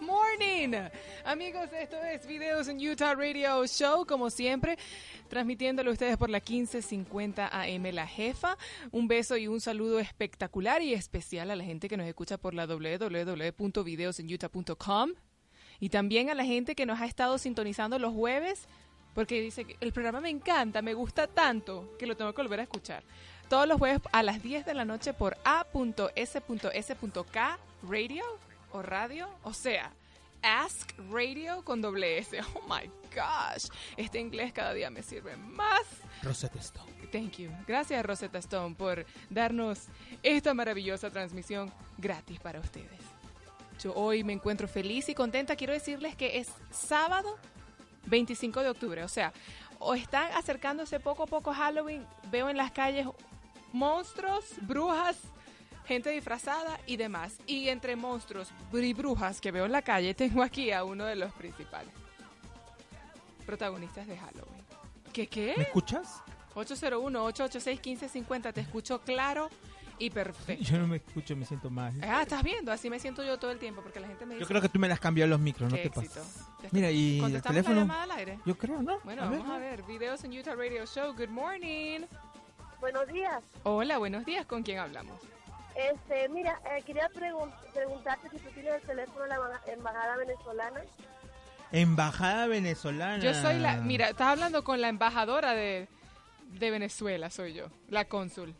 morning. Amigos, esto es Videos en Utah Radio Show, como siempre, transmitiéndolo ustedes por la 1550 AM La Jefa. Un beso y un saludo espectacular y especial a la gente que nos escucha por la www.videosenyutah.com y también a la gente que nos ha estado sintonizando los jueves porque dice que el programa me encanta, me gusta tanto que lo tengo que volver a escuchar. Todos los jueves a las 10 de la noche por a.s.s.k radio o radio, o sea, Ask Radio con doble S. Oh my gosh, este inglés cada día me sirve más. Rosetta Stone. Thank you. Gracias Rosetta Stone por darnos esta maravillosa transmisión gratis para ustedes. Yo hoy me encuentro feliz y contenta. Quiero decirles que es sábado 25 de octubre. O sea, o están acercándose poco a poco Halloween. Veo en las calles monstruos, brujas, gente disfrazada y demás. Y entre monstruos y brujas que veo en la calle, tengo aquí a uno de los principales protagonistas de Halloween. ¿Qué qué? ¿Me escuchas? 801-886-1550. Te escucho claro y perfecto. Yo no me escucho, me siento mal. Ah, estás viendo, así me siento yo todo el tiempo porque la gente me dice. Yo creo que tú me las cambiado los micros, no Qué te éxito. pases. Mira, y el ¿Contestamos teléfono. la al aire? Yo creo, ¿no? Bueno, A ver. vamos a ver. Videos en Utah Radio Show. Good morning. Buenos días. Hola, buenos días. ¿Con quién hablamos? Este, mira, eh, quería pregun- preguntarte si tú tienes el teléfono de la emba- embajada venezolana. Embajada venezolana. Yo soy la. Mira, estás hablando con la embajadora de, de Venezuela, soy yo. La cónsul.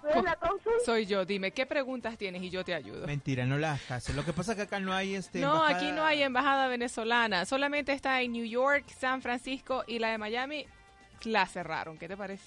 ¿Tú eres la cónsul? Soy yo. Dime, ¿qué preguntas tienes y yo te ayudo? Mentira, no la hagas. Lo que pasa es que acá no hay este. No, embajada- aquí no hay embajada venezolana. Solamente está en New York, San Francisco y la de Miami la cerraron. ¿Qué te parece?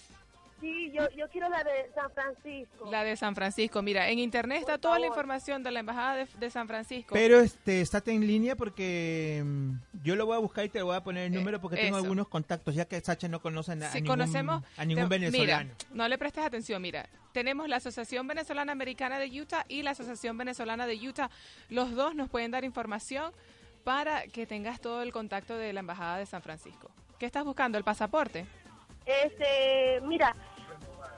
Sí, yo, yo quiero la de San Francisco. La de San Francisco. Mira, en internet está Por toda la información de la embajada de, de San Francisco. Pero este, estate en línea porque mm, yo lo voy a buscar y te voy a poner el Eh, número porque tengo eso. algunos contactos, ya que Sacha no conoce a, a si ningún, conocemos a ningún te- venezolano. Mira, no le prestes atención, mira. Tenemos la Asociación Venezolana Americana de Utah y la Asociación Venezolana de Utah. Los dos nos pueden dar información para que tengas todo el contacto de la Embajada de San Francisco. ¿Qué estás buscando? ¿El pasaporte? Este, mira,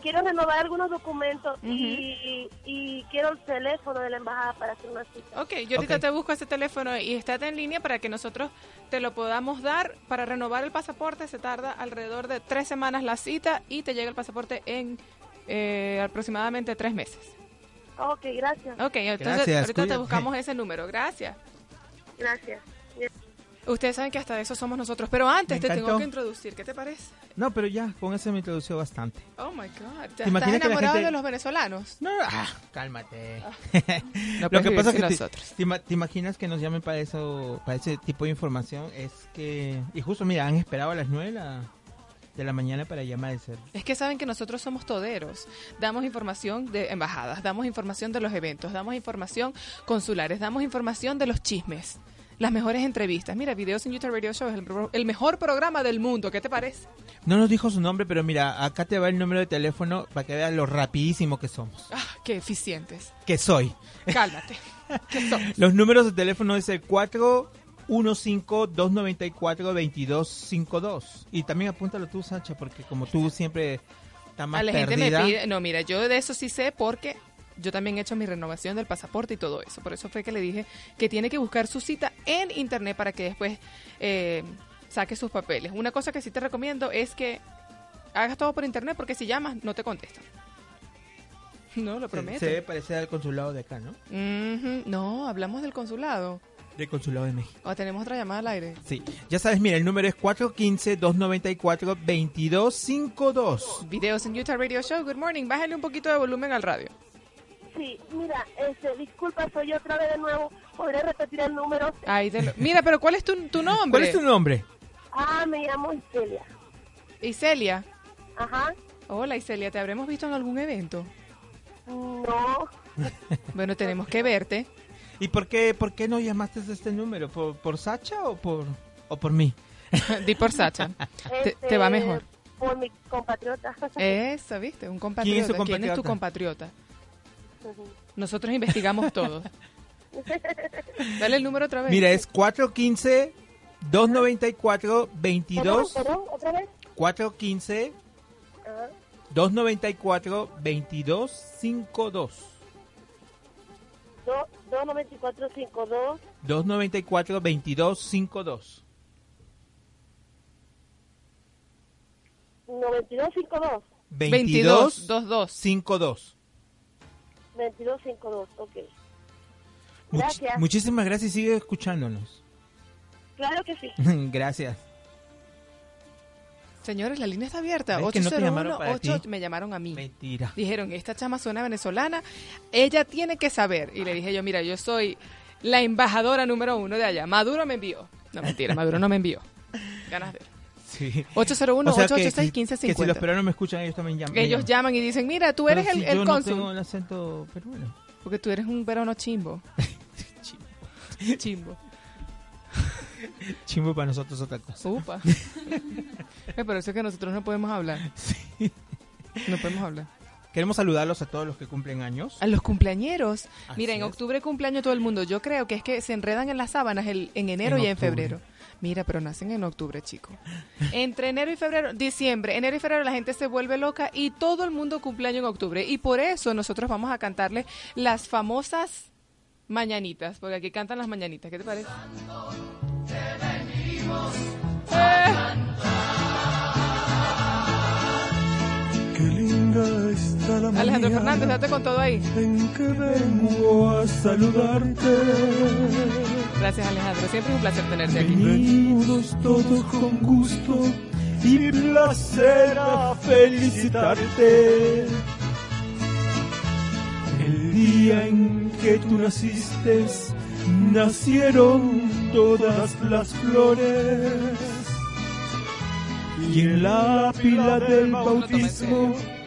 quiero renovar algunos documentos y, y quiero el teléfono de la embajada para hacer una cita. Ok, yo ahorita te busco ese teléfono y estate en línea para que nosotros te lo podamos dar. Para renovar el pasaporte se tarda alrededor de tres semanas la cita y te llega el pasaporte en eh, aproximadamente tres meses. Ok, gracias. Ok, entonces Gracias, ahorita te buscamos ese número. Gracias. Gracias. Ustedes saben que hasta de eso somos nosotros, pero antes te tengo que introducir. ¿Qué te parece? No, pero ya, con eso me introdució bastante. Oh my God. ¿Estás imaginas que la enamorado gente- de los venezolanos? No, no, ah, cálmate. No Lo puedes que pasa es que te, nosotros. te te imaginas que nos llamen para eso, para ese tipo de información, es que y justo mira, han esperado a las 9 de la, de la mañana para llamar a ser. Es que saben que nosotros somos toderos. Damos información de embajadas, damos información de los eventos, damos información consulares, damos información de los chismes, las mejores entrevistas. Mira, Videos en Utah Radio Show es el, mejor programa del mundo. ¿Qué te parece? No nos dijo su nombre, pero mira, acá te va el número de teléfono para que veas lo rapidísimo que somos. Ah, qué eficientes. Que soy. Cálmate. ¿Qué somos? Los números de teléfono es el 415-294-2252. Y también apúntalo tú, Sacha, porque como tú siempre estás más A la gente perdida. me pide, no, mira, yo de eso sí sé porque yo también he hecho mi renovación del pasaporte y todo eso. Por eso fue que le dije que tiene que buscar su cita en internet para que después eh, saque sus papeles. Una cosa que sí te recomiendo es que hagas todo por internet porque si llamas no te contestan. No, lo prometo. se debe parecer al consulado de acá, ¿no? No, hablamos del consulado. Del consulado de México. O tenemos otra llamada al aire. Sí, ya sabes, mira, el número es 415-294-2252. Videos en Utah Radio Show. Good morning. Bájale un poquito de volumen al radio. Sí, mira, este, disculpa, soy yo otra vez de nuevo. ¿Podría repetir el número? Ahí te lo- Mira, pero ¿cuál es tu, tu nombre? ¿Cuál es tu nombre? Ah, me llamo Celia. Iselia. Ajá. Hola Iselia, ¿te habremos visto en algún evento? No. Bueno, tenemos que verte. ¿Y por qué, por qué no llamaste a este número? ¿Por, por Sacha o por, o por mí? Di por Sacha. Te, Este, te va mejor. Por mi compatriota. Eso, ¿viste? Un compatriota. ¿Quién es tu compatriota? Nosotros investigamos todo. Dale el número otra vez. Mira, es 415-294-22... Perdón, perdón, otra vez. 415 Ajá. 294 2252. 294-52. 294-2252. 9252. 22 22. 52. 2252, ok. Much- Gracias. muchísimas gracias y sigue escuchándonos. Claro que sí. gracias. Señores, la línea está abierta. ¿Ves que no te 801 llamaron para ti? 8 me llamaron a mí. Mentira. Dijeron, esta chama suena venezolana, ella tiene que saber. Y le dije yo, mira, yo soy la embajadora número uno de allá. Maduro me envió. No, mentira, Maduro no me envió. Ganas de... Sí. 801 O sea, que, 886 que- que si los 1550 peruanos me escuchan, ellos también llaman. Ellos llaman y dicen, mira, tú eres Pero el, si el yo cónsul. no tengo el acento peruano. Porque tú eres un verano chimbo. chimbo. Chimbo para nosotros otra cosa. Upa. Me parece que nosotros no podemos hablar. No podemos hablar. Queremos saludarlos a todos los que cumplen años. A los cumpleañeros. Así Mira, en octubre cumpleaños todo el mundo. Yo creo que es que se enredan en las sábanas el, en enero En y en febrero. Mira, pero nacen en octubre, chico. Entre enero y febrero, diciembre, enero y febrero la gente se vuelve loca y todo el mundo cumpleaños en octubre. Y por eso nosotros vamos a cantarle las famosas mañanitas, porque aquí cantan las mañanitas. ¿Qué te parece? Qué Alejandro Fernández, date con todo ahí. en que vengo a saludarte. Gracias, Alejandro. Siempre es un placer tenerte aquí. Venimos todos con gusto y placer a felicitarte. El día en que tú naciste, nacieron todas las flores. Y en la pila del bautismo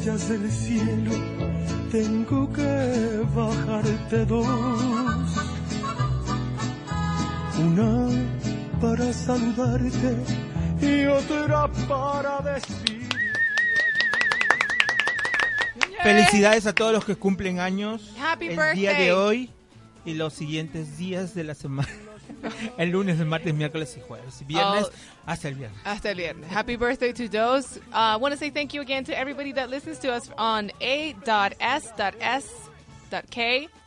Estrellas del cielo tengo que bajarte dos. Una para saludarte y otra para decir. Felicidades a todos los que cumplen años Happy el birthday. día de hoy y los siguientes días de la semana. El lunes, el martes, miércoles y jueves. Viernes Oh. hasta el viernes. Hasta el viernes. Happy birthday to those. I uh, want to say thank you again to everybody that listens to us on a.s.s.k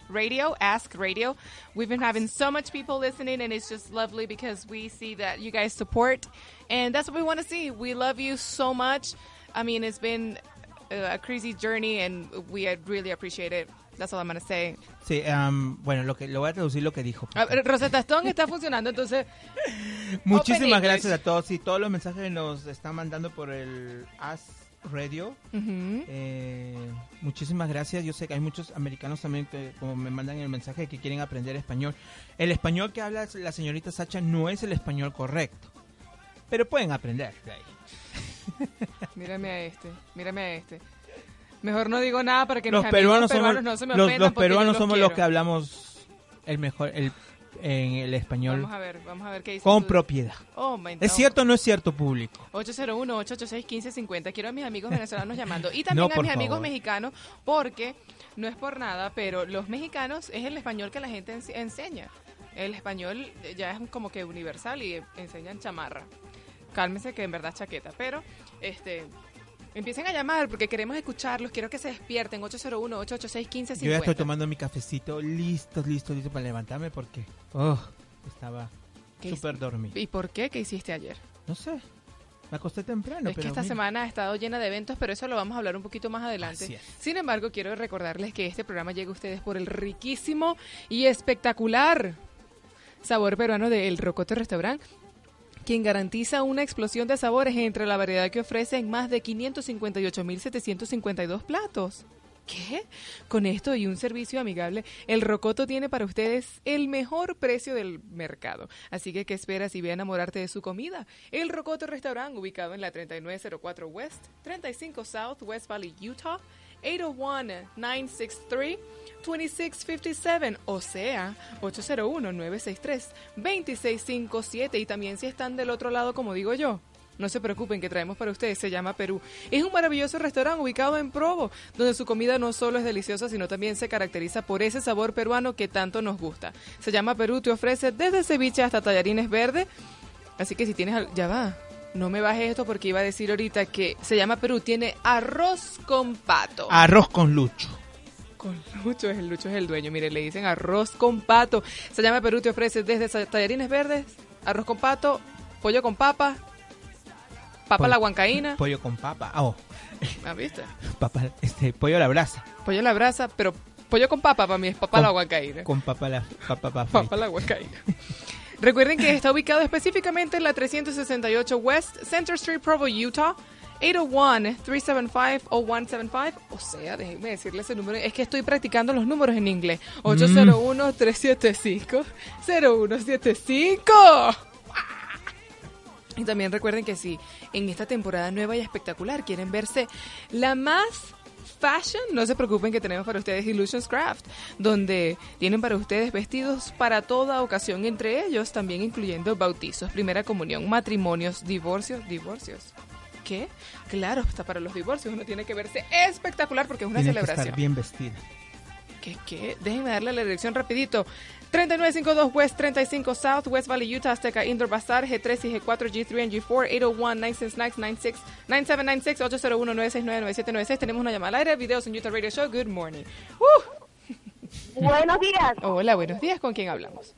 radio, Ask Radio. We've been having so much people listening, and it's just lovely because we see that you guys support, and that's what we want to see. We love you so much. I mean, it's been a crazy journey, and we really appreciate it. Going to say. Sí, am, bueno, lo que lo voy a traducir lo que dijo. A ver, Rosetta Stone está funcionando, entonces Muchísimas English. gracias a todos y todos los mensajes que nos están mandando por el As Radio. ujú. Eh, muchísimas gracias. Yo sé que hay muchos americanos también que como me mandan el mensaje que quieren aprender español. El español que habla la señorita Sacha no es el español correcto, pero pueden aprender de ahí. Mírame a este, mírame a este. Mejor no digo nada para que Los mis peruanos, somos, no se me los, ofendan los peruanos somos los que hablamos el mejor el, en el español Vamos a ver, vamos a ver qué dice. con propiedad. Oh, ¿Es cierto o no es cierto, público? 801-886-1550. Quiero a mis amigos venezolanos llamando. Y también No, a mis amigos mexicanos, porque no es por nada, pero los mexicanos es el español que la gente ens- enseña. El español ya es como que universal y enseñan chamarra. Cálmese que en verdad chaqueta. Pero, este. Empiecen a llamar porque queremos escucharlos. Quiero que se despierten. 801-886-1550. Yo ya estoy tomando mi cafecito, listo, listo, listo para levantarme porque oh, estaba ¿Qué súper dormido. ¿Y por qué? ¿Qué hiciste ayer? No sé, me acosté temprano. es que esta mira. semana ha estado llena de eventos, pero eso lo vamos a hablar un poquito más adelante. Sin embargo, quiero recordarles que este programa llega a ustedes por el riquísimo y espectacular sabor peruano de El Rocoto Restaurant, quien garantiza una explosión de sabores entre la variedad que ofrece en más de 558.752 platos. ¿Qué? Con esto y un servicio amigable, el Rocoto tiene para ustedes el mejor precio del mercado. Así que, ¿qué esperas y ve a enamorarte de su comida? El Rocoto Restaurant, ubicado en la 3904 West, 35 South, West Valley, Utah. 801-963-2657, o sea, 801-963-2657. Y también si están del otro lado, como digo yo, no se preocupen que traemos para ustedes, se llama Perú. Es un maravilloso restaurante ubicado en Provo, donde su comida no solo es deliciosa, sino también se caracteriza por ese sabor peruano que tanto nos gusta. Se llama Perú, te ofrece desde ceviche hasta tallarines verdes. Así que si tienes... Ya va. No me bajes esto porque iba a decir ahorita que se llama Perú, tiene arroz con pato. Arroz con lucho. Con Lucho, es el Lucho es el dueño. Mire, le dicen arroz con pato. Se llama Perú, te ofrece desde tallarines verdes, arroz con pato, pollo con papa, papa la huancaína. Pollo con papa. Ah, Oh, ¿Ah, viste? papa, este, pollo a la brasa. Pollo a la brasa, pero pollo con papa para mí es papa la huancaína. Con papa la papa, papa Papa la huancaína. Recuerden que está ubicado específicamente en la 368 West Center Street, Provo, Utah. 801-375-0175. O sea, déjenme decirle ese número. Es que estoy practicando los números en inglés. 801-375-0175. Y también recuerden que si en esta temporada nueva y espectacular quieren verse la más fashion, no se preocupen que tenemos para ustedes Illusions Craft, donde tienen para ustedes vestidos para toda ocasión, entre ellos también incluyendo bautizos, primera comunión, matrimonios, divorcios, divorcios. ¿Qué? Claro, está para los divorcios, uno tiene que verse espectacular porque es una Tiene que celebración. estar bien vestida. ¿Qué, qué? Déjenme darle la dirección rapidito. 3952 West 35 South, West Valley, Utah, Azteca Indoor Bazaar, G3 y G4, G3 and G4, 801-969-96, 9796, 801-969-9796. Tenemos una llamada al aire, videos en Utah Radio Show. Good morning. Uh. Buenos días, Hola, buenos días. ¿Con quién hablamos?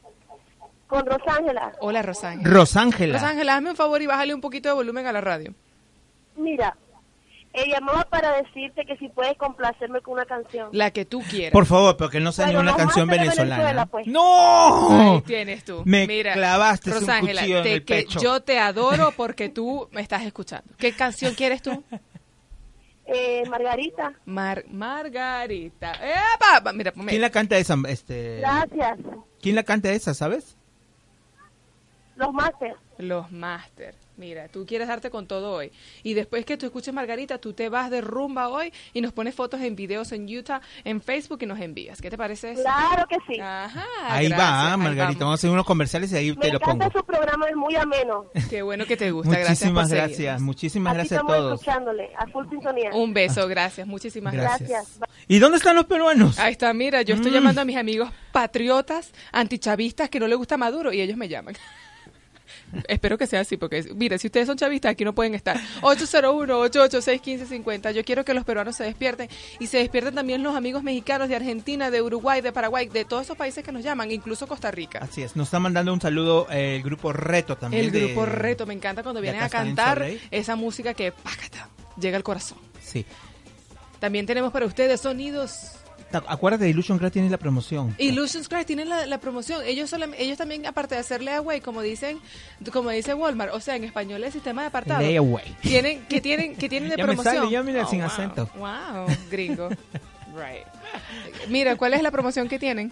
con Rosángela. Hola, Rosángela. Rosángela. Rosángela, hazme un favor y bájale un poquito de volumen a la radio. Mira, eh, llamaba para decirte que si puedes complacerme con una canción. La que tú quieras. Por favor, porque no sea ni Bueno, una los canción venezolana. Venezuela, pues. ¡No! Ahí tienes tú. Me Mira, clavaste un Rosángela, cuchillo en te- el que pecho. yo te adoro porque tú me estás escuchando. ¿Qué canción quieres tú? Eh, Margarita, Mar Margarita. ¡Epa! Va, Mira, ponme. ¿Quién la canta esa? Este, gracias. ¿Quién la canta esa, sabes? Los Masters. Los Master. Mira, tú quieres darte con todo hoy. Y después que tú escuches Margarita, tú te vas de rumba hoy y nos pones fotos en videos en Utah, en Facebook y nos envías. ¿Qué te parece eso? Claro que sí. Ajá. ahí gracias, va, ahí Margarita. vamos. Vamos a hacer unos comerciales y ahí Me te lo encanta pongo. su programa, es muy ameno. Qué bueno que te gusta. gracias por Muchísimas seguirnos. gracias, muchísimas Aquí gracias a estamos todos. escuchándole, a full sintonía. Un beso, gracias. Muchísimas gracias. Gracias. Gracias. ¿Y dónde están los peruanos? Ahí está, mira, yo estoy Mm. llamando a mis amigos patriotas, antichavistas, que no le gusta Maduro y ellos me llaman. Espero que sea así, porque mira, si ustedes son chavistas, aquí no pueden estar. 801-886-1550. Yo quiero que los peruanos se despierten y se despierten también los amigos mexicanos de Argentina, de Uruguay, de Paraguay, de todos esos países que nos llaman, incluso Costa Rica. Así es, nos está mandando un saludo eh, el grupo Reto también. El de- grupo Reto, me encanta cuando vienen a cantar esa música que pácata, llega al corazón. Sí. También tenemos para ustedes sonidos Acuérdate, Illusion Craft tiene la promoción. Illusions Craft tienen la, la promoción. Ellos solam- ellos también, aparte de hacer layaway, como dicen, como dice Walmart, o sea, en español el sistema de apartado. Layaway. Tienen, que tienen, que tienen de Ya me promoción. sale, ya mira, sin wow. acento. Wow, gringo. right. Mira, ¿cuál es la promoción que tienen?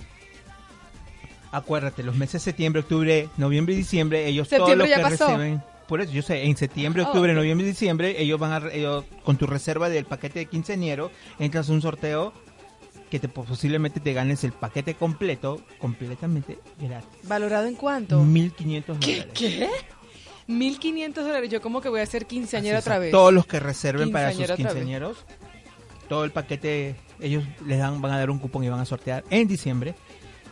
Acuérdate, los meses septiembre, octubre, noviembre y diciembre, ellos Septiembre todos los que pasó. reciben. Por eso, yo sé, en septiembre, Oh, octubre, noviembre y diciembre, ellos van a, ellos, con tu reserva del paquete de quinceañero, entras a un sorteo que te posiblemente te ganes el paquete completo, completamente gratis. ¿Valorado en cuánto? 1.500 ¿Qué? dólares. ¿Qué? 1.500 dólares. Yo como que voy a ser quinceañera otra vez. Todos los que reserven para sus quinceañeros, todo el paquete, ellos les dan, van a dar un cupón y van a sortear en diciembre.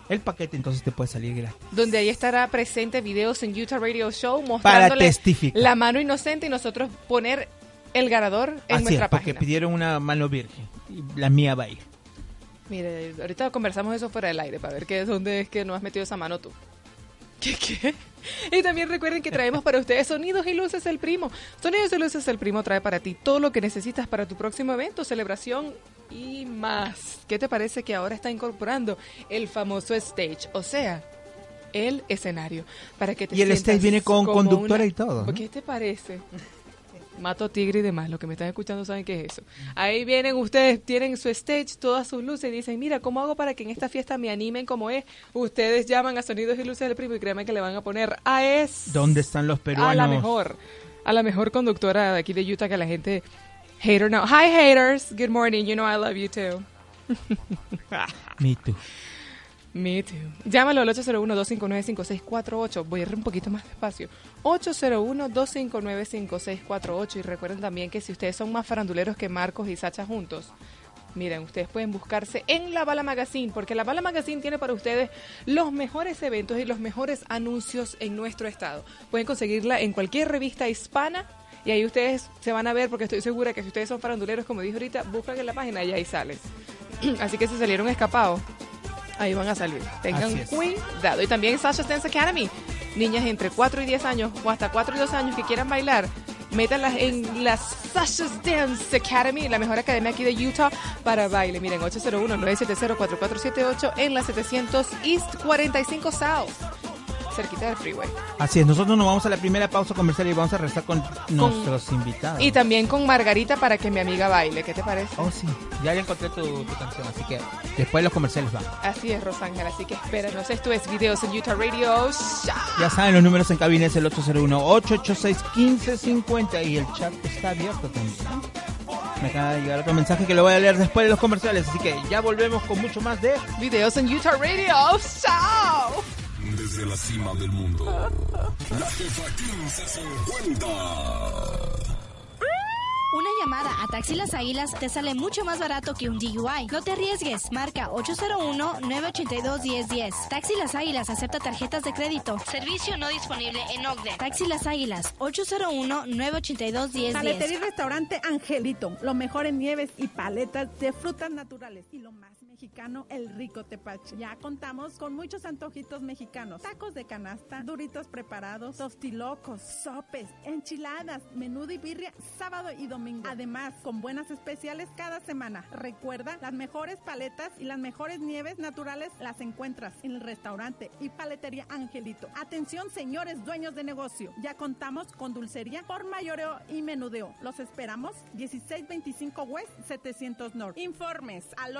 El paquete entonces te puede salir gratis. donde ahí estará presente videos en Utah Radio Show Para mostrándole testificar. la mano inocente y nosotros poner el ganador en Así nuestra es, porque página. pidieron una mano virgen. Y la mía va a ir. Mire, ahorita conversamos eso fuera del aire para ver qué, dónde es que no has metido esa mano tú. ¿Qué, qué? Y también recuerden que traemos para ustedes Sonidos y Luces El Primo. Sonidos y Luces El Primo trae para ti todo lo que necesitas para tu próximo evento, celebración y más. ¿Qué te parece que ahora está incorporando el famoso stage? O sea, el escenario. Para que te Y el stage viene con conductora una- y todo, ¿no? ¿Qué te parece? Mato tigre y demás, los que me están escuchando saben qué es eso. Ahí vienen ustedes, tienen su stage, todas sus luces y dicen, mira, ¿cómo hago para que en esta fiesta me animen como es? Ustedes llaman a Sonidos y Luces del Primo y créanme que le van a poner a es... ¿Dónde están los peruanos? A la mejor, a la mejor conductora de aquí de Utah que la gente... Hater now. Hi haters, good morning, you know I love you too. Me too. Me too. Llámalo al 801-259-5648. Voy a ir un poquito más despacio. 801-259-5648. Y recuerden también que si ustedes son más faranduleros que Marcos y Sacha juntos, miren, ustedes pueden buscarse en La Bala Magazine, porque La Bala Magazine tiene para ustedes los mejores eventos y los mejores anuncios en nuestro estado. Pueden conseguirla en cualquier revista hispana. Y ahí ustedes se van a ver, porque estoy segura que si ustedes son faranduleros, como dije ahorita, buscan en la página y ahí sale. Así que si salieron escapados, ahí van a salir. Tengan cuidado. Y también Sasha Dance Academy. Niñas entre 4 y 10 años o hasta 4 y 2 años que quieran bailar, métanlas en la Sasha's Dance Academy, la mejor academia aquí de Utah para baile. Miren, 801-970-4478 en la 700 East 45 South, cerquita del freeway. Así es, nosotros nos vamos a la primera pausa comercial y vamos a regresar con nuestros invitados. Y también con Margarita para que mi amiga baile. ¿Qué te parece? Oh, sí, ya ya encontré tu, tu canción, así que después de los comerciales va. Así es, Rosángel. Así que espéranos. Esto es Videos en Utah Radio. Ya saben, los números en cabina es el 801-886-1550 y el chat está abierto también. Me acaba de llegar otro mensaje que lo voy a leer después de los comerciales, así que ya volvemos con mucho más de... Videos en Utah Radio. Desde la cima del mundo, la jefa 1550. Una llamada a Taxi Las Águilas te sale mucho más barato que un DUI. No te arriesgues. Marca 801-982-1010. Taxi Las Águilas acepta tarjetas de crédito. Servicio no disponible en Ogden. Taxi Las Águilas 801-982-1010. Paletería y restaurante Angelito, lo mejor en nieves y paletas de frutas naturales y lo más el rico tepache. Ya contamos con muchos antojitos mexicanos, tacos de canasta, duritos preparados, tostilocos, sopes, enchiladas, menudo y birria, sábado y domingo. Además, con buenas especiales cada semana. Recuerda, las mejores paletas y las mejores nieves naturales las encuentras en el restaurante y paletería Angelito. Atención, señores dueños de negocio. Ya contamos con dulcería por mayoreo y menudeo. Los esperamos 1625 West 700 North. Informes al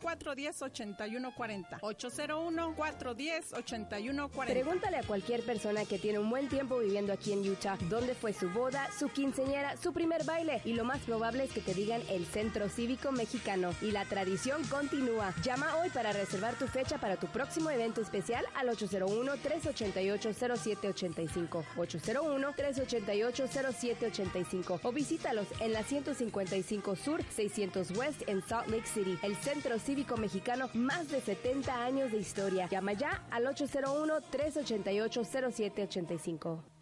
801-410-8140. 801-410-8140. Pregúntale a cualquier persona que tiene un buen tiempo viviendo aquí en Utah dónde fue su boda, su quinceñera, su primer baile y lo más probable es que te digan el Centro Cívico Mexicano. Y la tradición continúa. Llama hoy para reservar tu fecha para tu próximo evento especial al 801-388-0785. 801-388-0785 o visítalos en la 155 Sur 600 West en Salt Lake City. El Centro Cívico Mexicano, más de 70 años de historia. Llama ya al 801-388-0785.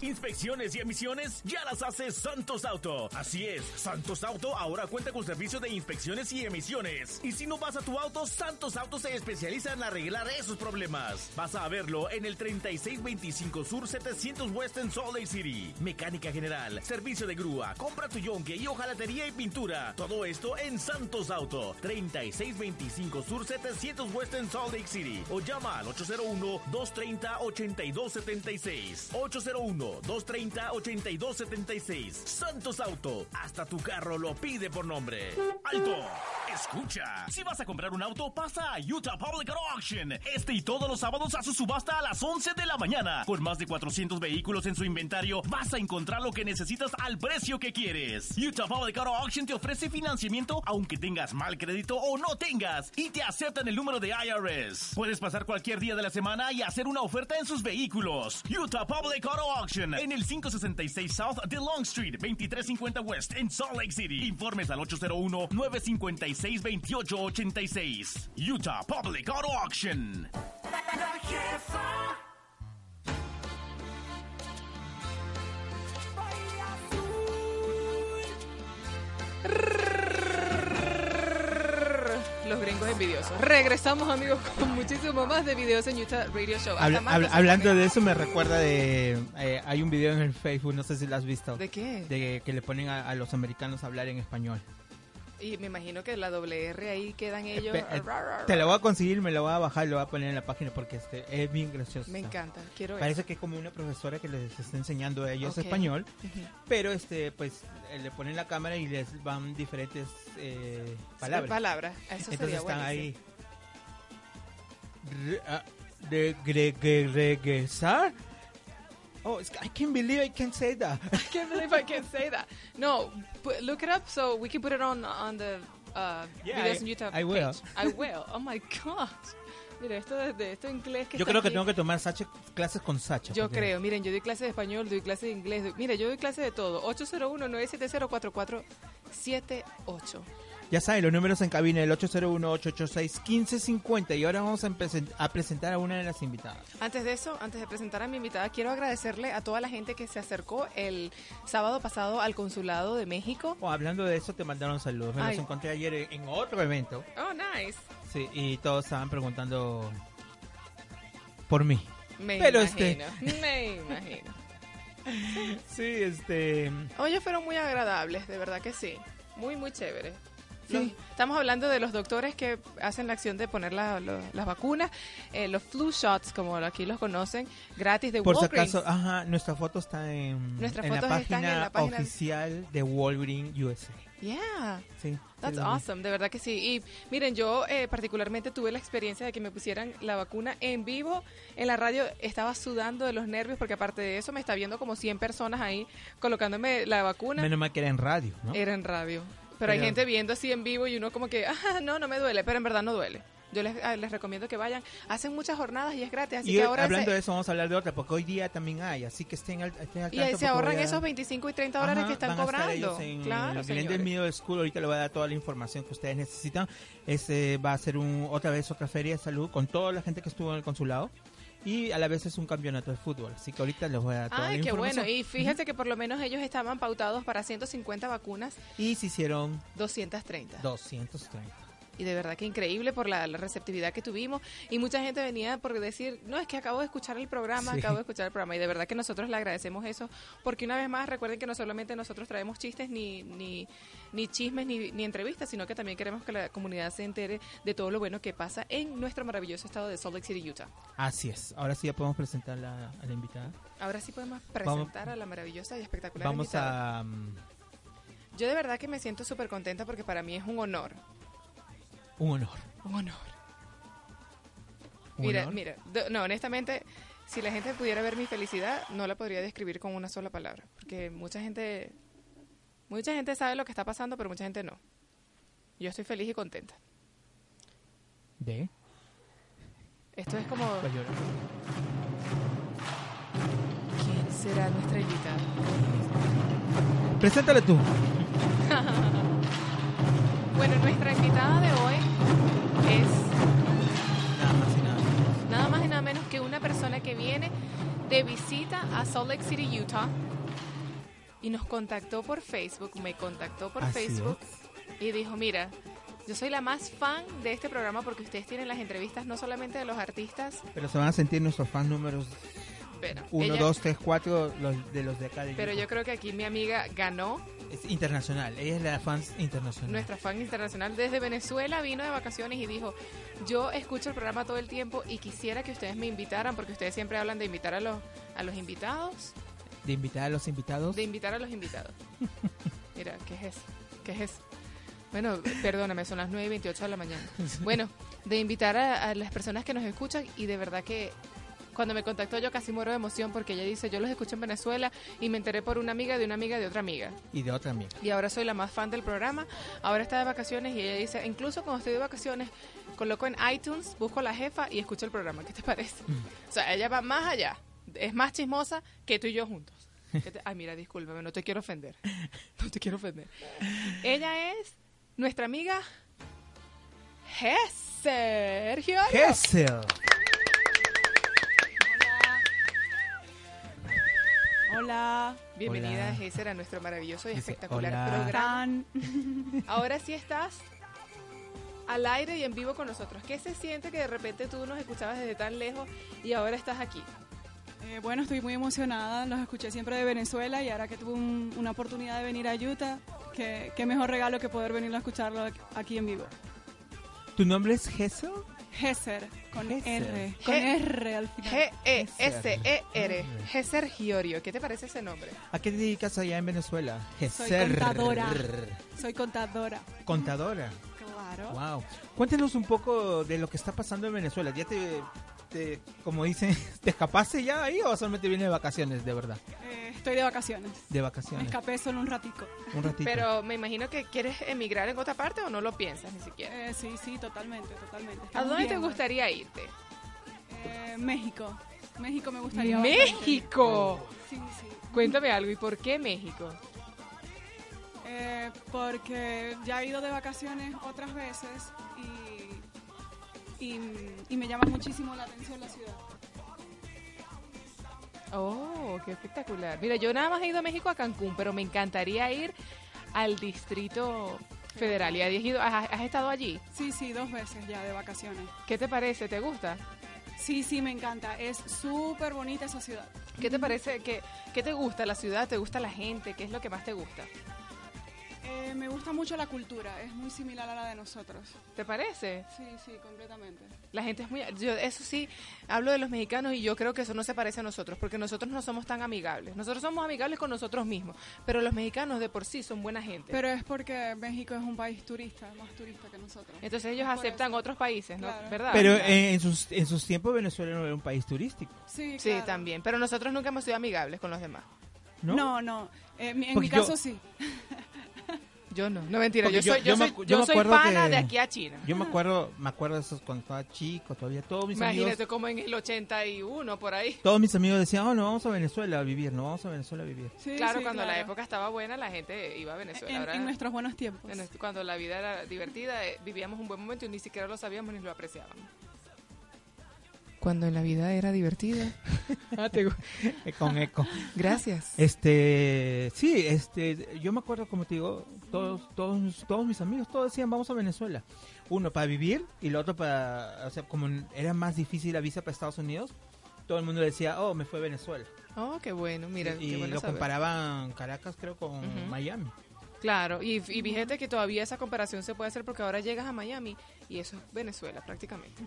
Inspecciones y emisiones ya las hace Santos Auto. Así es, Santos Auto ahora cuenta con servicio de inspecciones y emisiones. Y si no vas a tu auto, Santos Auto se especializa en arreglar esos problemas. Vas a verlo en el 3625 Sur 700 West en Salt Lake City. Mecánica general, servicio de grúa, compra tu yonque y hojalatería y pintura. Todo esto en Santos Auto. 3625 Sur 700 West en Salt Lake City. O llama al 801-230-8276. 801 230-8276. Santos Auto. Hasta tu carro lo pide por nombre. ¡Alto! Escucha. Si vas a comprar un auto, pasa a Utah Public Auto Auction. Este y todos los sábados a su subasta a las 11 de la mañana. Con más de 400 vehículos en su inventario, vas a encontrar lo que necesitas al precio que quieres. Utah Public Auto Auction te ofrece financiamiento aunque tengas mal crédito o no tengas. Y te aceptan el número de IRS. Puedes pasar cualquier día de la semana y hacer una oferta en sus vehículos. Utah Public Auto Auction en el 566 South de Long Street, 2350 West en Salt Lake City. Informes al 801-956-2886. Utah Public Auto Auction. Los gringos envidiosos. Regresamos, amigos, con muchísimo más de videos en Utah Radio Show. Habla- habla- hablando de eso me recuerda de... eh, hay un video en el Facebook, no sé si lo has visto. ¿De qué? De que le ponen a, a los americanos a hablar en español. Y me imagino que la doble R ahí quedan ellos. Eh, Te lo voy a conseguir, me lo voy a bajar, lo voy a poner en la página porque este es bien gracioso. Me encanta, quiero Parece eso. que es como una profesora que les está enseñando a ellos español, pero este pues eh, le ponen la cámara y les van diferentes eh, palabras. Palabras, eso Entonces sería están ahí. Re- ah, de regresar. Oh, it's- I can't believe I can't say that. I can't believe I can say that. No, put, look it up so we can put it on on the uh, Yeah, videos I- on YouTube I will. page. I will. Oh my god. Mira, esto de, esto inglés que Yo está creo que aquí. tengo que tomar Sacha- clases con Sacha. Yo porque- creo, miren, yo doy clase de español, doy clase de inglés, doy- mira, yo doy clase de todo. 801-970-4478. Ya saben, los números en cabina, el 801-886-1550. Y ahora vamos a, a presentar a una de las invitadas. Antes de eso, antes de presentar a mi invitada, quiero agradecerle a toda la gente que se acercó el sábado pasado al Consulado de México. Oh, hablando de eso, te mandaron saludos. Me Ay. los encontré ayer en, otro evento. Oh, nice. Sí, y todos estaban preguntando por mí. Me Pero imagino, este. me imagino. Sí, este. Ellos fueron muy agradables, de verdad que sí. Muy, muy chévere. Sí. Los- estamos hablando de los doctores que hacen la acción de poner la- lo- las vacunas, eh, los flu shots, como aquí los conocen, gratis de Por si Walgreens. acaso, ajá, nuestra foto está en, Nuestras en la están en la página- oficial de Walgreens USA. Yeah. Sí. That's awesome, de verdad que sí. Y miren, yo eh, particularmente tuve la experiencia de que me pusieran la vacuna en vivo en la radio. Estaba sudando de los nervios porque aparte de eso me está viendo como 100 personas ahí colocándome la vacuna. Menos mal que era en radio, ¿no? Era en radio. Pero, hay gente viendo así en vivo y uno como que, ah, no, no me duele, pero en verdad no duele. Yo les, ah, les recomiendo que vayan. Hacen muchas jornadas y es gratis, así y que ahora hablando se- de eso, vamos a hablar de otra, porque hoy día también hay, así que estén al, estén al y ahí tanto se ahorran a- esos 25 y 30 dólares Ajá, que están van a estar cobrando. ellos en claro, el Glendale señores. Middle School, ahorita le voy a dar toda la información que ustedes necesitan. Este va a ser un, otra vez otra feria de salud con toda la gente que estuvo en el consulado. Y a la vez es un campeonato de fútbol, así que ahorita les voy a dar toda Ay, la qué bueno. Y fíjate que por lo menos ellos estaban pautados para 150 vacunas, Y se hicieron 230. 230. Y de verdad que increíble por la, la receptividad que tuvimos. Y mucha gente venía por decir, no, es que acabo de escuchar el programa, Sí. acabo de escuchar el programa. Y de verdad que nosotros le agradecemos eso, porque una vez más recuerden que no solamente nosotros traemos chistes ni, ni, ni chismes ni, ni entrevistas, sino que también queremos que la comunidad se entere de todo lo bueno que pasa en nuestro maravilloso estado de Salt Lake City, Utah. Así es. Ahora sí ya podemos presentar la- a la invitada. Ahora sí podemos Vamos- presentar a la maravillosa y espectacular Vamos invitada. a... mm, Yo de verdad que me siento súper contenta porque para mí es un honor. Un honor. Un honor. Un Mira, honor. mira, no, honestamente, si la gente pudiera ver mi felicidad, no la podría describir con una sola palabra, porque mucha gente, mucha gente sabe lo que está pasando, pero mucha gente no. Yo estoy feliz y contenta. ¿De? Esto es como. ¿quién será nuestra invitada? Preséntale tú. Bueno, nuestra invitada de hoy es Nada más y nada menos. nada más y nada menos que una persona que viene de visita a Salt Lake City, Utah, y nos contactó por Facebook, me contactó por Así Facebook y dijo, mira, yo soy la más fan de este programa porque ustedes tienen las entrevistas no solamente de los artistas, Pero se van a sentir nuestros fans números pero, 1, ella- 2, 3, 4 los, de los de acá de pero Utah. yo creo que aquí mi amiga ganó, Es internacional. Ella es la fans internacional. nuestra fan internacional desde Venezuela, vino de vacaciones y dijo, yo escucho el programa todo el tiempo y quisiera que ustedes me invitaran porque ustedes siempre hablan de invitar a los, a los invitados. De invitar a los invitados. De invitar a los invitados. Mira, ¿qué es eso? ¿Qué es eso? Bueno, perdóname, son las 9 y 28 de la mañana. Bueno, de invitar a, a las personas que nos escuchan y de verdad que cuando me contactó yo casi muero de emoción porque ella dice, yo los escucho en Venezuela y me enteré por una amiga de una amiga de otra amiga. Y de otra amiga. Y ahora soy la más fan del programa. Ahora está de vacaciones y ella dice, incluso cuando estoy de vacaciones, coloco en iTunes, busco a la jefa y escucho el programa. ¿Qué te parece? O sea, ella va más allá. Es más chismosa que tú y yo juntos. ¿Qué te- Ay, mira, discúlpame, no te quiero ofender. No te quiero ofender. Ella es nuestra amiga Sergio. Gessel. Hola. Bienvenida, Hola. Gesser, a nuestro maravilloso y Dice, espectacular hola. programa. Ahora sí estás al aire y en vivo con nosotros. ¿Qué se siente que de repente tú nos escuchabas desde tan lejos y ahora estás aquí? Eh, bueno, estoy muy emocionada. Los escuché siempre de Venezuela y ahora que tuve un- una oportunidad de venir a Utah, qué, qué mejor regalo que poder venir a escucharlo aquí en vivo. ¿Tu nombre es Gesel? Gesser, con Gesser. R. Con G- R al final. G-E-S-E-R. Gesser Giorio. ¿Qué te parece ese nombre? ¿A qué te dedicas allá en Venezuela? Soy contadora. Soy contadora. Contadora. Claro. Wow. Cuéntanos un poco de lo que está pasando en Venezuela. ¿Ya te, te- como dicen, te escapaste ya ahí o solamente vienes de vacaciones, de verdad? Eh, estoy de vacaciones. De Me vacaciones. escapé solo un ratico. Un ratito. Pero me imagino que quieres emigrar en otra parte o no lo piensas ni siquiera. Eh, sí, sí, totalmente, totalmente. ¿A dónde te gustaría irte? Eh, México. México me gustaría bastante. ¡México! Sí, sí. Cuéntame algo. ¿Y por qué México? Eh, porque ya he ido de vacaciones otras veces y, y, y me llama muchísimo la atención la ciudad. Oh, qué espectacular. Mira, yo nada más he ido a México a Cancún, pero me encantaría ir al Distrito Federal. ¿Y has, ido- has- has estado allí? Sí, sí, dos veces ya de vacaciones. ¿Qué te parece? ¿Te gusta? Sí, sí, me encanta. Es súper bonita esa ciudad. ¿Qué te parece? ¿Qué, ¿Qué te gusta la ciudad? ¿Te gusta la gente? ¿Qué es lo que más te gusta? Eh, me gusta mucho la cultura, es muy similar a la de nosotros. ¿Te parece? Sí, sí, completamente. La gente es muy... Yo, eso sí, hablo de los mexicanos y yo creo que eso no se parece a nosotros, porque nosotros no somos tan amigables. Nosotros somos amigables con nosotros mismos, pero los mexicanos de por sí son buena gente. Pero es porque México es un país turista, más turista que nosotros. Entonces ellos Es aceptan eso. otros países, ¿no? Claro. ¿Verdad? Pero eh, en, sus, en sus tiempos Venezuela no era un país turístico, Sí, Sí, claro. también. Pero nosotros nunca hemos sido amigables con los demás. ¿no? No, no. Eh, mi- en Porque mi yo- caso sí. Yo no. No, mentira. Yo yo- soy, yo yo me soy, acu- yo yo me soy acuerdo pana que- de aquí a China. Yo me acuerdo, me acuerdo de esos cuando estaba chico, todavía todos mis Imagínate amigos, como en el 81, por ahí. todos mis amigos decían, oh, no, vamos a Venezuela a vivir, no, vamos a Venezuela a vivir. Sí, claro, sí, cuando la claro. época estaba buena, la gente iba a Venezuela. En, Ahora, en nuestros buenos tiempos. en cuando la vida era divertida, eh, vivíamos un buen momento y ni siquiera lo sabíamos ni lo apreciábamos. Cuando en la vida era divertida. Ah, te Con eco. Gracias. Este, sí, este, yo me acuerdo, como te digo, todos, todos, todos mis amigos, todos decían, vamos a Venezuela. Uno para vivir y el otro para, o sea, como era más difícil la visa para Estados Unidos, todo el mundo decía, oh, me fue a Venezuela. Oh, qué bueno, mira, y qué bueno lo saber. comparaban Caracas, creo, con. Miami. Claro, y, y fíjate que todavía esa comparación se puede hacer porque ahora llegas a Miami y eso es Venezuela prácticamente.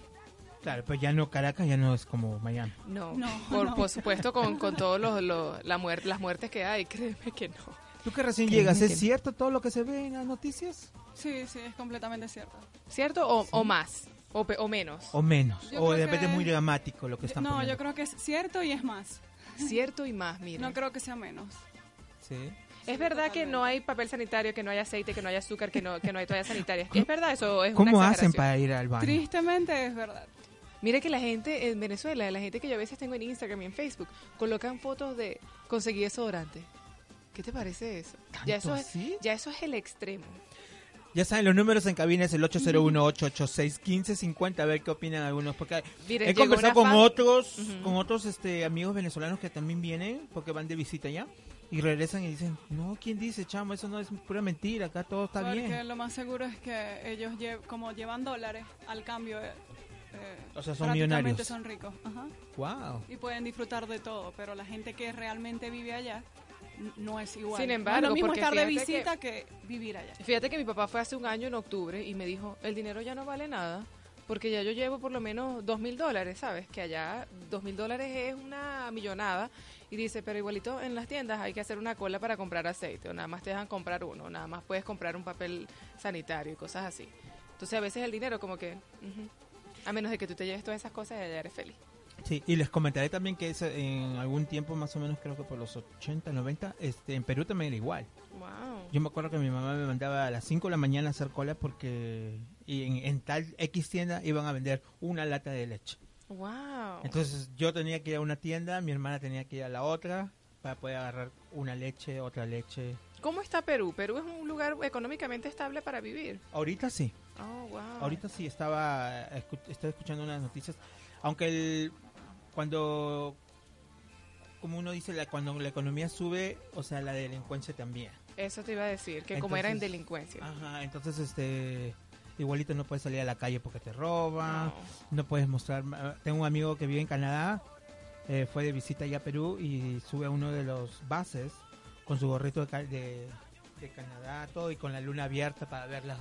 Claro, pues ya no, Caracas ya no es como Miami. No, No, por, no. por supuesto con, con todos los, los- la muer- las muertes que hay, créeme que no. Tú que recién Créeme llegas, que ¿es no. cierto todo lo que se ve en las noticias? Sí, sí, es completamente cierto. ¿Cierto? O, o más, o, pe- o menos. ¿O menos? Yo ¿O de repente que- muy dramático lo que están no, poniendo? yo creo que es cierto y es más. Cierto y más, mira. No creo que sea menos. Sí. es verdad que totalmente. no hay papel sanitario, que no hay aceite, que no hay azúcar, que no, que no hay toallas sanitarias. ¿Es verdad? Eso es ¿Cómo una hacen para ir al baño? Tristemente es verdad. Mire que la gente en Venezuela, la gente que yo a veces tengo en Instagram y en Facebook, colocan fotos de conseguir desodorante. ¿Qué te parece eso? Ya eso, es, así? ya eso es el extremo. Ya saben, los números en cabina es el 801-886-1550, a ver qué opinan algunos, porque Miren, he conversado con otros, con otros este amigos venezolanos que también vienen, porque van de visita ya, y regresan y dicen, no, ¿quién dice, chamo? Eso no es pura mentira, acá todo está Porque bien. lo más seguro es que ellos lle- como llevan dólares al cambio, eh, O sea, son millonarios. son ricos. Ajá. Wow. Y pueden disfrutar de todo, pero la gente que realmente vive allá no es igual. Sin No embargo, es lo mismo porque estar de fíjate que- visita que... vivir allá. Fíjate que mi papá fue hace un año en octubre y me dijo, el dinero ya no vale nada, porque ya yo llevo por lo menos dos mil dólares, ¿sabes? Que allá dos mil dólares es una millonada. Y dice, pero igualito en las tiendas hay que hacer una cola para comprar aceite, o nada más te dejan comprar uno, o nada más puedes comprar un papel sanitario y cosas así. Entonces a veces el dinero como que, ujú, a menos de que tú te lleves todas esas cosas, ya eres feliz. Sí, y les comentaré también que en algún tiempo, más o menos creo que por los 80, 90, este, en Perú también era igual. Wow. Yo me acuerdo que mi mamá me mandaba a las 5 de la mañana a hacer cola porque y en, en tal X tienda iban a vender una lata de leche. Wow. Entonces yo tenía que ir a una tienda, mi hermana tenía que ir a la otra para poder agarrar una leche, otra leche. ¿Cómo está Perú? Perú es un lugar económicamente estable para vivir. Ahorita sí, Oh, wow. ahorita sí estaba, estaba escuchando unas noticias, aunque el, cuando, como uno dice, la, cuando la economía sube, o sea, la delincuencia también. Eso te iba a decir, que como era en delincuencia. Ajá, entonces este igualito no puedes salir a la calle porque te roban, No. no, puedes mostrar. Tengo un amigo que vive en Canadá, eh, fue de visita allá a Perú y sube a uno de los bases con su gorrito de, de, de Canadá, todo, y con la luna abierta para ver los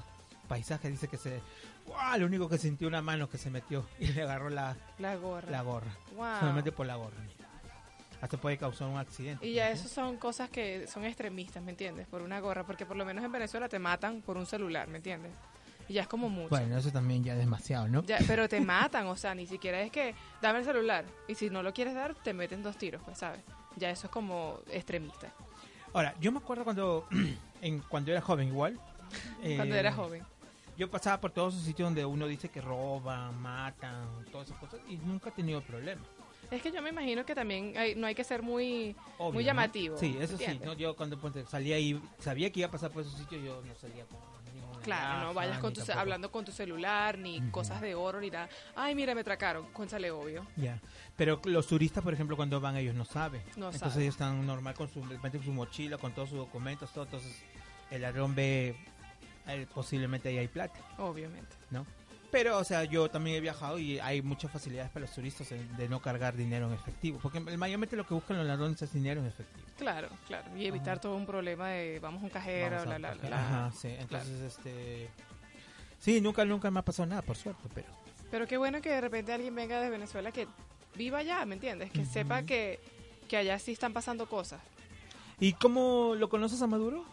paisajes. Dice que se. ¡Guau! Lo único que sintió una mano que se metió y le agarró la, La gorra. la gorra. Wow. Solamente por la gorra. Hasta puede causar un accidente. Y ya eso son cosas que son extremistas, ¿me entiendes? Por una gorra, porque por lo menos en Venezuela te matan por un celular, ¿me entiendes? Y ya es como mucho. Bueno, eso también ya es demasiado, ¿no? Ya, pero te matan, o sea, ni siquiera es que dame el celular y si no lo quieres dar te meten dos tiros, pues, ¿sabes? Ya eso es como extremista. Ahora, yo me acuerdo cuando, en, cuando era joven igual. Cuando eh, era joven. Yo pasaba por todos esos sitios donde uno dice que roban, matan, todas esas cosas, y nunca he tenido problemas. Es que yo me imagino que también hay- no hay que ser muy, Obvio, muy ¿no? llamativo. Sí, eso sí. Yo cuando ponte, salía y sabía que iba a pasar por esos sitios, yo no salía con Claro, no vayas con tu, tampoco- hablando con tu celular, ni cosas de oro, ni nada. Ay, mira, me atracaron. Cuéntale obvio. Ya. Pero los turistas, por ejemplo, cuando van, ellos no saben. No entonces saben. ellos están normal con su mochila, con todos sus documentos, todo. Entonces el ladrón ve, eh, posiblemente ahí hay plata, Obviamente. ¿no? Pero, o sea, yo también he viajado y hay muchas facilidades para los turistas de no cargar dinero en efectivo. Porque mayormente lo que buscan los ladrones es dinero en efectivo. Claro, claro. Y evitar todo un problema de vamos a un cajero, Vamos a. Ajá, sí. Entonces, este... Sí, nunca, nunca me ha pasado nada, por suerte, pero... Pero qué bueno que de repente alguien venga de Venezuela que viva allá, ¿me entiendes? Que sepa que, que allá sí están pasando cosas. ¿Y cómo lo conoces a Maduro?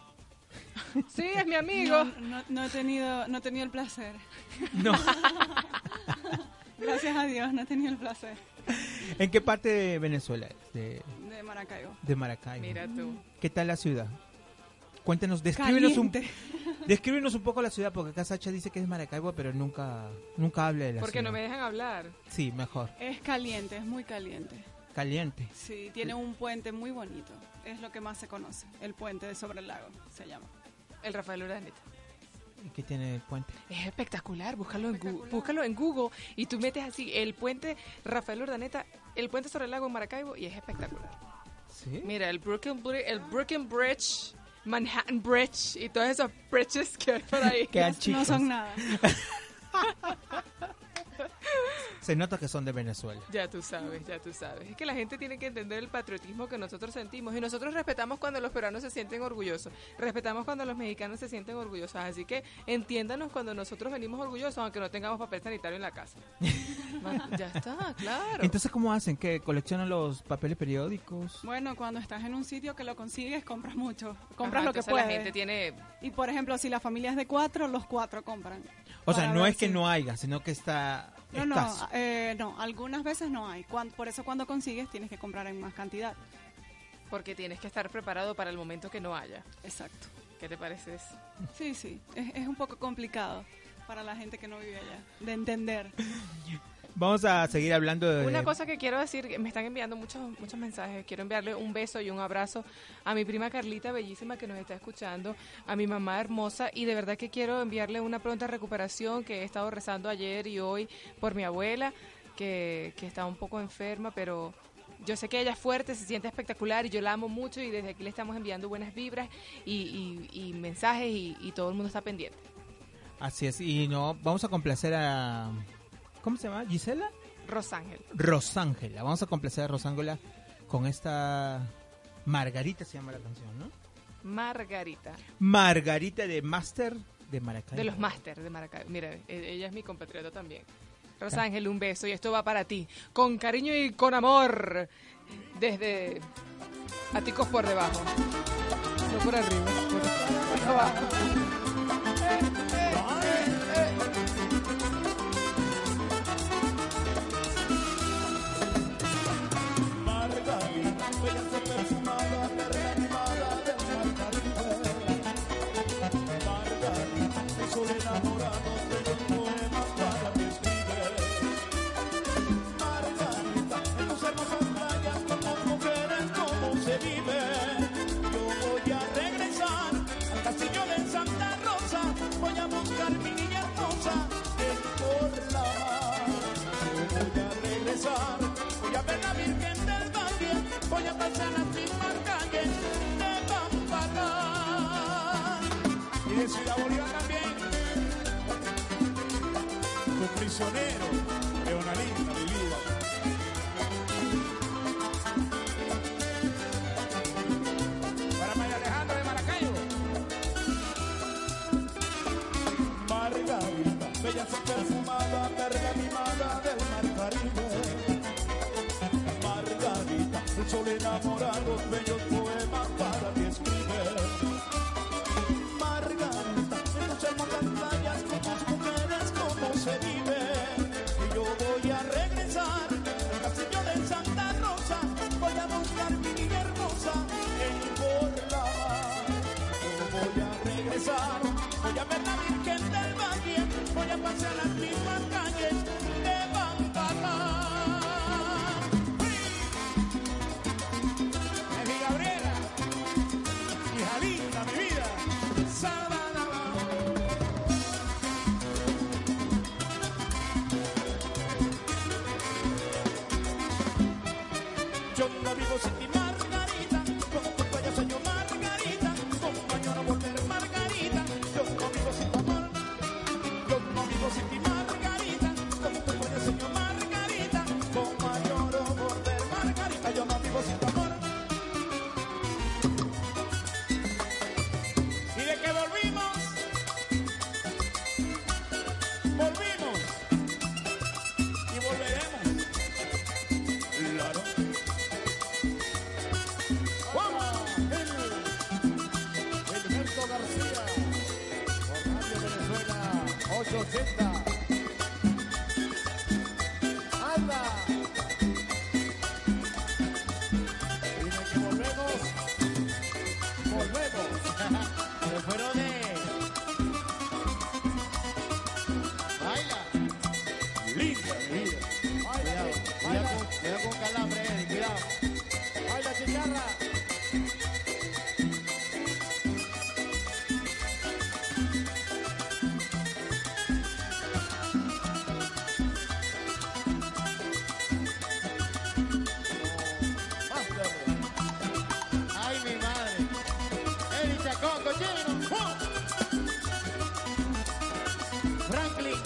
Sí, es mi amigo. No, no- no he tenido, no he tenido el placer. No. Gracias a Dios, no he tenido el placer. ¿En qué parte de Venezuela es? De, De Maracaibo. de Maracaibo. Mira tú. ¿Qué tal la ciudad? Cuéntanos, descríbenos un, descríbenos un poco la ciudad, porque acá Sacha dice que es Maracaibo, pero nunca, nunca habla de la Porque no ciudad. me dejan hablar. Sí, mejor. Es caliente, es muy caliente. Caliente. Sí, tiene un puente muy bonito. Es lo que más se conoce. El puente de sobre el lago se llama. El Rafael Urdaneta. ¿Y qué tiene el puente? Es espectacular, búscalo en, Google, búscalo en Google y tú metes así el puente Rafael Urdaneta, el puente sobre el lago en Maracaibo y es espectacular. ¿Sí? Mira, el Brooklyn, el Brooklyn Bridge, Manhattan Bridge y todos esos bridges que hay por ahí. Quedan No chicos. son nada. Se nota que son de Venezuela. Ya tú sabes, ya tú sabes. Es que la gente tiene que entender el patriotismo que nosotros sentimos y nosotros respetamos cuando los peruanos se sienten orgullosos, respetamos cuando los mexicanos se sienten orgullosos, así que entiéndanos cuando nosotros venimos orgullosos aunque no tengamos papel sanitario en la casa. Ya está, claro. Entonces, ¿cómo hacen? ¿Que coleccionan los papeles periódicos? Bueno, cuando estás en un sitio que lo consigues, compras mucho. Compras Ajá, lo que puedes. La gente tiene Y por ejemplo, si la familia es de cuatro, los cuatro compran. O sea, no es que no haya, sino que está No, no, eh, no, algunas veces no hay. Cuan- por eso cuando consigues tienes que comprar en más cantidad. porque tienes que estar preparado para el momento que no haya. Exacto. ¿Qué te parece eso? Sí, sí, es, es un poco complicado para la gente que no vive allá de entender. Vamos a seguir hablando de... Una cosa que quiero decir, me están enviando muchos muchos mensajes. Quiero enviarle un beso y un abrazo a mi prima Carlita, bellísima, que nos está escuchando, a mi mamá hermosa, y de verdad que quiero enviarle una pronta recuperación, que he estado rezando ayer y hoy por mi abuela, que, que está un poco enferma, pero yo sé que ella es fuerte, se siente espectacular y yo la amo mucho y desde aquí le estamos enviando buenas vibras y, y- y mensajes y, y todo el mundo está pendiente. Así es, y no, vamos a complacer a... ¿Cómo se llama? ¿Gisela? Rosángel. Rosángela. Vamos a complacer a Rosángela con esta... Margarita se llama la canción, ¿no? Margarita. Margarita de Master de Maracaibo. De los máster de Maracaibo. Mira, e- ella es mi compatriota también. Rosángel, un beso y esto va para ti. Con cariño y con amor. Desde Aticos por debajo. No por arriba, por abajo. Y de Ciudad Bolívar también. Tu prisionero, voy a ver la Virgen del Valle, voy a pasear las mismas calles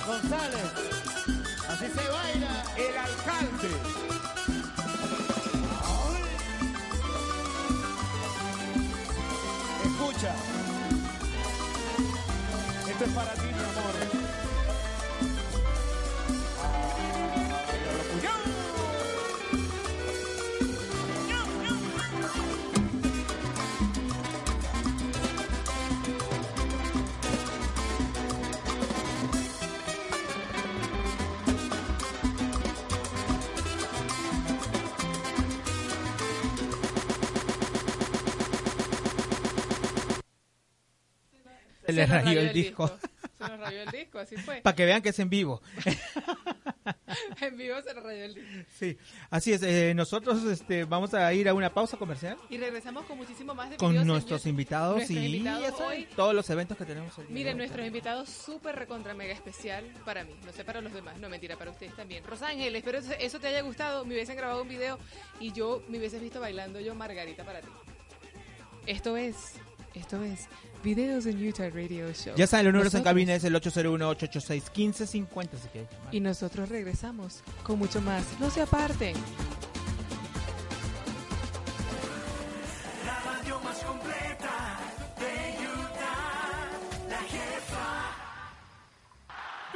González. Así se baila. El alcalde. Escucha. Esto es para ti, mi amor. Le nos rayó el disco. Se nos rayó el disco, así fue. Para que vean que es en vivo. en vivo se nos rayó el disco. Sí, así es. eh, nosotros este, vamos a ir a una pausa comercial Y regresamos con muchísimo más de con nuestros invitados Nuestros y invitados hoy. todos los eventos que tenemos de Miren, hoy. nuestros invitados súper recontra mega especial para mí. No sé para los demás, no mentira, para ustedes también. Rosángel, espero eso- eso te haya gustado. Me hubiesen grabado un video y yo me hubieses visto bailando yo Margarita para ti. Esto es, esto es Videos en Utah Radio Show. Ya saben, los números en cabina es el 801-886-1550. Si quieren llamar. Y nosotros regresamos con mucho más. No se aparten.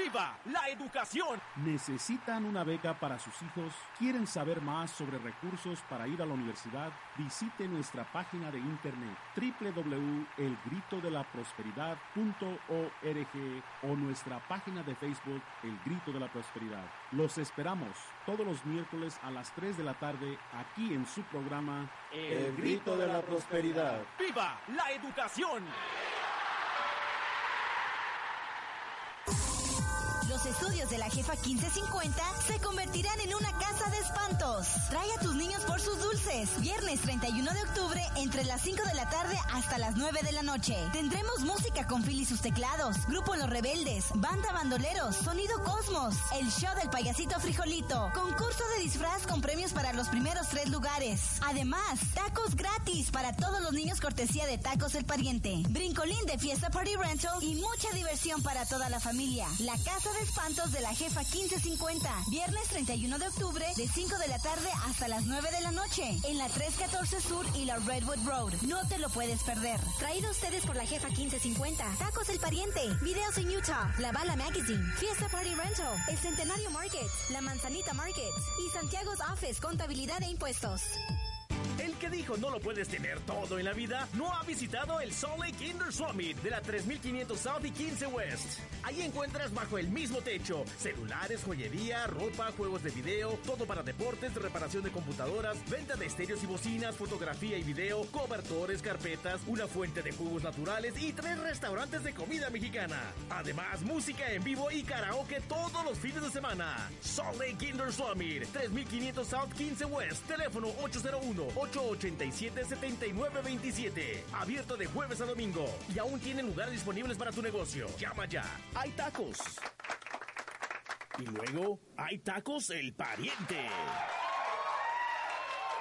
¡Viva la educación! ¿Necesitan una beca para sus hijos? ¿Quieren saber más sobre recursos para ir a la universidad? Visite nuestra página de internet www.elgritodelaprosperidad.org o nuestra página de Facebook El Grito de la Prosperidad. Los esperamos todos los miércoles a las 3 de la tarde aquí en su programa El Grito de la Prosperidad. ¡Viva la educación! Estudios de la jefa 1550 se convertirán en una casa de espantos. Trae a tus niños por sus dulces. Viernes 31 de octubre entre las 5 de la tarde hasta las 9 de la noche. Tendremos música con Phil y sus teclados, Grupo Los Rebeldes, Banda Bandoleros, Sonido Cosmos, el show del payasito frijolito, concurso de disfraz con premios para los primeros tres lugares. Además, tacos gratis para todos los niños cortesía de Tacos El Pariente, brincolín de Fiesta Party Rental y mucha diversión para toda la familia. La casa de espantos de la jefa 1550. Viernes 31 de octubre de 5 de la tarde hasta las 9 de la noche. En la 314 Sur y la Redwood Road. No te lo puedes perder. Traído ustedes por la jefa 1550. Tacos el pariente. Videos en Utah. La Bala Magazine. Fiesta Party Rental. El Centenario Market. La Manzanita Market. Y Santiago's Office. Contabilidad e impuestos. El que dijo no lo puedes tener todo en la vida no ha visitado el Salt Lake Indoor Summit de la 3500 South y 15 West. Ahí encuentras bajo el mismo techo celulares, joyería, ropa, juegos de video, todo para deportes, reparación de computadoras, venta de estéreos y bocinas, fotografía y video, cobertores, carpetas, una fuente de jugos naturales y tres restaurantes de comida mexicana. Además, música en vivo y karaoke todos los fines de semana. Salt Lake Indoor Summit, 3500 South 15 West, teléfono 801-887-7927. Abierto de jueves a domingo. Y aún tienen lugares disponibles para tu negocio. Llama ya. Hay tacos. Y luego hay tacos el pariente.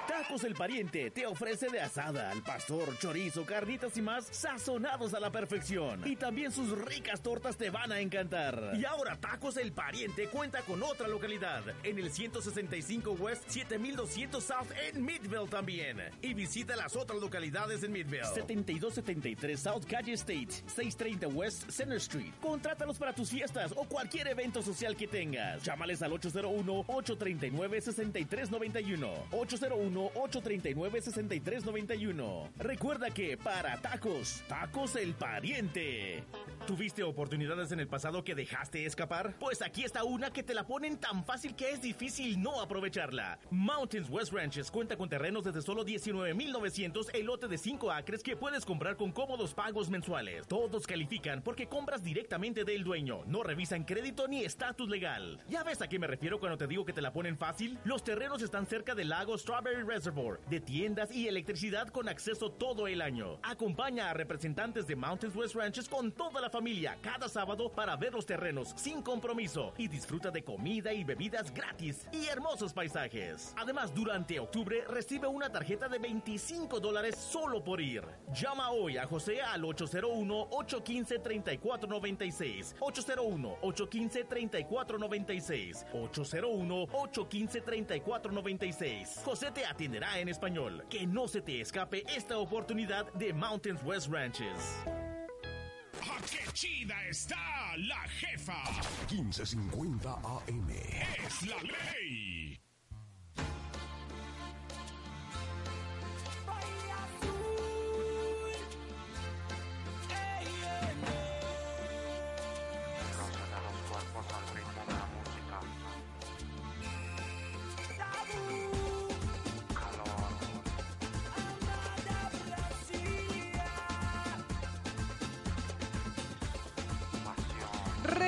Tacos El Pariente te ofrece de asada al pastor, chorizo, carnitas y más sazonados a la perfección. Y también sus ricas tortas te van a encantar. Y ahora Tacos El Pariente cuenta con otra localidad en el 165 West 7200 South en Midville también. Y visita las otras localidades en Midville. 7273 South Calle State, 630 West Center Street. Contrátalos para tus fiestas o cualquier evento social que tengas. Llámales al 801-839-6391. 801-839-6391. Recuerda que para tacos, tacos el pariente. ¿Tuviste oportunidades en el pasado que dejaste escapar? Pues aquí está una que te la ponen tan fácil que es difícil no aprovecharla. Mountains West Ranches cuenta con terrenos desde solo 19,900 el lote de 5 acres que puedes comprar con cómodos pagos mensuales. Todos califican porque compras directamente del dueño. No revisan crédito ni estatus legal. ¿Ya ves a qué me refiero cuando te digo que te la ponen fácil? Los terrenos están cerca del lago Strawberry Reservoir, de tiendas y electricidad con acceso todo el año. Acompaña a representantes de Mountains West Ranches con toda la familia cada sábado para ver los terrenos sin compromiso y disfruta de comida y bebidas gratis y hermosos paisajes. Además, durante octubre recibe una tarjeta de 25 dólares solo por ir. Llama hoy a José al 801-815-3496. 801-815-3496. 801-815-3496. José te atenderá en español. Que no se te escape esta oportunidad de Mountains West Ranches. ¡Ah, qué chida está la jefa! 1550 AM. Es la ley.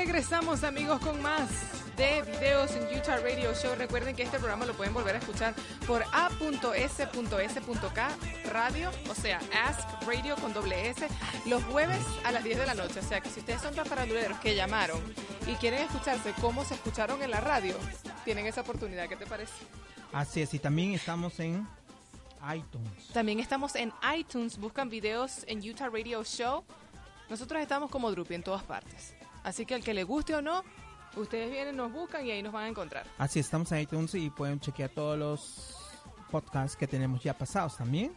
Regresamos amigos con más de videos en Utah Radio Show. Recuerden que este programa lo pueden volver a escuchar por a.s.s.k radio, o sea, Ask Radio con doble S, los jueves a las 10 de la noche. O sea que si ustedes son paparanduleros que llamaron y quieren escucharse cómo se escucharon en la radio, tienen esa oportunidad. ¿Qué te parece? Así es, y también estamos en iTunes. También estamos en iTunes. Buscan videos en Utah Radio Show. Nosotros estamos como Drupi en todas partes. Así que al que le guste o no, ustedes vienen, nos buscan y ahí nos van a encontrar. Así estamos en iTunes y pueden chequear todos los podcasts que tenemos ya pasados también.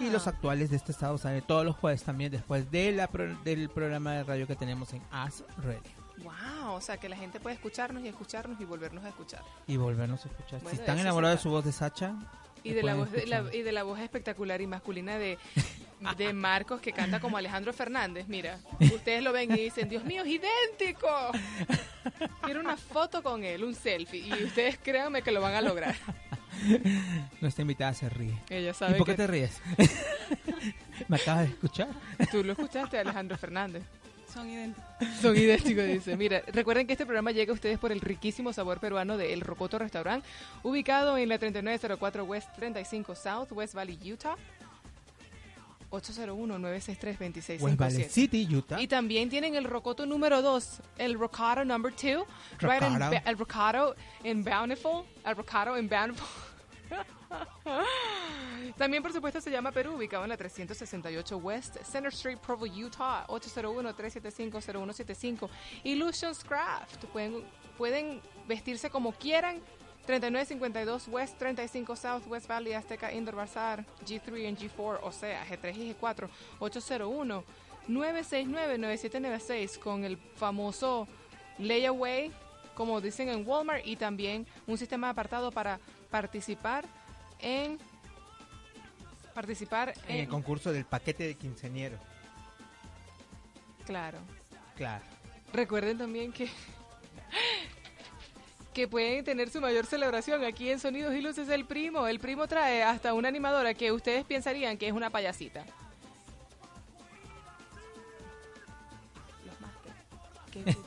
Y los actuales de este estado salen todos los jueves también después de la pro- del programa de radio que tenemos en As Radio. Wow, o sea que la gente puede escucharnos y escucharnos y volvernos a escuchar. Y volvernos a escuchar. Bueno, si están enamorados de su voz de Sacha. Y de, la voz de, la, y de la voz espectacular y masculina de, de Marcos que canta como Alejandro Fernández. Mira, ustedes lo ven y dicen, Dios mío, es idéntico. Quiero una foto con él, un selfie. Y ustedes créanme que lo van a lograr. Nuestra invitada se ríe. Ella sabe ¿Y por qué que- te ríes? Me acabas de escuchar. Tú lo escuchaste, Alejandro Fernández. Son idénticos. Son idénticos, dice. Mira, recuerden que este programa llega a ustedes por el riquísimo sabor peruano de El Rocoto Restaurant, ubicado en la 3904 West 35 South, West Valley, Utah. 801-963-2657. West Valley City, Utah. Y también tienen el rocoto número 2, el Rocado number 2, right el Rocado en Bountiful, el Rocado en Bountiful. También, por supuesto, se llama Perú, ubicado en la 368 West Center Street, Provo, Utah, 801-375-0175. Illusions Craft. Pueden, vestirse como quieran. 3952 West, 35 South, West Valley, Azteca Indoor Bazaar, G3 y G4, o sea, G3 y G4, 801 969-9796 con el famoso layaway, como dicen en Walmart, y también un sistema apartado para participar en participar En el en concurso del paquete de quinceañero. claro. Claro. Recuerden también que que pueden tener su mayor celebración aquí en Sonidos y Luces el primo. El primo trae hasta una animadora que ustedes pensarían que es una payasita. ¿Qué grupo?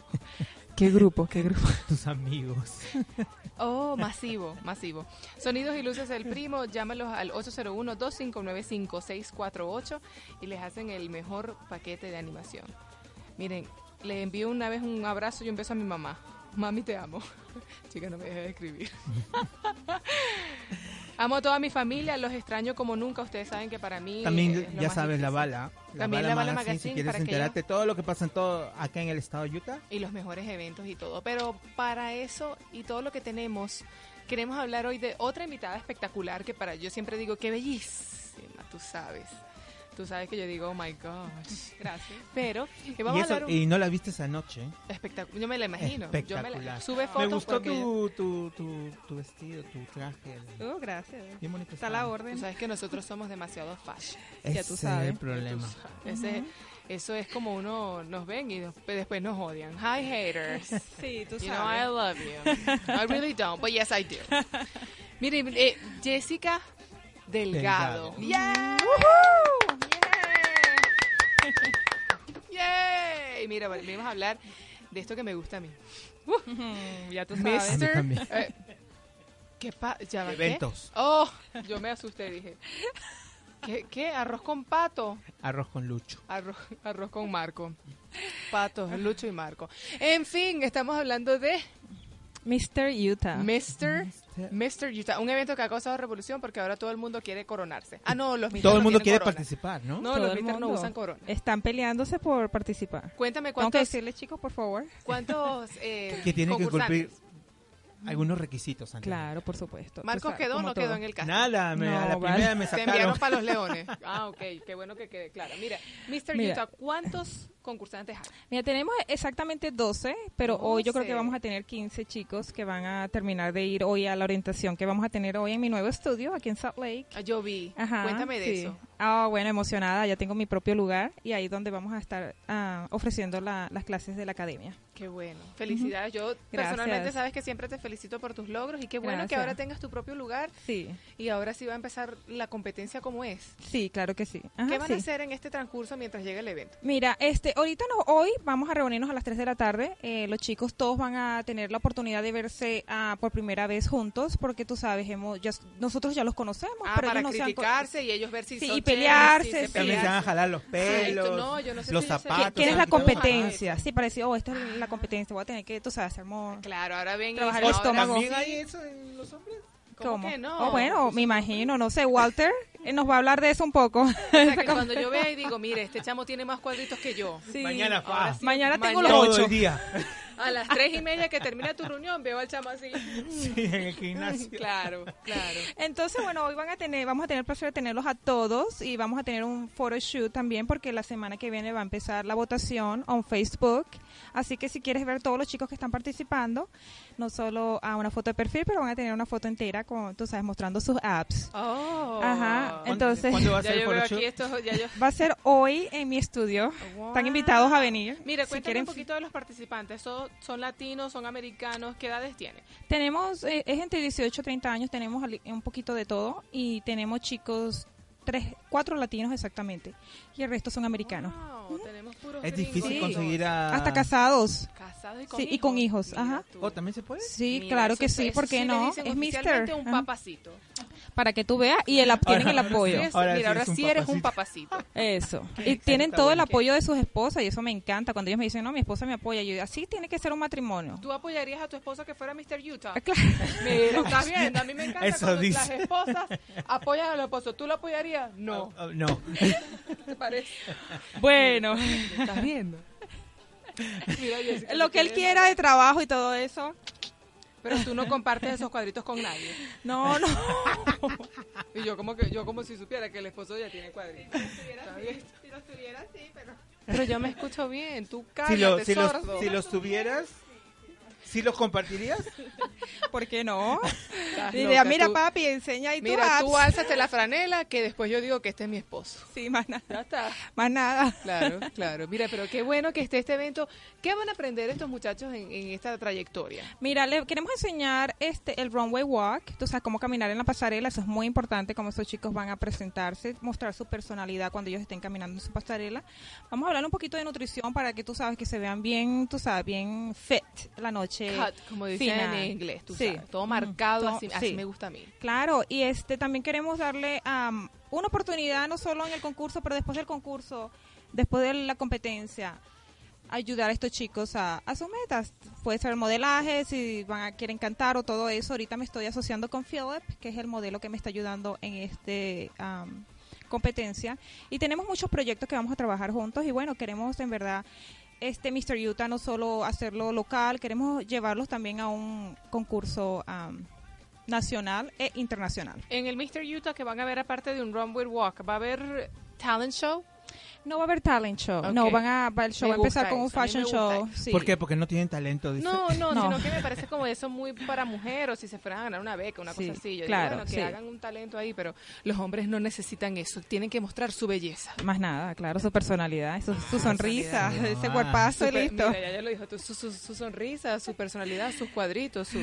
¿Qué grupo? ¿Qué grupo? Tus amigos. Oh, masivo, masivo. Sonidos y luces del primo, llámalos al 801-259-5648 y les hacen el mejor paquete de animación. Miren, le envío una vez un abrazo y un beso a mi mamá. Mami, te amo. Chica, no me dejes de escribir. Amo a toda mi familia, los extraño como nunca. Ustedes saben que para mí. También es lo ya más sabes la difícil. bala. También la Bala Magazine, Magazine Si quieres para enterarte de todo lo que pasa en todo acá en el estado de Utah. y los mejores eventos y todo. Pero para eso y todo lo que tenemos, queremos hablar hoy de otra invitada espectacular que para yo siempre digo que bellísima, tú sabes. Tú sabes que yo digo, oh my gosh. Gracias. Pero que Y, vamos eso- a un y no la viste esa noche. espectacular. Yo me la imagino. Yo me Espectacular. la, sube fotos Me gustó tu, tu, tu, tu vestido, tu traje. Oh, gracias. Bien bonito. Está la orden. Tú sabes que nosotros somos demasiado fashion. Ese es el problema. Ese, Eso es como uno nos ven y después después nos odian. Hi haters. Sí, tú You know sabes. I love you. I really don't, but yes I do. Miren, eh, Jessica Delgado. Delgado. ¡Yay! ¡Yay! Mira, venimos a hablar de esto que me gusta a mí. ya tú Mister, sabes. A mí también. eh, ¿Qué pa ya va, ¿qué? Eventos. Oh, yo me asusté, dije. ¿Qué? qué? ¿Arroz con pato? Arroz con lucho. Arroz, arroz con Marco. Patos, Lucho y Marco. En fin, estamos hablando de Mr. Utah. Mr. Mr. Utah, un evento que ha causado revolución porque ahora todo el mundo quiere coronarse. Ah, no, los. Todo el mundo quiere corona. participar, ¿no? No, Todo los el Mr. no mundo. usan corona. Están peleándose por participar. Cuéntame Tengo que cuántos, decirles, chicos, por favor. cuántos eh, Que tienen que concursantes? cumplir algunos requisitos antes. Claro, por supuesto. ¿Marcos quedó o no todo. quedó en el casting? Nada, me, a la No, vale. primera me sacaron. enviaron para los leones. Ah, ok, qué bueno que quede claro. Mira, Mr. Mira. Utah, ¿cuántos concursantes hay? Mira, tenemos exactamente 12, pero hoy yo creo que 12. vamos a tener 15 chicos que van a terminar de ir hoy a la orientación que vamos a tener hoy en mi nuevo estudio aquí en Salt Lake. Ah, Yo vi. Ajá, Cuéntame de sí. eso. Ah, bueno, emocionada, ya tengo mi propio lugar y ahí donde vamos a estar ah, ofreciendo la- las clases de la academia. Qué bueno. Felicidades. Yo personalmente Gracias. sabes que siempre te felicito por tus logros y qué bueno que Gracias. ahora tengas tu propio lugar Sí, y ahora sí va a empezar la competencia como es. sí, claro que sí. Ajá, ¿Qué van sí. a hacer en este transcurso mientras llegue el evento? Mira, este, ahorita no, hoy vamos a reunirnos a las 3 de la tarde. Eh, los chicos todos van a tener la oportunidad de verse ah, por primera vez juntos, porque tú sabes, hemos, ya- nosotros ya los conocemos, Ah, pero para ellos no han criticarse y ellos ver si Sí, son y pelearse, chéveres, si se sí. También se van a jalar los pelos, no, yo no sé los si zapatos. ¿Quién es la competencia? Sí, parecía, oh, esta es la competencia, voy a tener que, tú sabes, hacer more. Claro, ahora Trabajar el ahora estómago. ¿También hay eso en los hombres? ¿Cómo ¿Cómo? que no? Oh, bueno, me imagino, no sé, Walter eh, nos va a hablar de eso un poco. O sea, que cuando yo vea y digo, mire, este chamo tiene más cuadritos que yo. Sí. Mañana fa. sí, Mañana tengo mañana- los Todo ocho. el día. A las tres y media que termina tu reunión, veo al chamo así. Sí, en el gimnasio. Claro, claro. Entonces, bueno, hoy van a tener, vamos a tener el placer de tenerlos a todos y vamos a tener un photoshoot también porque la semana que viene va a empezar la votación en Facebook. Así que si quieres ver todos los chicos que están participando, no solo a una foto de perfil, pero van a tener una foto entera con, tú sabes, mostrando sus apps. Oh. Ajá, ¿Cuándo- entonces ¿Cuándo va a Ya ser el yo veo photoshoot? aquí estos, ya yo... va a ser hoy en mi estudio. Están invitados a venir. Mira, Si cuéntame quieren- un poquito de los participantes. ¿Son, son latinos, son americanos? ¿Qué edades tienen? Tenemos, eh, es entre 18 y 30 años, tenemos ali- un poquito de todo y tenemos chicos, tres, cuatro latinos exactamente y el resto son americanos. Wow, tenemos puros Es gringos. difícil conseguir a... Hasta casados. Casados y con Sí, hijos. y con hijos, Mira ajá. tú. ¿Oh, también se puede? Sí, Mira, claro que es- sí, ¿por qué no? Es Mister. un Ajá. papacito. para que tú veas y el, tienen el Ahora apoyo. sí es- Ahora mira, sí ahora es un sí eres un papacito. Eso. Y tienen está todo el apoyo de sus esposas y eso me encanta. Cuando ellos me dicen, no, mi esposa me apoya, yo digo, así tiene que ser un matrimonio. ¿Tú apoyarías a tu esposa que fuera Mr. Utah? Ah, claro. Mira, estás viendo, a mí me encanta Eso cuando dice. las esposas apoyan a los esposos. ¿Tú lo apoyarías? No. Oh, no. Bueno. ¿Estás viendo? Mira, Jessica, Lo que él quiera de trabajo y todo eso. Pero tú no compartes esos cuadritos con nadie. No, no. Y yo como que yo como si supiera que el esposo ya tiene cuadritos. Pero... Pero yo me escucho bien, tú Si, cállate, lo- si los, sordo. si los tuvieras, ¿sí los compartirías? ¿Por qué no? Loca, mira tú- papi, enseña ahí tu Mira, tú apps". álzate la franela que después yo digo que este es mi esposo. Sí, más nada. Ya está. Más nada. Claro, claro. Mira, pero qué bueno que esté este evento. ¿Qué van a aprender estos muchachos en, en esta trayectoria? Mira, le queremos enseñar este el runway walk, tú sabes cómo caminar en la pasarela, eso es muy importante, cómo estos chicos van a presentarse, mostrar su personalidad cuando ellos estén caminando en su pasarela. Vamos a hablar un poquito de nutrición para que tú sabes que se vean bien, tú sabes, bien fit la noche. Cut, como dicen fina. en inglés, tú Sí. sabes. Todo marcado, todo- así, así sí. me gusta a mí. Claro, y este también queremos darle am, una oportunidad no solo en el concurso, pero después del concurso, después de la competencia, ayudar a estos chicos a, a sus metas. Puede ser modelaje, si van a quieren cantar o todo eso. Ahorita me estoy asociando con Philip, que es el modelo que me está ayudando en este am, competencia. Y tenemos muchos proyectos que vamos a trabajar juntos y bueno, queremos en verdad este Mr. Utah no solo hacerlo local, queremos llevarlos también a un concurso nacional e internacional. En el Mr. Utah que van a ver aparte de un runway walk, ¿va a haber talent show? No va a haber talent show. Ok. No, van a, va- el show Me va a empezar con un fashion show. sí. ¿Por qué? Porque no tienen talento, dice. No, no, No. sino que me parece como eso muy para mujeres, si se fueran a ganar una beca, una Sí, cosa así. Yo claro, digo, bueno, que sí. hagan un talento ahí, pero los hombres no necesitan eso, tienen que mostrar su belleza. Más nada, claro, su personalidad, su, su sonrisa, personalidad. ese cuerpazo y listo. Mira, ya, ya lo dijo, tú, su, su- su sonrisa, su personalidad, sus cuadritos, su...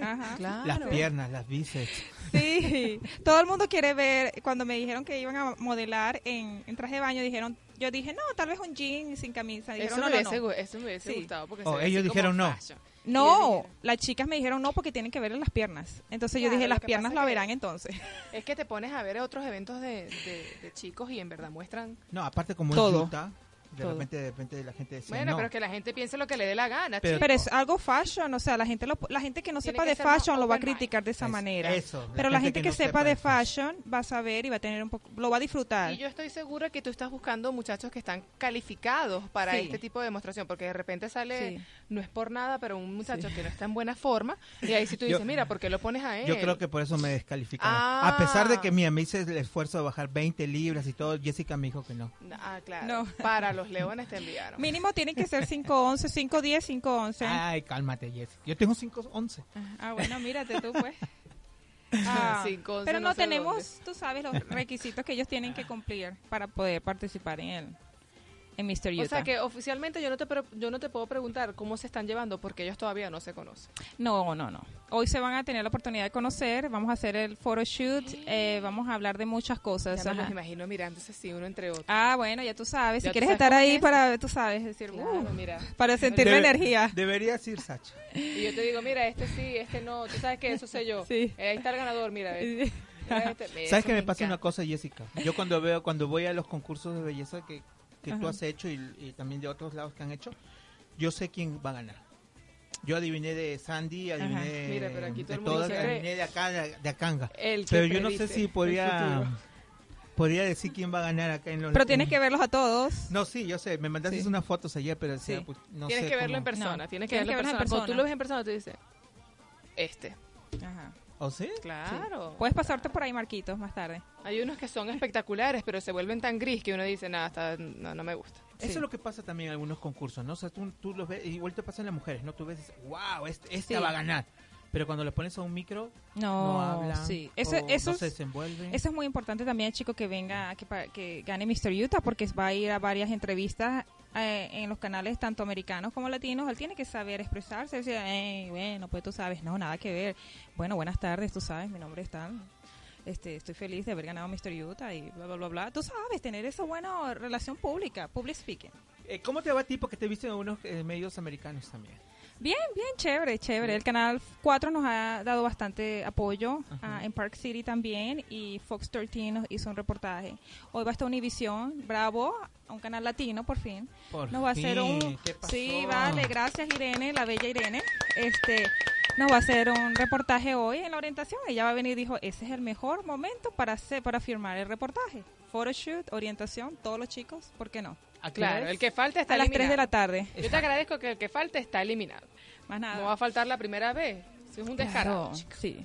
Ajá. Claro. Las piernas, las bíceps. Sí, todo el mundo quiere ver, cuando me dijeron que iban a modelar en, en traje de baño, dijeron, yo dije, no, tal vez un jean sin camisa. Dijeron, Eso, no, me no, hubiese, no. eso me hubiese Sí. gustado. Porque Oh, ellos dijeron no. fashion. No, las chicas me dijeron no porque tienen que ver las piernas. Entonces yo dije, lo las piernas la que- verán entonces. Es que te pones a ver otros eventos de, de- de chicos y en verdad muestran... No, aparte como Todo. es Utah, de Todo. repente, de repente la gente decía Bueno, no. pero que la gente piense lo que le dé la gana, Pero- Pero es algo fashion, o sea, la gente lo- la gente que no Tiene sepa que de fashion lo va a criticar de esa Es- manera. eso, Pero la gente gente que que, no sepa sepa de fashion va a saber y va a tener un poco, lo va a disfrutar. Y yo estoy segura que tú estás buscando muchachos que están calificados para Sí. este tipo de demostración, porque de repente sale, Sí. no es por nada, pero un muchacho que no está en buena forma, y ahí sí tú Yo- dices, mira, ¿por qué lo pones a él? Yo creo que por eso me descalificaron. Ah. A pesar de que mira, me hice el esfuerzo de bajar 20 libras y todo, Jessica me dijo que no. Ah, claro. No. Para los leones te enviaron. Mínimo tienen que ser 5'11, 5'10, 5'11. Ay, cálmate, Jessica. Yo tengo 5'11. Ah, bueno, mírate tú, pues. Ah, Cinco, once, pero no, no sé tenemos, dónde. tú sabes, los requisitos que ellos tienen que cumplir para poder participar en el en Mr. Utah. O sea que oficialmente yo no te yo no te puedo preguntar cómo se están llevando porque ellos todavía no se conocen. No, no, no. Hoy se van a tener la oportunidad de conocer, vamos a hacer el photoshoot, eh, vamos a hablar de muchas cosas. Ya me los imagino mirándose así uno entre otros. Ah, bueno, ya tú sabes. Ya si tú quieres sabes estar ahí es. para, tú sabes, decir, Claro, uh, mira. para sentir la energía. Deberías ir, Sacha. Y yo te digo, mira, este sí, este no. Tú sabes que eso sé yo. Sí. Eh, ahí está el ganador, mira. este. ¿Sabes qué me me pasa una cosa, Jessica? Yo cuando veo, cuando voy a los concursos de belleza que, que tú Ajá. has hecho y, y también de otros lados que han hecho, yo sé quién va a ganar. Yo adiviné de Sandy, adiviné Ajá. Mira, pero aquí todo de todas, adiviné de acá, de, de Acanga. El que Pero yo no sé si podría, podría decir quién va a ganar acá en los... Pero tienes que verlos a todos. No, sí, yo sé. Me mandaste Sí. unas fotos ayer, pero decía, Sí. pues, no tienes sé que verlo cómo- en persona. No, Tienes que tienes verlo en que verlo en persona. Cuando tú lo ves en persona, te dices, este. Ajá. ¿O sí? Claro. Puedes pasarte por ahí, Marquitos, más tarde. Hay unos que son espectaculares, pero se vuelven tan gris que uno dice, nada, está- no, no me gusta. Eso Sí. es lo que pasa también en algunos concursos, ¿no? O sea, tú, tú los ves, igual te pasa en las mujeres, ¿no? Tú ves, wow, este, esta Sí. va a ganar. Pero cuando le pones a un micro, No, no hablan, sí. Eso, o eso no se es- desenvuelven. Eso es muy importante también, chico, que venga, que, que gane Mr. Utah, porque va a ir a varias entrevistas eh, en los canales tanto americanos como latinos. Él tiene que saber expresarse. Decir, "Ey, bueno, pues tú sabes, no, nada que ver. Bueno, buenas tardes, tú sabes, mi nombre es tal. Este, estoy feliz de haber ganado Mr. Utah y bla, bla, bla, bla. Tú sabes, tener esa buena relación pública, public speaking. Eh, ¿Cómo te va a ti? Porque te viste en unos eh, medios americanos también. Bien, bien, chévere, chévere. El canal 4 nos ha dado bastante apoyo ah, en Park City también y Fox 13 nos hizo un reportaje. Hoy va a estar Univision, bravo, un canal latino por fin. Por nos va a hacer un. Sí, vale, gracias Irene, la bella Irene. Este nos va a hacer un reportaje hoy en la orientación. Ella va a venir y dijo, "Ese es el mejor momento para hacer para firmar el reportaje." Photoshoot, orientación, todos los chicos, ¿por qué no? Claro, el que falta está a las 3 de eliminado. la tarde. Yo te agradezco que el que falta está eliminado. Más nada. No va a faltar la primera vez. Si es un descarado. Claro, sí.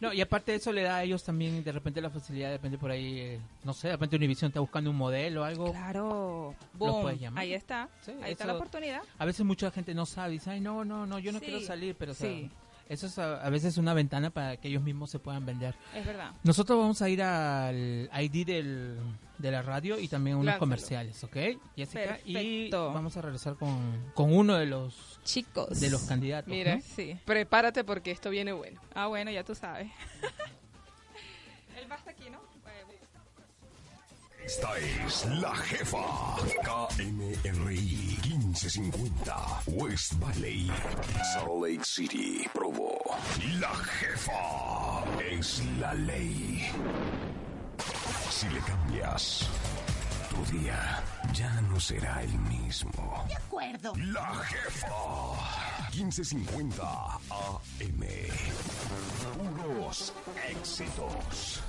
No, y aparte de eso le da a ellos también de repente la facilidad, de repente por ahí, eh, no sé, de repente Univision está buscando un modelo o algo. Claro. Lo Boom. puedes llamar. Ahí está. Sí, Ahí está la oportunidad. A veces mucha gente no sabe, dice, ay, no, no, no, yo no Sí, quiero salir, pero o sea, sí. eso es a, a veces una ventana para que ellos mismos se puedan vender. Es verdad. Nosotros vamos a ir al ID del, de la radio y también unos Lánzalo. comerciales, ¿ok? Jessica, y vamos a regresar con, con uno de los chicos de los candidatos. Mira, ¿no? Sí. prepárate porque esto viene bueno. Ah, bueno, ya tú sabes. Él va hasta aquí, ¿no? Esta es la jefa. KMRI 1550 West Valley, Salt Lake City, Provo. La jefa es la ley. Si le cambias, tu día ya no será el mismo. De acuerdo. La jefa 1550 AM. Puros éxitos.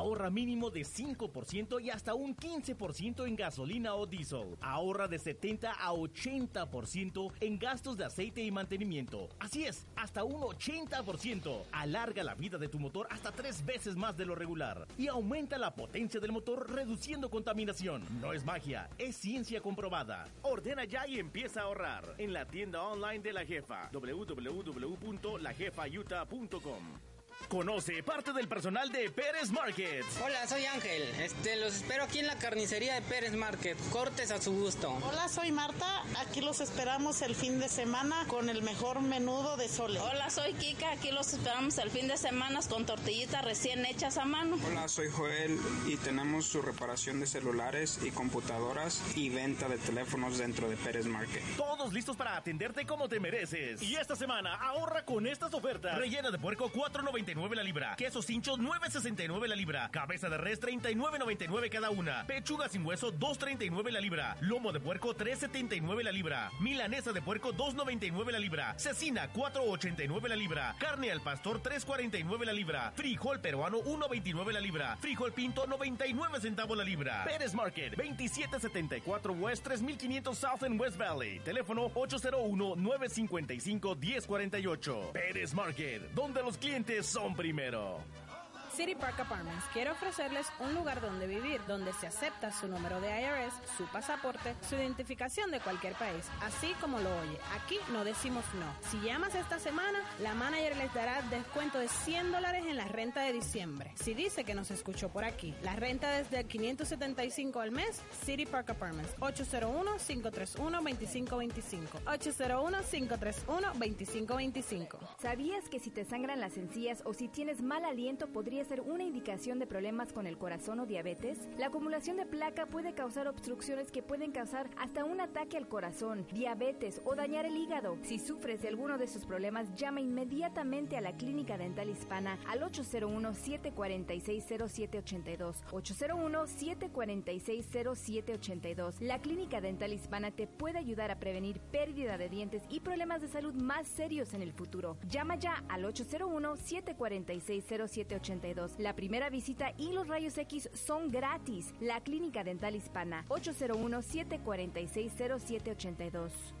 Ahorra mínimo de 5% y hasta un 15% en gasolina o diésel. Ahorra de 70 a 80% en gastos de aceite y mantenimiento. Así es, hasta un 80%. Alarga la vida de tu motor hasta tres veces más de lo regular. Y aumenta la potencia del motor reduciendo contaminación. No es magia, es ciencia comprobada. Ordena ya y empieza a ahorrar en la tienda online de la jefa www.lajefayuta.com. Conoce parte del personal de Pérez Market. Hola, soy Ángel. Este, los espero aquí en la carnicería de Pérez Market. Cortes a su gusto. Hola, soy Marta. Aquí los esperamos el fin de semana con el mejor menudo de Sole. Hola, soy Kika. Aquí los esperamos el fin de semana con tortillitas recién hechas a mano. Hola, soy Joel y tenemos su reparación de celulares y computadoras y venta de teléfonos dentro de Pérez Market. Todos listos para atenderte como te mereces. Y esta semana ahorra con estas ofertas. Rellena de puerco 4.99 la libra. Quesos hinchos 9.69 la libra. Cabeza de res 39.99 cada una. Pechuga sin hueso 2.39 la libra. Lomo de puerco 3.79 la libra. Milanesa de puerco 2.99 la libra. Cecina 4.89 la libra. Carne al pastor 3.49 la libra. Frijol peruano 1.29 la libra. Frijol pinto 99 centavos la libra. Pérez Market 2774 West 3500 South en West Valley. Teléfono 801-955-1048. Pérez Market, donde los clientes son primero. City Park Apartments quiere ofrecerles un lugar donde vivir, donde se acepta su número de IRS, su pasaporte, su identificación de cualquier país, así como lo oye. Aquí no decimos no. Si llamas esta semana, la manager les dará descuento de 100 dólares en la renta de diciembre. Si dice que nos escuchó por aquí, la renta desde 575 al mes, City Park Apartments, 801-531-2525. 801-531-2525. ¿Sabías que si te sangran las encías o si tienes mal aliento podría ser una indicación de problemas con el corazón o diabetes? La acumulación de placa puede causar obstrucciones que pueden causar hasta un ataque al corazón, diabetes o dañar el hígado. Si sufres de alguno de estos problemas, llama inmediatamente a la Clínica Dental Hispana al 801-746-0782. 801-746-0782. La Clínica Dental Hispana te puede ayudar a prevenir pérdida de dientes y problemas de salud más serios en el futuro. Llama ya al 801-746-0782. La primera visita y los rayos X son gratis. La Clínica Dental Hispana. 801-746-0782.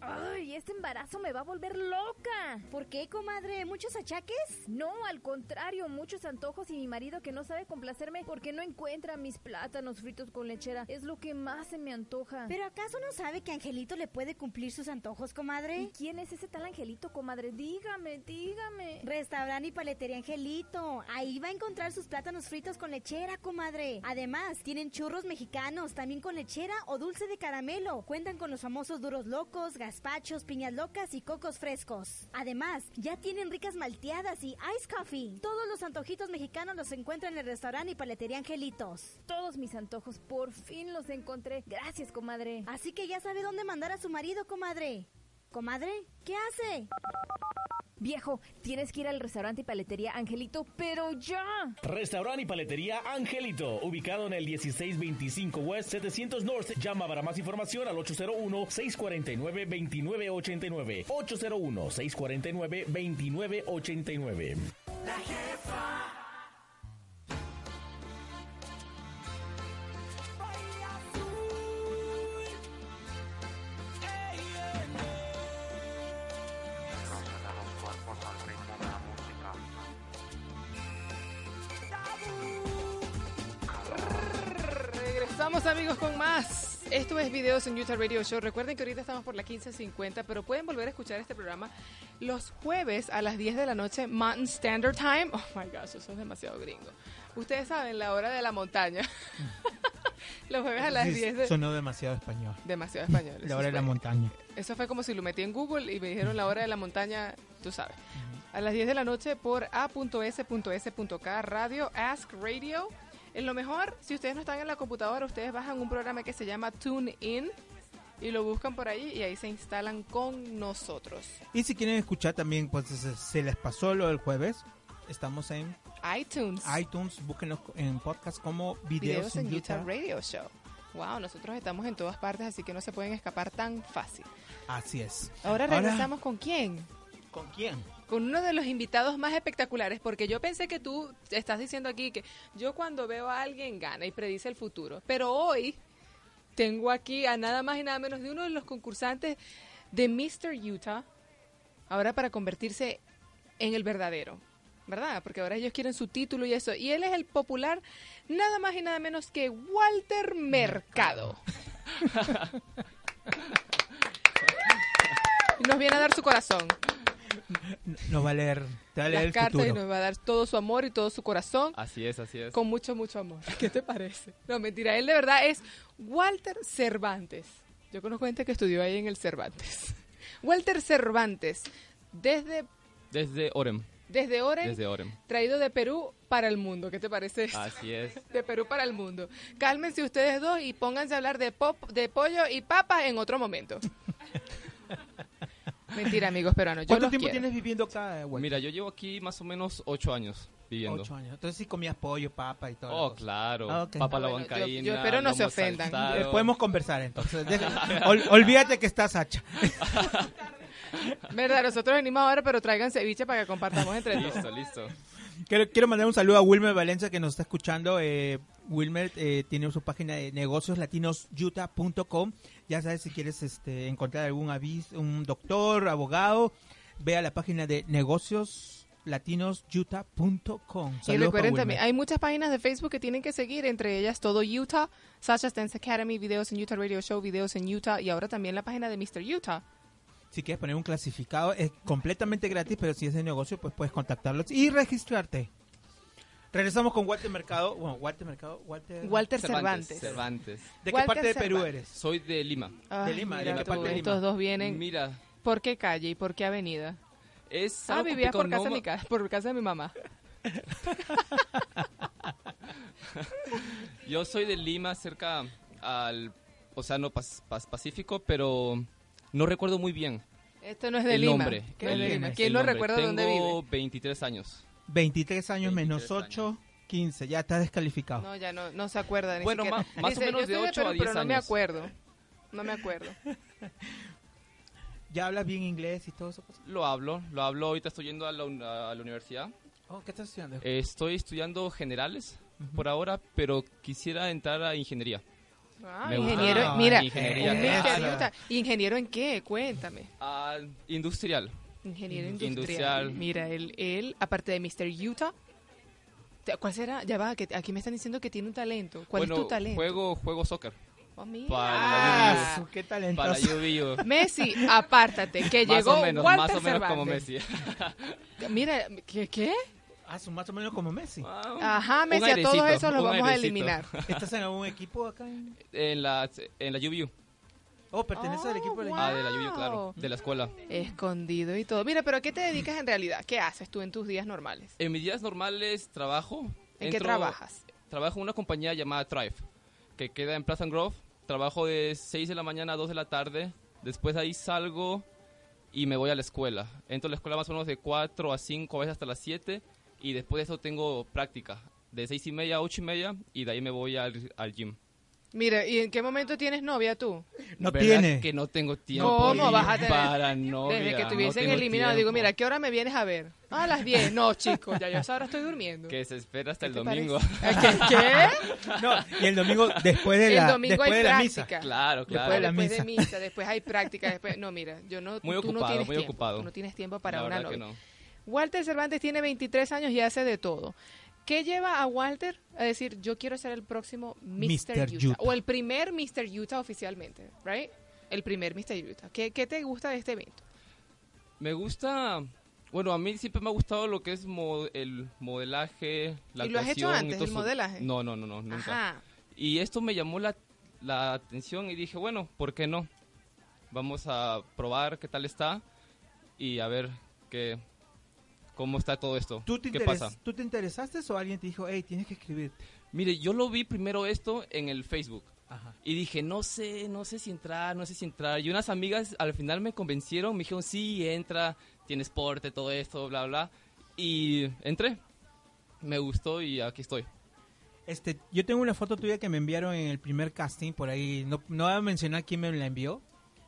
Ay, este embarazo me va a volver loca. ¿Por qué, comadre? ¿Muchos achaques? No, al contrario, muchos antojos y mi marido que no sabe complacerme porque no encuentra mis plátanos fritos con lechera. Es lo que más se me antoja. ¿Pero acaso no sabe que Angelito le puede cumplir sus antojos, comadre? ¿Y quién es ese tal Angelito, comadre? Dígame, dígame. Restaurante y paletería Angelito. Ahí va a encontrar sus plátanos fritos con lechera, comadre. Además, tienen churros mexicanos, también con lechera o dulce de caramelo. Cuentan con los famosos duros locos, gazpachos, piñas locas y cocos frescos. Además, ya tienen ricas malteadas y ice coffee. Todos los antojitos mexicanos los encuentran en el restaurante y paletería Angelitos. Todos mis antojos por fin los encontré. Gracias, comadre. Así que ya sabe dónde mandar a su marido, comadre. Comadre, ¿qué hace? Viejo, tienes que ir al restaurante y paletería Angelito, pero ya. Restaurante y paletería Angelito, ubicado en el 1625 West 700 North. Llama para más información al 801-649-2989. 801-649-2989. En Utah Radio Show. Recuerden que ahorita estamos por la 15.50, pero pueden volver a escuchar este programa los jueves a las 10 de la noche, Mountain Standard Time. Oh my gosh, eso es demasiado gringo. Ustedes saben, la hora de la montaña. los jueves a las Sí, 10 de... Sonó demasiado español. Demasiado español. La hora de la montaña. Eso fue como si lo metí en Google y me dijeron la hora de la montaña, tú sabes. A las 10 de la noche por a.s.s.k Radio Ask Radio. En lo mejor, si ustedes no están en la computadora, ustedes bajan un programa que se llama TuneIn y lo buscan por ahí y ahí se instalan con nosotros. Y si quieren escuchar también, pues se, se les pasó lo del jueves. Estamos en iTunes. iTunes, búsquenlos en podcast como Videos, Videos en Utah Radio Show. Wow, nosotros estamos en todas partes, así que no se pueden escapar tan fácil. Así es. Ahora regresamos con quién? ¿Con quién? Con uno de los invitados más espectaculares, porque yo pensé que tú estás diciendo aquí que yo cuando veo a alguien gana y predice el futuro, pero hoy tengo aquí a nada más y nada menos de uno de los concursantes de Mr. Utah, ahora para convertirse en el verdadero, ¿verdad? Porque ahora ellos quieren su título y eso, y él es el popular nada más y nada menos que Walter Mercado. Nos viene a dar su corazón Nos va a leer, te va a leer las el cartas y nos va a dar todo su amor y todo su corazón Así es, así es. con mucho, mucho amor. ¿Qué te parece? No, mentira, él de verdad es Walter Cervantes. Yo conozco gente que estudió ahí en el Cervantes. Walter Cervantes, desde, Desde Orem. desde Oren, Desde Orem. traído de Perú para el mundo. ¿Qué te parece? eso? Así es. De Perú para el mundo. Cálmense ustedes dos y pónganse a hablar de pop, de pollo y papas en otro momento. Mentira, amigos peruanos. Yo ¿Cuánto los tiempo quiero. tienes viviendo acá, Walter? Mira, yo llevo aquí más o menos ocho años viviendo. Ocho años. Entonces sí comías pollo, papa y todo. Oh, claro. Ah, ok. Papa la Ah, bueno, yo- yo espero no se ofendan. saltado. Eh, podemos conversar entonces. Deja- ol- olvídate que estás hacha. Verdad, nosotros venimos ahora, pero traigan ceviche para que compartamos entre todos. Listo, listo. Quiero, quiero mandar un saludo a Wilmer Valencia que nos está escuchando. Eh, Wilmer eh, tiene su página de negocioslatinosutah.com. Ya sabes, si quieres este, encontrar algún aviso, un doctor, abogado, ve a la página de negocioslatinosutah.com. Y Saludos recuerden también, hay muchas páginas de Facebook que tienen que seguir, entre ellas todo Utah, Sasha Dance Academy, videos en Utah Radio Show, videos en Utah y ahora también la página de Mr. Utah. Si quieres poner un clasificado, es completamente gratis, pero si es de negocio, pues puedes contactarlos y registrarte. Regresamos con Walter Mercado. Bueno, Walter Mercado. Walter, Walter Cervantes. Cervantes. ¿De qué Walter parte de Perú Cervantes. eres? Soy de Lima. Ay, de Lima, ¿de mira qué tú, parte de Lima? Estos dos vienen. Mira, ¿Por qué calle y por qué avenida? es Ah, vivías por casa, de no- mi casa, por casa de mi mamá. Yo soy de Lima, cerca al Océano Pas- Pas- Pacífico, pero no recuerdo muy bien. Esto no es de el Lima. nombre. ¿Qué es de El- Lima? el ¿Quién no nombre. recuerda dónde Tengo vive? 23 años. 23 años menos 8, 15. Ya estás descalificado. No, ya no, no se acuerda ni Bueno, siquiera. más o Dice, menos yo de soy 8 Perú, a 10 pero no me años. acuerdo. No me acuerdo. ¿Ya hablas bien inglés y todo eso? Lo hablo, lo hablo. Ahorita estoy yendo a la, a la universidad. Oh, ¿Qué estás estudiando? Eh, Estoy estudiando generales por ahora, pero quisiera entrar a ingeniería. Ah, gusta ingeniero, mira, ingeniería. ¿Ingeniero en qué? Cuéntame. Ah, industrial. Ingeniero Industrial. industrial. Mira, él, él, aparte de Mr. Utah, ¿cuál será? Ya va, que aquí me están diciendo que tiene un talento. ¿Cuál bueno, es tu talento? Juego, juego soccer. Oh, mira. Para Ah, la qué. Para. Messi, apártate, que Más llegó o menos, Walter más o menos como. Messi. Mira, ¿qué? qué? Ah, son más o menos como Messi. Ajá, Messi, a todos esos los vamos a eliminar. ¿Estás en algún equipo acá? en- En la, en la UVU. Oh, pertenece al equipo de Ah, de la Yuyo, claro. De la escuela. Escondido y todo. Mira, pero ¿a qué te dedicas en realidad? ¿Qué haces tú en tus días normales? En mis días normales trabajo. ¿En qué trabajas? Trabajo en una compañía llamada Thrive, que queda en Plaza Grove. Trabajo de 6 de la mañana a 2 de la tarde. Después de ahí salgo y me voy a la escuela. Entro a la escuela más o menos de 4 a 5, a veces hasta las 7. Y después de eso tengo práctica, de 6 y media a 8 y media. Y de ahí me voy al, al gym. Mira, ¿y en qué momento tienes novia tú? No ¿Verdad tiene. que no tengo tiempo ¿Cómo vas a tener? para novia? Desde que te hubiesen no eliminado, digo, tiempo. mira, ¿qué hora me vienes a ver? Ah, a las 10. No, chicos, ya yo a esa hora estoy durmiendo. Que se espera hasta el domingo. ¿Qué? ¿Qué? No, y el domingo después de El la, domingo después hay de la práctica. misa. Claro, Después, claro. después de misa, después hay práctica, después... No, mira, yo no... Muy tú no ocupado, tienes muy tiempo, ocupado. tú no tienes tiempo para La una verdad que novia. no. Walter Cervantes tiene 23 años y hace de todo. ¿Qué lleva a Walter a decir, yo quiero ser el próximo Mr. Mr. Utah? Utah. O el primer Mr. Utah oficialmente, ¿right? El primer Mr. Utah. ¿Qué, qué te gusta de este evento? Me gusta, bueno, a mí siempre me ha gustado lo que es mo- el modelaje, la ¿Y lo has hecho antes, el modelaje? No, no, no, no, nunca. Ajá. Y esto me llamó la, la atención y dije, bueno, ¿por qué no? Vamos a probar qué tal está y a ver qué, cómo está todo esto. ¿Tú te, ¿Qué pasa? ¿Tú te interesaste o alguien te dijo, hey, tienes que escribir? Mire, yo lo vi primero esto en el Facebook. Ajá. Y dije, no sé, no sé si entrar, no sé si entrar. Y unas amigas al final me convencieron, me dijeron, sí, entra, tienes porte, todo esto, bla, bla. Y entré. Me gustó y aquí estoy. Este, yo tengo una foto tuya que me enviaron en el primer casting por ahí. No, no voy a mencionar quién me la envió,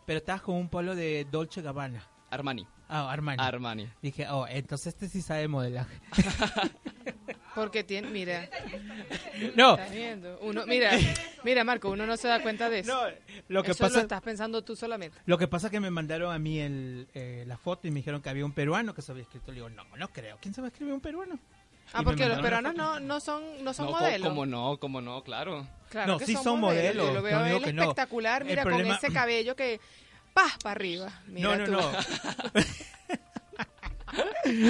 pero estabas con un polo de Dolce Gabbana. Armani. Ah, Armani. Armani. Dije, oh, entonces este sí sabe modelaje. Porque tiene, mira. No. Uno, mira, mira, Marco, uno no se da cuenta de eso. lo que Eso pasa- lo estás pensando tú solamente. Lo que pasa es que me mandaron a mí el, eh, la foto y me dijeron que había un peruano que se había escrito. Le digo, no, no creo. ¿Quién se va a escribir un peruano? Ah, Y porque los peruanos no, no son, no son No, modelos. ¿Cómo no? ¿Cómo no? Claro. Claro No, que sí son modelos, Yo lo no veo él no. espectacular, mira, problema- con ese cabello que ¡pah! para arriba. Mira no, tú. no, no.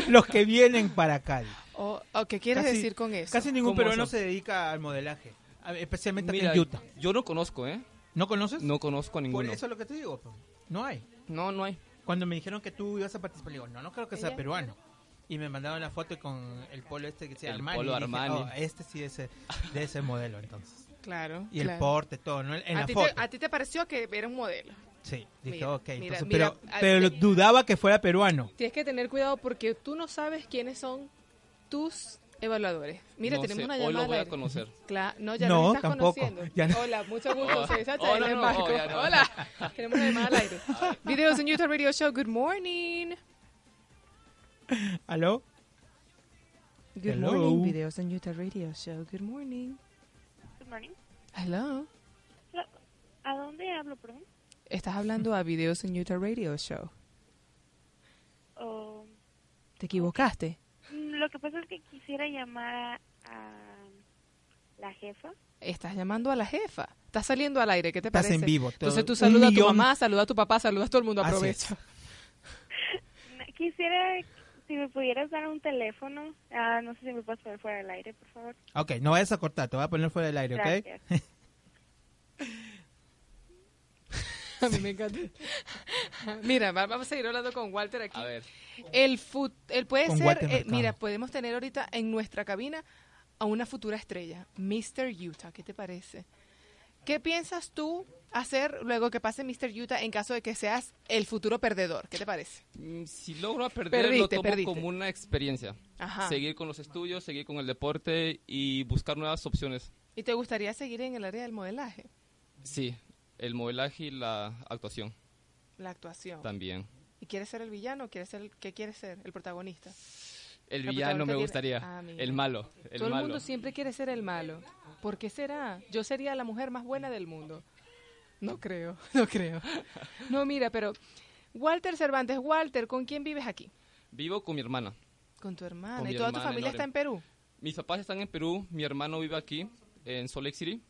Los que vienen para acá. O- o, ¿Qué quieres Casi- decir con eso? Casi ningún ¿Cómo peruano se dedica al modelaje. Especialmente Mira, aquí en Utah. yo no conozco, ¿eh? ¿No conoces? No conozco a Por ninguno. eso es lo que te digo. pues. No hay. No, no hay. Cuando me dijeron que tú ibas a participar, le digo, no, no creo que sea peruano. Y me mandaron la foto con el polo este que decía El Armani. polo dije, Armani. "Oh, este sí es de ese modelo entonces. Claro. Y el porte, todo, ¿no? En a, la foto. te, a ti te pareció que era un modelo. Sí, dije, Mira, ok. mira, entonces, mira, pero pero te- dudaba que fuera peruano. Tienes que tener cuidado porque tú no sabes quiénes son tus evaluadores. Mira, No tenemos sé, una hoy llamada. los voy a aire. conocer. Claro, no, ya No, estás tampoco, conociendo. ya no. Hola, mucho gusto. Oh, soy oh, no, Marco. oh. Hola, tenemos una llamada al aire. Videos en YouTube Radio Show. Good morning. ¿Aló? Good Hello. morning. Videos en YouTube Radio Show. Good morning. Good morning. Hello. ¿A dónde hablo, perdón? Estás hablando a Videos en YouTube Radio Show. Oh, ¿Te equivocaste? lo que pasa es que quisiera llamar a la jefa. Estás llamando a la jefa. Estás saliendo al aire. ¿Qué te Estás parece? en vivo, todo- Entonces tú saludas a tu mamá, saludas a tu papá, saludas a todo el mundo. Aprovecha. Quisiera, si me pudieras dar un teléfono. Ah, no sé si me puedes poner fuera del aire, por favor. Ok, no vayas a cortar, te voy a poner fuera del aire, ¿ok? A mí me encanta. Mira, va- vamos a seguir hablando con Walter aquí. A ver. El, fut- el puede Con ser, eh, mira, podemos tener ahorita en nuestra cabina a una futura estrella, Mr. Utah. ¿Qué te parece? ¿Qué piensas tú hacer luego que pase Mr. Utah en caso de que seas el futuro perdedor? ¿Qué te parece? Mm, Si logro a perder, Perdiste, lo tomo perdiste. como una experiencia. Ajá. Seguir con los estudios, seguir con el deporte y buscar nuevas opciones. ¿Y te gustaría seguir en el área del modelaje, Sí, el modelaje y la actuación la actuación? también. ¿Y quieres ser el villano o quieres ser el, qué quieres ser? ¿El protagonista? El La villano me gustaría. Ah, el malo. El Todo el mundo siempre quiere ser el malo. ¿Por qué será? Yo sería la mujer más buena del mundo. No creo, no creo. No, mira, pero Walter Cervantes, Walter, ¿con quién vives aquí? Vivo con mi hermana. Con tu hermana. Con ¿Y toda tu familia está en Perú? Mis papás están en Perú, mi hermano vive aquí, en Salt Lake City.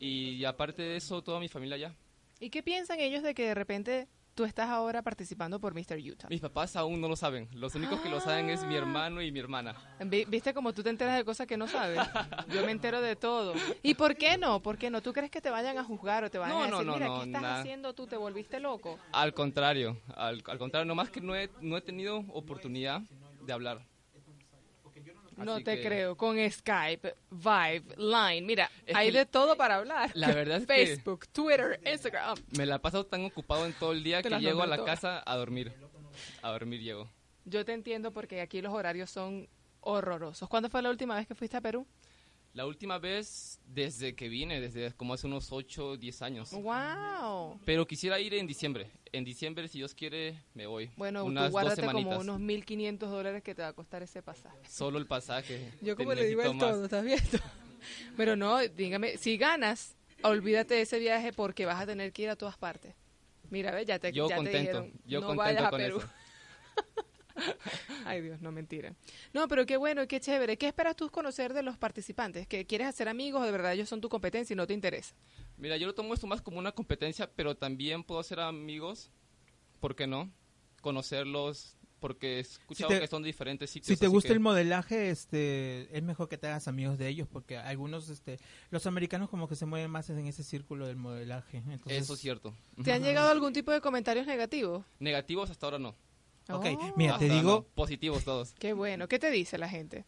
Y aparte de eso, toda mi familia allá. ¿Y qué piensan ellos de que de repente tú estás ahora participando por Mr. Utah. Mis papás aún no lo saben. Los únicos que lo saben es mi hermano y mi hermana. Vi- ¿Viste como tú te enteras de cosas que no sabes? Yo me entero de todo. ¿Y por qué no? ¿Por qué no? ¿Tú crees que te vayan a juzgar o te vayan No, a decir, no, mira, no, ¿qué estás nada. haciendo tú? ¿Te volviste loco? Al contrario, al, al contrario, nomás que no he, no he tenido oportunidad de hablar. No Así te que- creo. Con Skype, Vibe, Line. Mira, Es hay que- de todo para hablar. La verdad es que- Facebook, Twitter, Instagram. Me la he pasado tan ocupado en todo el día Te que llego a la casa a dormir. A dormir llego. Yo te entiendo porque aquí los horarios son horrorosos. ¿Cuándo fue la última vez que fuiste a Perú? La última vez desde que vine, desde como hace unos 8 o 10 años. ¡Wow! Pero quisiera ir en diciembre. En diciembre, si Dios quiere, me voy. Bueno, Unas tú dos guárdate semanitas. como unos 1.500 dólares que te va a costar ese pasaje. Solo el pasaje. Yo Te como le digo el todo, ¿estás viendo? Pero no, dígame, si ganas, olvídate de ese viaje porque vas a tener que ir a todas partes. Mira, ve, ya te, Yo ya te contento, dijeron, yo no contento vayas a con Perú. eso. Ay Dios, no mentira. No, pero qué bueno y qué chévere. ¿Qué esperas tú conocer de los participantes? ¿Que quieres hacer amigos o de verdad ellos son tu competencia y no te interesa? Mira, yo lo tomo esto más como una competencia, pero también puedo hacer amigos. ¿Por qué no? Conocerlos, porque he escuchado te- que son de diferentes sitios. Si te gusta que- el modelaje, este, es mejor que te hagas amigos de ellos porque algunos, este, los americanos como que se mueven más en ese círculo del modelaje. Entonces, Eso es cierto. ¿Te han llegado algún tipo de comentarios negativos? Negativos hasta ahora no. Ok, Oh. mira, te digo, no. Positivos todos. Qué bueno. ¿Qué te dice la gente?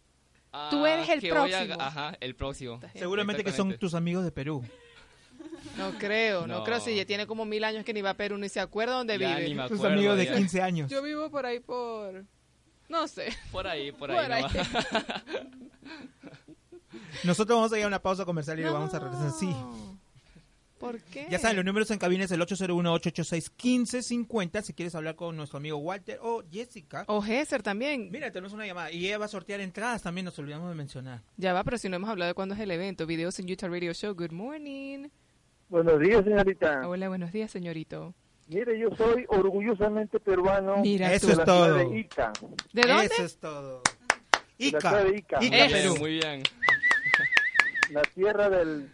Ah, Tú eres el voy a- próximo. ajá, el próximo. seguramente que son tus amigos de Perú. No creo, no, No. creo si ya tiene como mil años que ni va a Perú ni se acuerda dónde Ya vive. acuerdo amigos de ya. 15 años. Yo vivo por ahí por... No sé. Por ahí, por ahí. Por ahí. Nosotros vamos a ir a una pausa comercial y lo vamos a regresar. Sí. ¿Por qué? Ya saben, los números en cabina es el 801-886-1550 si quieres hablar con nuestro amigo Walter o Jessica. O Gesser también. Mira, tenemos una llamada. Y ella va a sortear entradas también, nos olvidamos de mencionar. Ya va, pero si no hemos hablado de cuándo es el evento. Videos en Utah Radio Show. Good morning. Buenos días, señorita. Hola, buenos días, señorito. Mire, yo soy orgullosamente peruano. Mira Eso de es la todo. De Ica. ¿De dónde? Eso es todo. Ica. de Ica. Ica, Perú. muy bien. La tierra del,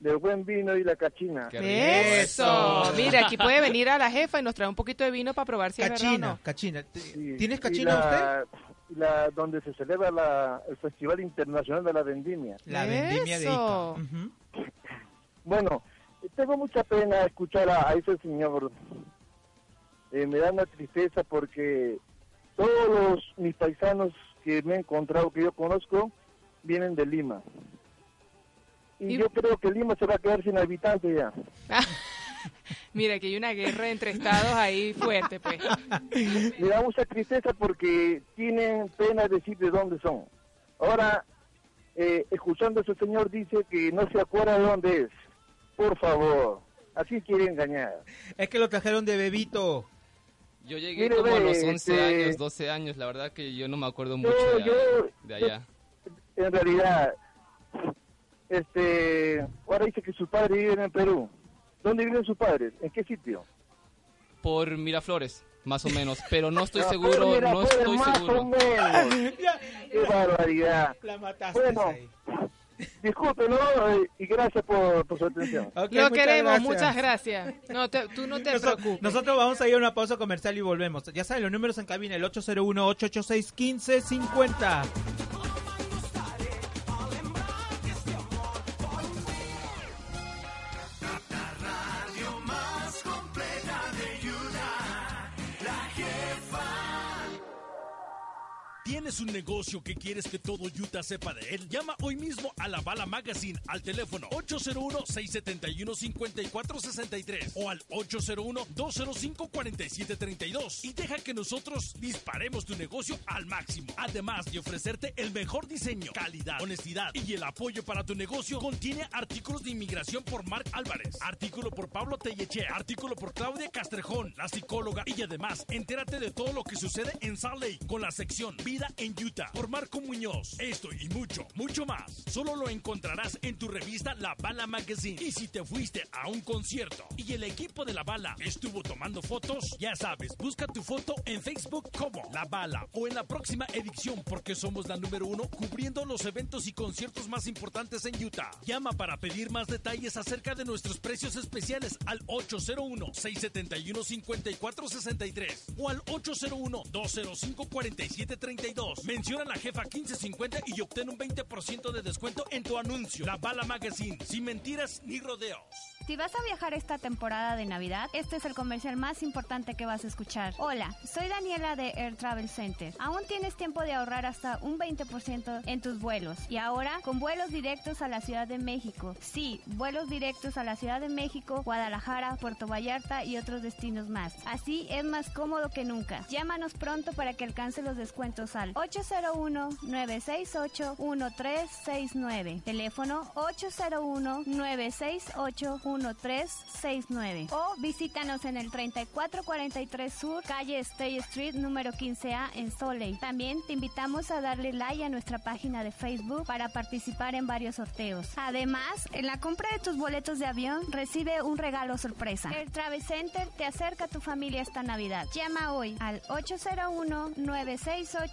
del buen vino y la cachina. Eso. Mira, aquí puede venir a la jefa y nos trae un poquito de vino para probar si es verdad o Cachina, no. cachina. ¿T- Sí. ¿Tienes cachina usted? la- y la- donde se celebra la- el Festival Internacional de la Vendimia. La vendimia de Ica. Bueno, tengo mucha pena escuchar a, a ese señor. Eh, me da una tristeza porque todos los, mis paisanos que me he encontrado, que yo conozco, vienen de Lima. Y, Y- yo creo que Lima se va a quedar sin habitantes ya. Mira, que hay una guerra entre estados ahí fuerte, pues. Me da mucha tristeza porque tienen pena decir de dónde son. Ahora, eh, escuchando a ese señor dice que no se acuerda de dónde es. Por favor, así quiere engañar. Es que lo trajeron de bebito. Yo llegué Mire, como a los 11 este- años, 12 años. La verdad que yo no me acuerdo Yo- mucho de, yo- de allá. En realidad, este, ahora dice que sus padres viven en Perú. ¿Dónde viven sus padres? ¿En qué sitio? Por Miraflores, más o menos. Pero no estoy Ah, seguro, no estoy más o seguro. menos. ¡Qué barbaridad! La mataste Bueno, ahí. disculpe, ¿no? Y gracias por, por su atención. Lo muchas queremos, gracias. muchas gracias. No, te- tú no te preocupes. Nosotros vamos a ir a una pausa comercial y volvemos. Ya saben, los números en cabina, el 801-886-1550. ¿Tienes un negocio que quieres que todo Utah sepa de él? Llama hoy mismo a la Bala Magazine al teléfono 801-671-5463 o al 801-205-4732 y deja que nosotros disparemos tu negocio al máximo. Además de ofrecerte el mejor diseño, calidad, honestidad y el apoyo para tu negocio, contiene artículos de inmigración por Mark Álvarez, artículo por Pablo Telleche, artículo por Claudia Castrejón, la psicóloga y además entérate de todo lo que sucede en Salt Lake con la sección vida en Utah por Marco Muñoz. Esto y mucho, mucho más. Solo lo encontrarás en tu revista La Bala Magazine. Y si te fuiste a un concierto y el equipo de La Bala estuvo tomando fotos, ya sabes, busca tu foto en Facebook como La Bala o en la próxima edición porque somos la número uno cubriendo los eventos y conciertos más importantes en Utah. Llama para pedir más detalles acerca de nuestros precios especiales al 801-671-5463 o al 801-205-4732. Menciona la jefa 1550 y obtén un 20% de descuento en tu anuncio. La Bala Magazine, sin mentiras ni rodeos. Si vas a viajar esta temporada de Navidad, este es el comercial más importante que vas a escuchar. Hola, soy Daniela de Air Travel Center. Aún tienes tiempo de ahorrar hasta un 20% en tus vuelos. Y ahora, con vuelos directos a la Ciudad de México. Sí, vuelos directos a la Ciudad de México, Guadalajara, Puerto Vallarta y otros destinos más. Así es más cómodo que nunca. Llámanos pronto para que alcance los descuentos al 801-968-1369. Teléfono 801-968-1369. O visítanos en el 3443 Sur, calle Stay Street, número 15A en Soley. También te invitamos a darle like a nuestra página de Facebook para participar en varios sorteos. Además, en la compra de tus boletos de avión, recibe un regalo sorpresa. El Travel Center te acerca a tu familia esta Navidad. Llama hoy al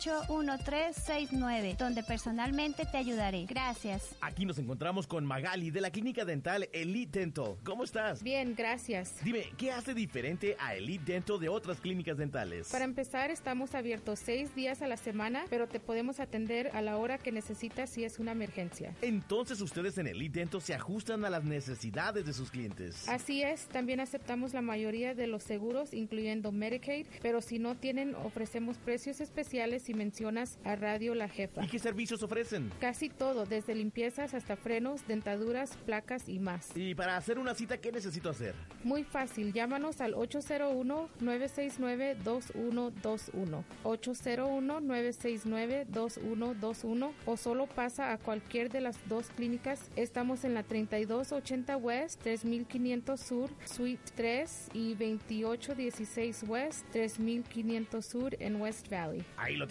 801-968-1369, donde personalmente te ayudaré. Gracias. Aquí nos encontramos con Magali de la clínica dental Elite Dental. ¿Cómo estás? Bien, gracias. Dime, ¿qué hace diferente a Elite Dental de otras clínicas dentales? Para empezar, estamos abiertos seis días a la semana, pero te podemos atender a la hora que necesitas si es una emergencia. Entonces ustedes en Elite Dental se ajustan a las necesidades de sus clientes. Así es, también aceptamos la mayoría de los seguros, incluyendo Medicaid, pero si no tienen, ofrecemos precios especiales si mencionas a Radio La Jefa. ¿Y qué servicios ofrecen? Casi todo, desde limpiezas hasta frenos, dentaduras, placas y más. Y para hacer una cita, ¿qué necesito hacer? Muy fácil, llámanos al 801-969-2121. 801-969-2121 o solo pasa a cualquier de las dos clínicas. Estamos en la 3280 West, 3500 Sur, Suite 3 y 2816 West, 3500 Sur en West Valley. Ahí lo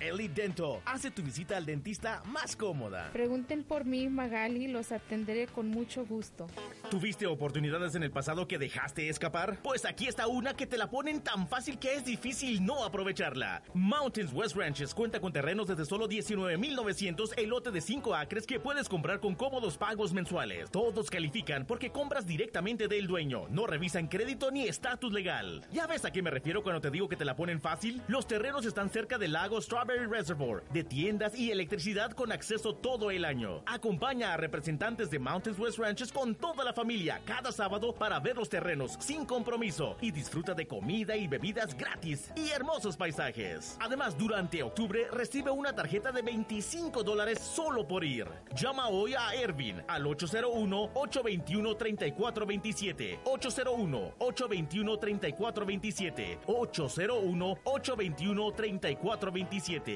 Elite Dental. Hace tu visita al dentista más cómoda. Pregunten por mí, Magali, los atenderé con mucho gusto. ¿Tuviste oportunidades en el pasado que dejaste escapar? Pues aquí está una que te la ponen tan fácil que es difícil no aprovecharla. Mountains West Ranches cuenta con terrenos desde solo 19,900 el lote de 5 acres que puedes comprar con cómodos pagos mensuales. Todos califican porque compras directamente del dueño. No revisan crédito ni estatus legal. ¿Ya ves a qué me refiero cuando te digo que te la ponen fácil? Los terrenos están cerca del lago Strawberry Reservoir, de tiendas y electricidad con acceso todo el año. Acompaña a representantes de Mountains West Ranches con toda la familia cada sábado para ver los terrenos sin compromiso y disfruta de comida y bebidas gratis y hermosos paisajes. Además, durante octubre recibe una tarjeta de 25 dólares solo por ir. Llama hoy a Ervin al 801-821-3427. 801-821-3427. 801-821-3427.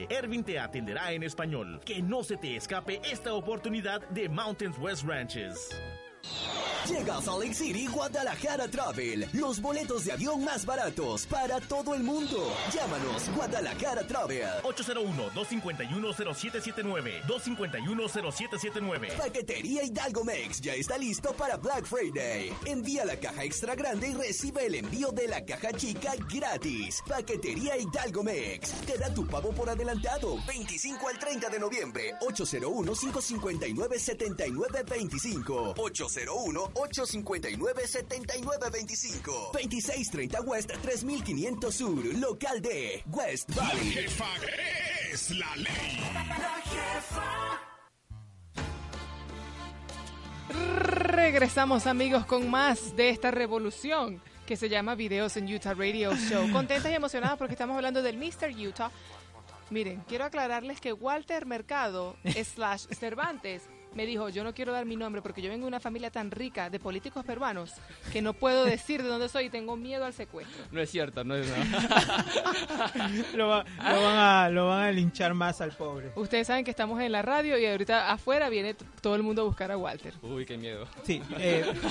Ervin te atenderá en español. Que no se te escape esta oportunidad de Mountains West Ranches. Llega a Salt Lake City Guadalajara Travel. Los boletos de avión más baratos para todo el mundo. Llámanos Guadalajara Travel. 801-251-0779. 251-0779. Paquetería Hidalgo Mex ya está listo para Black Friday. Envía la caja extra grande y recibe el envío de la caja chica gratis. Paquetería Hidalgo Mex. Te da tu pavo por adelantado. 25 al 30 de noviembre. 801-559-7925. 801-859-7925. 2630 West 3500 Sur. Local de West La Valley. jefa es la ley. La jefa. Regresamos amigos con más de esta revolución que se llama Videos en Utah Radio Show. Contentas y emocionadas porque estamos hablando del Mr. Utah. Miren, quiero aclararles que Walter Mercado slash Cervantes me dijo, yo no quiero dar mi nombre porque yo vengo de una familia tan rica de políticos peruanos que no puedo decir de dónde soy y tengo miedo al secuestro. No es cierto, no es lo, va- lo van a, lo van a linchar más al pobre. Ustedes saben que estamos en la radio y ahorita afuera viene todo el mundo a buscar a Walter. Uy, qué miedo. Sí, eh,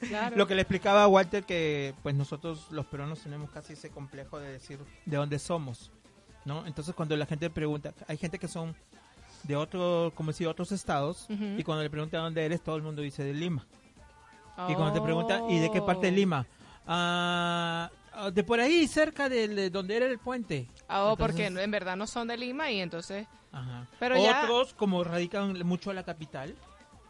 Claro. lo que le explicaba a Walter que pues nosotros los peruanos tenemos casi ese complejo de decir de dónde somos. ¿no? Entonces cuando la gente pregunta, hay gente que son de otro, como decir, otros estados, y cuando le preguntan dónde eres, todo el mundo dice de Lima. Y cuando te preguntan, ¿y de qué parte de Lima? Ah, ah, de por ahí, cerca de, de donde era el puente. Ah, oh, porque en verdad no son de Lima y entonces... Ajá. Pero ya... Otros, como radican mucho a la capital,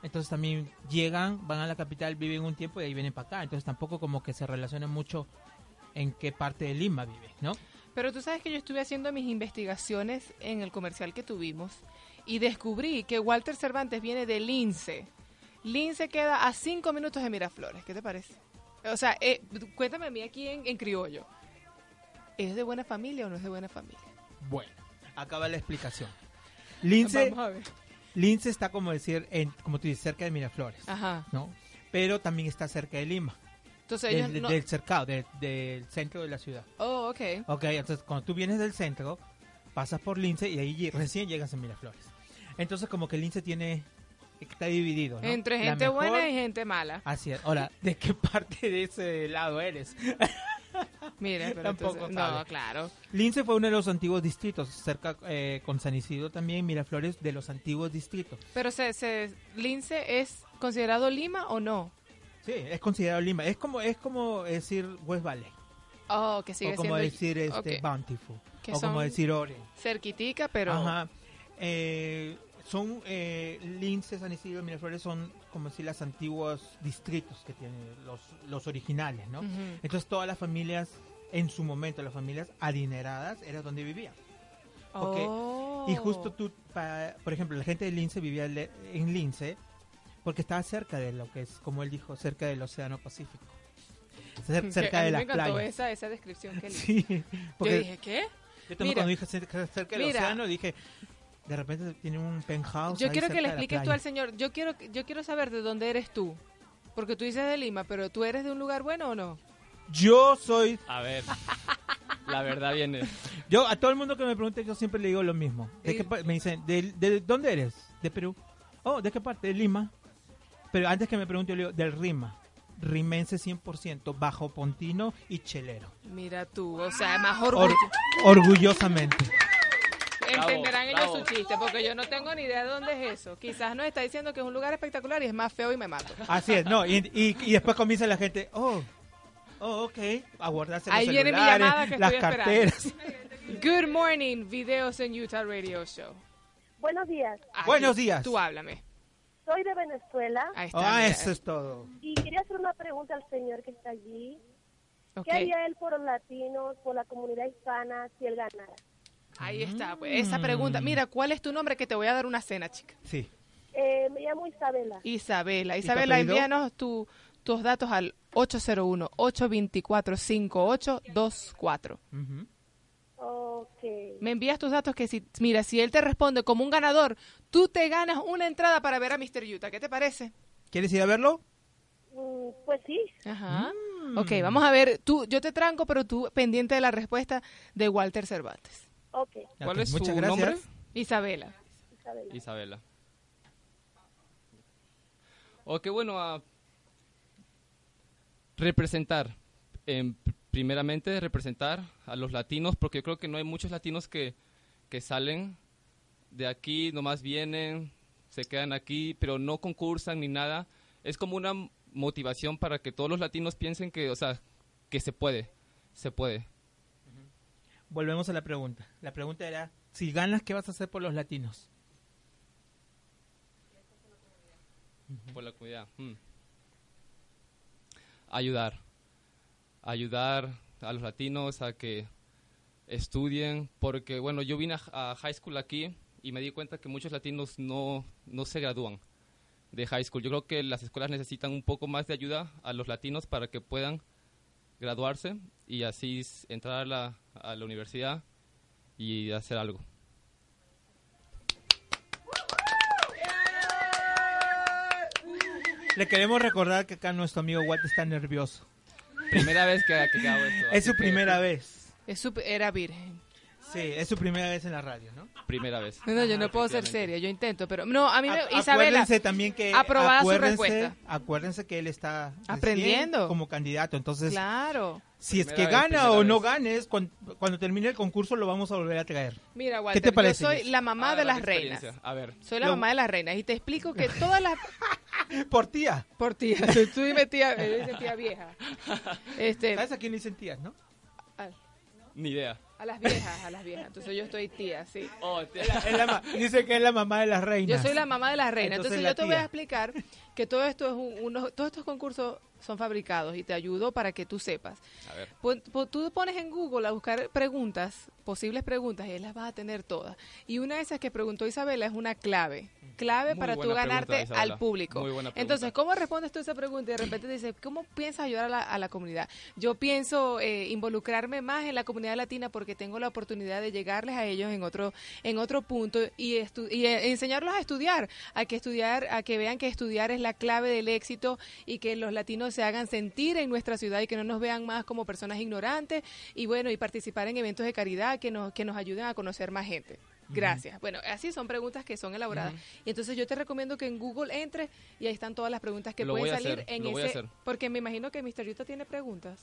entonces también llegan, van a la capital, viven un tiempo y ahí vienen para acá. Entonces tampoco como que se relacionan mucho en qué parte de Lima viven, ¿no? Pero tú sabes que yo estuve haciendo mis investigaciones en el comercial que tuvimos y descubrí que Walter Cervantes viene de Lince. Lince queda a cinco minutos de Miraflores. ¿Qué te parece? O sea, eh, cuéntame a mí aquí en, en criollo. ¿Es de buena familia o no es de buena familia? Bueno, acaba la explicación. Lince, Vamos a ver. Lince está como decir, en, como tú dices, cerca de Miraflores, Ajá. ¿no? Pero también está cerca de Lima. Entonces del, ellos no- del cercado, de- del centro de la ciudad. Oh, ok. Ok, entonces cuando tú vienes del centro, pasas por Lince y ahí recién llegas a Miraflores. Entonces como que Lince tiene, está dividido, ¿no? Entre gente mejor- buena y gente mala. Así es. Ahora, ¿de qué parte de ese lado eres? Mira, pero Tampoco entonces- no, claro. Lince fue uno de los antiguos distritos, cerca eh, con San Isidro también, Miraflores, de los antiguos distritos. Pero se, se, Lince es considerado Lima o no? Sí, es considerado Lima. Es como es como decir West Valley. Oh, que sigue o como siendo decir este ok. Bountiful. O como decir Orange. cerquitica, pero Ajá. Eh, son eh, Lince, San Isidro, Miraflores son como decir los antiguos distritos que tienen los, los originales, ¿no? Ujú. Entonces todas las familias, en su momento, las familias adineradas, era donde vivían. Porque- Oh. Y justo tú, pa- por ejemplo, la gente de Lince vivía en Lince porque estaba cerca de lo que es, como él dijo, cerca del Océano Pacífico. Cer- Que cerca mí de las playas. esa, esa descripción que Sí, Yo porque dije, ¿qué? Yo también Mira. cuando dije cerca, cerca del Mira. océano dije, de repente tiene un penthouse. Yo ahí quiero que le expliques tú al señor. Yo quiero, yo quiero saber de dónde eres tú. Porque tú dices de Lima, pero tú eres de un lugar bueno o no? Yo soy, A ver, la verdad viene. yo a todo el mundo que me pregunte yo siempre le digo lo mismo. ¿De Y- qué pa- me dicen, ¿de, de dónde eres? De Perú. Oh, ¿de qué parte? De Lima. Pero antes que me pregunte yo le digo, del Rima. Rimense 100%, bajo pontino y chelero. Mira tú, o sea, más Or- orgullo. orgullosamente. Entenderán ellos bravo. su chiste, porque yo no tengo ni idea de dónde es eso. Quizás nos está diciendo que es un lugar espectacular y es más feo y me mato. Así es, no, y, y, y después comienza la gente, oh, oh, ok, a guardarse los Ahí viene mi celulares, llamada que las estoy carteras. esperando. Good morning, videos en Utah Radio Show. Buenos días. Aquí, Buenos días. Tú háblame. Soy de Venezuela Ahí está. Ah, eso es todo. y quería hacer una pregunta al señor que está allí. Ok. ¿Qué haría él por los latinos, por la comunidad hispana, si él ganara? Ahí está, pues, esa pregunta. Mira, ¿cuál es tu nombre? Que te voy a dar una cena, chica. Sí. Eh, me llamo Isabela. Isabela. ¿Y tu Isabela, envíanos tu, tus datos al 801-824-5824. Ujú. Ok. Me envías tus datos que si, mira, si él te responde como un ganador, tú te ganas una entrada para ver a Mr. Utah. ¿Qué te parece? ¿Quieres ir a verlo? Mm, pues sí. Ajá. Mm. Ok, vamos a ver. Tú, yo te tranco, pero tú pendiente de la respuesta de Walter Cervantes. Ok. ¿Cuál Ok, es muchas su gracias. nombre? Isabela. Isabela. Isabela. Ok, bueno, a representar, primeramente representar a los latinos, porque yo creo que no hay muchos latinos que, que salen de aquí, nomás vienen, se quedan aquí, pero no concursan ni nada. Es como una motivación para que todos los latinos piensen que, o sea, que se puede, se puede. Volvemos a la pregunta. La pregunta era, si ganas, ¿qué vas a hacer por los latinos? por la comunidad. Mm. Ayudar. Ayudar a los latinos a que estudien, porque bueno, yo vine a, a high school aquí y me di cuenta que muchos latinos no, no se gradúan de high school. Yo creo que las escuelas necesitan un poco más de ayuda a los latinos para que puedan graduarse y así entrar a la, a la universidad y hacer algo. Le queremos recordar que acá nuestro amigo Watt está nervioso. Primera vez que, que hago esto. Es su que- primera vez. Es su- era virgen. Sí, es su primera vez en la radio, ¿no? Primera vez. No, yo Ajá, no puedo ser seria, yo intento, pero no, a mí me, Isabela, acuérdense también que aprobada su acuérdense- respuesta. Acuérdense que él está Aprendiendo. como candidato, entonces Claro. si es que vez, gana o no vez. ganes, cuando, cuando termine el concurso lo vamos a volver a traer. Mira, ¿Qué Walter, te parece? yo soy la mamá Ah, de las reinas. A ver. Soy la Lo- mamá de las reinas y te explico que todas las Por tía. por tía, tú dime tía, eh, dice tía vieja. Este, ¿Sabes a quién le dicen tías, no? Ni idea. A las viejas, a las viejas. Entonces yo estoy tía, sí. Oh, te- Es la ma- dice que es la mamá de las reinas. Yo soy la mamá de las reinas. Entonces, Entonces, la yo te voy a tía. explicar que todo esto es un- uno, todos estos concursos son fabricados y te ayudo para que tú sepas. A ver. Tú pones en Google a buscar preguntas, posibles preguntas, y ahí las vas a tener todas. Y una de esas que preguntó Isabela es una clave. Clave Muy para tú ganarte pregunta, al público. Muy buena pregunta. Entonces, ¿cómo respondes tú a esa pregunta? Y de repente te dice, ¿cómo piensas ayudar a la, a la comunidad? Yo pienso eh, involucrarme más en la comunidad latina porque tengo la oportunidad de llegarles a ellos en otro, en otro punto y, estu- y eh, enseñarlos a estudiar, a que estudiar, a que vean que estudiar es la clave del éxito y que los latinos se hagan sentir en nuestra ciudad y que no nos vean más como personas ignorantes y bueno, y participar en eventos de caridad que nos, que nos ayuden a conocer más gente. Gracias. Bueno, así son preguntas que son elaboradas. Y entonces yo te recomiendo que en Google entres y ahí están todas las preguntas que Lo pueden voy a salir hacer, en lo voy a ese. hacer. Porque me imagino que Mr. Yuta tiene preguntas.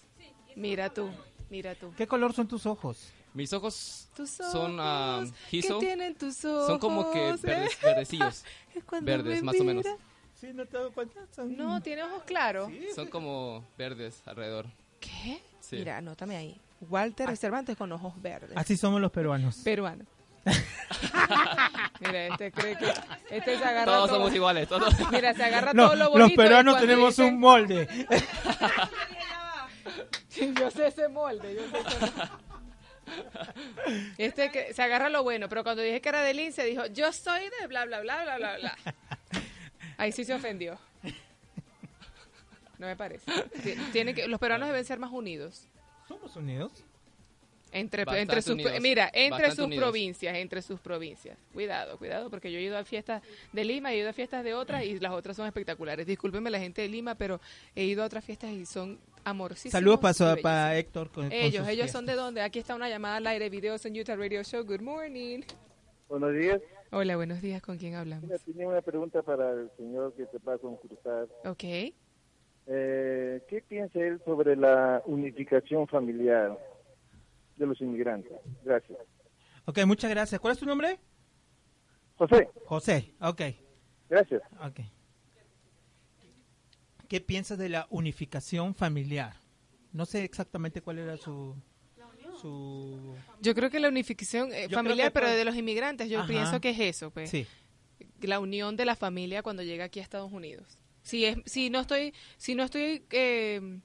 Mira tú, mira tú. ¿Qué color son tus ojos? Mis ojos Tus son ah, ojos, hiso. ¿Qué tienen tus ojos? Son como que verdes, verdecillos. Es cuando verdes, más o menos. Sí, no te das cuenta. Son- No, tiene ojos claros. Son como verdes alrededor. ¿Qué? Sí. Mira, anótame ahí. Walter Cervantes con ojos verdes. Así somos los peruanos. Peruano. Mira, este cree que este se agarra Todos todo. somos iguales, todos. Mira, se agarra No, todo lo los bonito. y peruanos tenemos un molde. Yo sé ese molde, yo sé ese molde. Este que se agarra lo bueno, pero cuando dije que era de Lince dijo, yo soy de bla bla bla bla bla bla. Ahí sí se ofendió. No me parece. Ti- Tiene que, los peruanos deben ser más unidos. ¿Somos unidos? Entre, Bastante entre sus, unidos, mira, entre sus unidos. provincias, entre sus provincias. Cuidado, cuidado, porque yo he ido a fiestas de Lima, he ido a fiestas de otras y las otras son espectaculares. Discúlpenme la gente de Lima, pero he ido a otras fiestas y son amorosísimos. Saludos para, para Héctor. Con, con Ellos, ellos son de dónde? Aquí está una llamada al aire, videos en Utah Radio Show. Good morning. Buenos días. Hola, buenos días. ¿Con quién hablamos? Mira, tenía una pregunta para el señor que te va a concursar. Ok. Eh, ¿Qué piensa él sobre la unificación familiar de los inmigrantes? Gracias. Ok, muchas gracias. ¿Cuál es tu nombre? José, José. Ok. gracias. Ok. ¿Qué piensas de la unificación familiar? No sé exactamente cuál era su... su... Yo creo que la unificación eh, familiar, pero de los inmigrantes, yo Ajá. pienso que es eso, pues. Sí. La unión de la familia cuando llega aquí a Estados Unidos. Si es, si no estoy, si no estoy eh,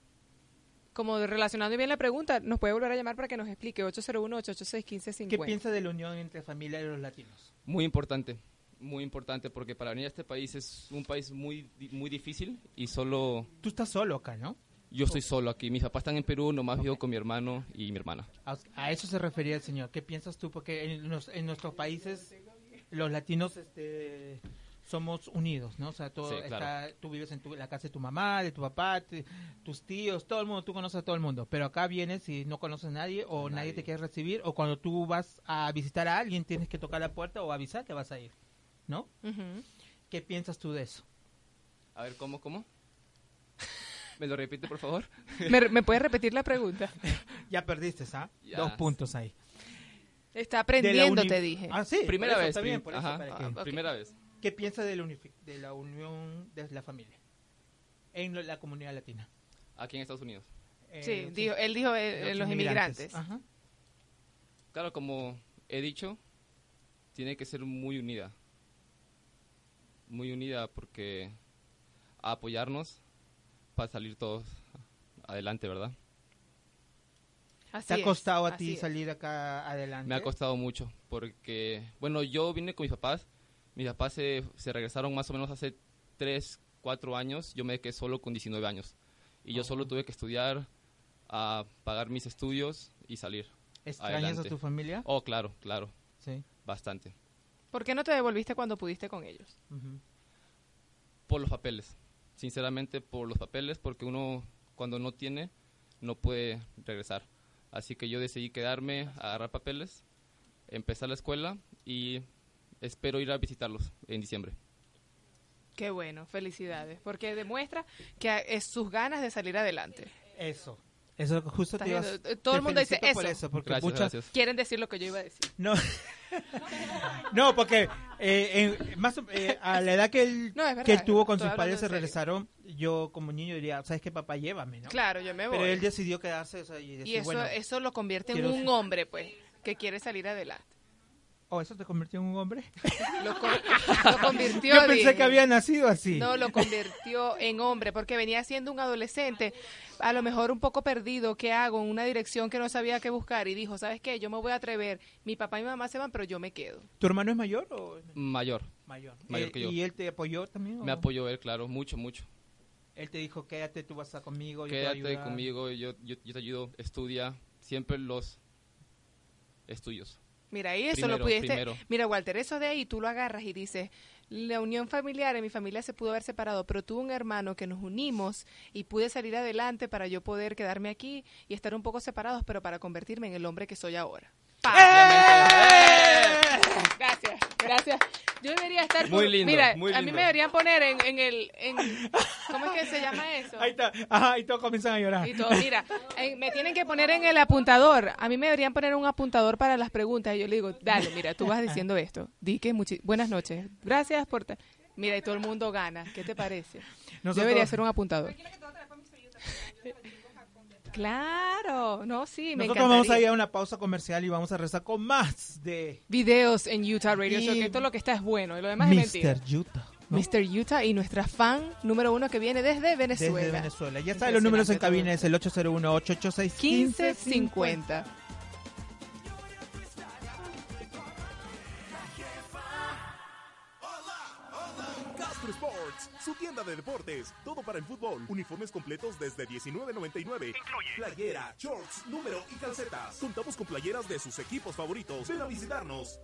como relacionando bien la pregunta, nos puede volver a llamar para que nos explique 801-886-1550. ¿Qué piensas de la unión entre familia y los latinos? Muy importante, muy importante, porque para venir a este país es un país muy, muy difícil y solo... Tú estás solo acá, ¿no? Yo estoy solo aquí. Mis papás están en Perú, nomás vivo con mi hermano y mi hermana. A, a eso se refería el señor. ¿Qué piensas tú? Porque en, nos- en nuestros países los latinos este, somos unidos, ¿no? O sea, todo Sí, claro. está- tú vives en tu- la casa de tu mamá, de tu papá, te- tus tíos, todo el mundo, tú conoces a todo el mundo. Pero acá vienes y no conoces a nadie o nadie. te quiere recibir o cuando tú vas a visitar a alguien tienes que tocar la puerta o avisar que vas a ir, ¿no? Ujú. ¿Qué piensas tú de eso? A ver, ¿cómo, cómo? ¿Me lo repite, por favor? ¿Me, me puedes repetir la pregunta? Ya perdiste, ¿ah? Ya. Dos puntos ahí. Está aprendiendo, te dije. Ah, sí. Primera vez, primera vez. ¿Qué piensa de la, unifi- de la unión de la familia en lo- la comunidad latina? Aquí en Estados Unidos. Eh, Sí, dijo- él dijo eh, los inmigrantes. Ajá. Claro, como he dicho, tiene que ser muy unida. Muy unida porque a apoyarnos para salir todos adelante, ¿verdad? Así ¿Te ha es, costado a ti salir acá adelante? Me ha costado mucho porque, bueno, yo vine con mis papás. Mis papás se, se regresaron más o menos hace 3, 4 años. Yo me quedé solo con 19 años. Y yo solo tuve que estudiar, a pagar mis estudios y salir. ¿Extrañas adelante. a tu familia? Oh, claro, claro. Sí. Bastante. ¿Por qué no te devolviste cuando pudiste con ellos? Por los papeles. Sinceramente, por los papeles, porque uno cuando no tiene, no puede regresar. Así que yo decidí quedarme, agarrar papeles empezar la escuela y espero ir a visitarlos en diciembre. Qué bueno, felicidades, porque demuestra que es sus ganas de salir adelante. Eso. Eso justo te ibas- Todo el mundo dice eso. por eso, porque Gracias, muchas- gracias. Quieren decir lo que yo iba a decir. No. no, porque eh, en- más eh, a la edad que él, No, es verdad, que él tuvo con sus padres se regresaron, yo como niño diría, ¿sabes qué, papá? Llévame, ¿no? Claro, yo me voy. Pero él decidió quedarse o sea, y decir, y eso, bueno, eso lo convierte en un hombre, pues, que quiere salir adelante. ¿O eso te convirtió en un hombre? Lo, con- lo convirtió. Yo pensé que había nacido así. No, lo convirtió en hombre, porque venía siendo un adolescente, a lo mejor un poco perdido, ¿qué hago? En una dirección que no sabía qué buscar, y dijo, ¿sabes qué? Yo me voy a atrever, mi papá y mi mamá se van, pero yo me quedo. ¿Tu hermano es mayor o Mayor. mayor? Mayor Eh, que yo. ¿Y él te apoyó también? o Me apoyó él, claro, mucho, mucho. Él te dijo, quédate, tú vas a estar conmigo, yo te voy a Quédate ayudar". conmigo, yo, yo, yo te ayudo, estudia, siempre los estudios. Mira, y eso Primero, lo pudiste. primero. Mira, Walter, eso de ahí tú lo agarras y dices: La unión familiar, en mi familia se pudo haber separado, pero tuve un hermano que nos unimos y pude salir adelante para yo poder quedarme aquí y estar un poco separados, pero para convertirme en el hombre que soy ahora. Gracias, gracias. Yo debería estar. Muy lindo, Mira, muy a mí lindo. me deberían poner en, en el. En, ¿Cómo es que se llama eso? Ahí está. Ajá, y todos comienzan a llorar. Y todo, mira, eh, me tienen que poner en el apuntador. A mí me deberían poner un apuntador para las preguntas. Y yo le digo, dale, mira, tú vas diciendo esto. Di que muchi- buenas noches. Gracias por... ta-". Mira, y todo el mundo gana. ¿Qué te parece? Yo Nosotros- debería ser un apuntador. Claro, no, sí, me Nosotros vamos a ir a una pausa comercial y vamos a rezar con más de Videos en Utah Radio Show, que todo lo que está es bueno y lo demás es mentira. Mr. Utah. ¿no? Mr. Utah y nuestra fan número uno que viene desde Venezuela. Desde Venezuela. Ya saben, los números en cabina es el 801-886-1550. 1550. Castro Sports, su tienda de deportes, todo para el fútbol, uniformes completos desde 19.99, playera, shorts, número y calcetas. Contamos con playeras de sus equipos favoritos. Ven a visitarnos.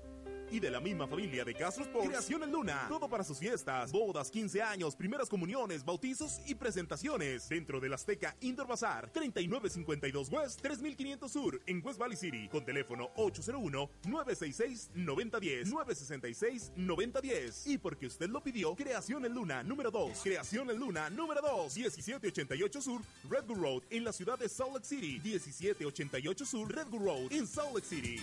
Y de la misma familia de Castro Sports, Creación en Luna, todo para sus fiestas, bodas, 15 años, primeras comuniones, bautizos y presentaciones. Dentro del Azteca Indoor Bazaar, 3952 West, 3500 Sur, en West Valley City, con teléfono 801-966-9010, 966-9010. Y porque usted lo pidió, Creación en Luna número 2, Creación en Luna número 2, 1788 Sur, Redwood Road, en la ciudad de Salt Lake City, 1788 Sur, Redwood Road, en Salt Lake City.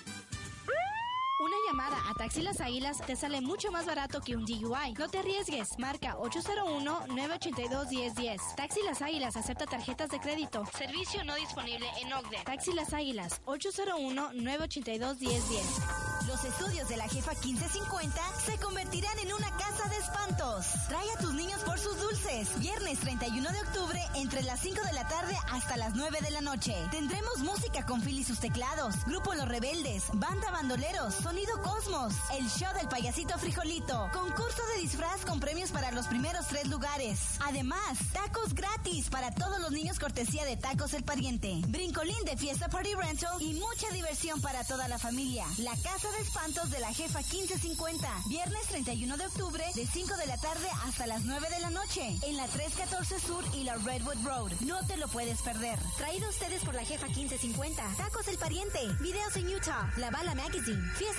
Una llamada a Taxi Las Águilas te sale mucho más barato que un DUI. No te arriesgues. Marca 801-982-1010. Taxi Las Águilas acepta tarjetas de crédito. Servicio no disponible en Ogden. Taxi Las Águilas 801-982-1010. Los estudios de la jefa 1550 se convertirán en una casa de espantos. Trae a tus niños por sus dulces. Viernes 31 de octubre, entre las 5 de la tarde hasta las 9 de la noche. Tendremos música con Phil y sus teclados, Grupo Los Rebeldes, Banda Bandoleros, Sonido Cosmos, el show del payasito Frijolito, concurso de disfraz con premios para los primeros tres lugares. Además, tacos gratis para todos los niños cortesía de Tacos El Pariente, brincolín de Fiesta Party Rental y mucha diversión para toda la familia. La Casa de Espantos de la Jefa 1550, viernes 31 de octubre de 5 de la tarde hasta las 9 de la noche, en la 314 Sur y la Redwood Road. No te lo puedes perder. Traído ustedes por la jefa 1550. Tacos el pariente. Videos en Utah. La Bala Magazine. Fiesta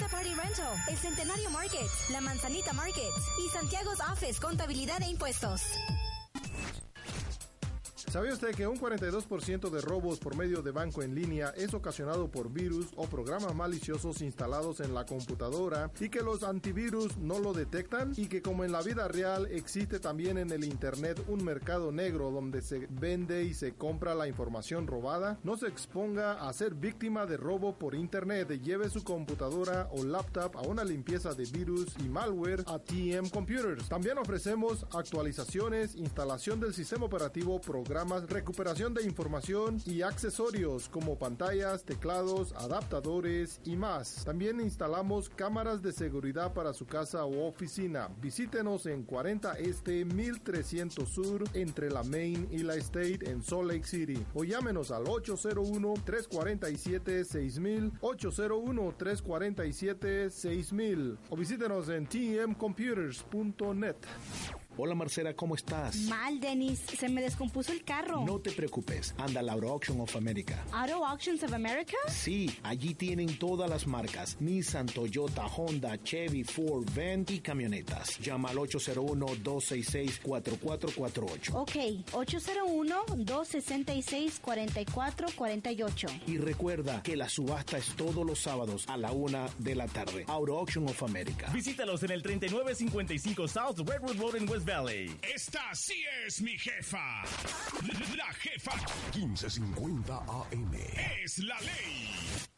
El Centenario Market. La Manzanita Market. Y Santiago's Office. Contabilidad e impuestos. ¿Sabía usted que un 42% de robos por medio de banco en línea es ocasionado por virus o programas maliciosos instalados en la computadora y que los antivirus no lo detectan? Y que como en la vida real existe también en el Internet un mercado negro donde se vende y se compra la información robada? No se exponga a ser víctima de robo por Internet. Lleve su computadora o laptop a una limpieza de virus y malware a TM Computers. También ofrecemos actualizaciones, instalación del sistema operativo, programas, recuperación de información y accesorios como pantallas, teclados, adaptadores y más. También instalamos cámaras de seguridad para su casa o oficina. Visítenos en 40 Este 1300 Sur entre la Main y la State en Salt Lake City o llámenos al 801-347-6000, 801-347-6000 o visítenos en tmcomputers.net. Hola Marcela, ¿cómo estás? Mal, Dennis. Se me descompuso el carro. No te preocupes, anda al Auto Auction of America. ¿Auto Auctions of America? Sí, allí tienen todas las marcas: Nissan, Toyota, Honda, Chevy, Ford, Van y camionetas. Llama al 801-266-4448. Ok, 801-266-4448. Y recuerda que la subasta es todos los sábados a la una de la tarde. Auto Auction of America. Visítalos en el 3955 South Redwood Road en West Valley. Esta sí es mi jefa. La jefa 1550 AM. es la ley.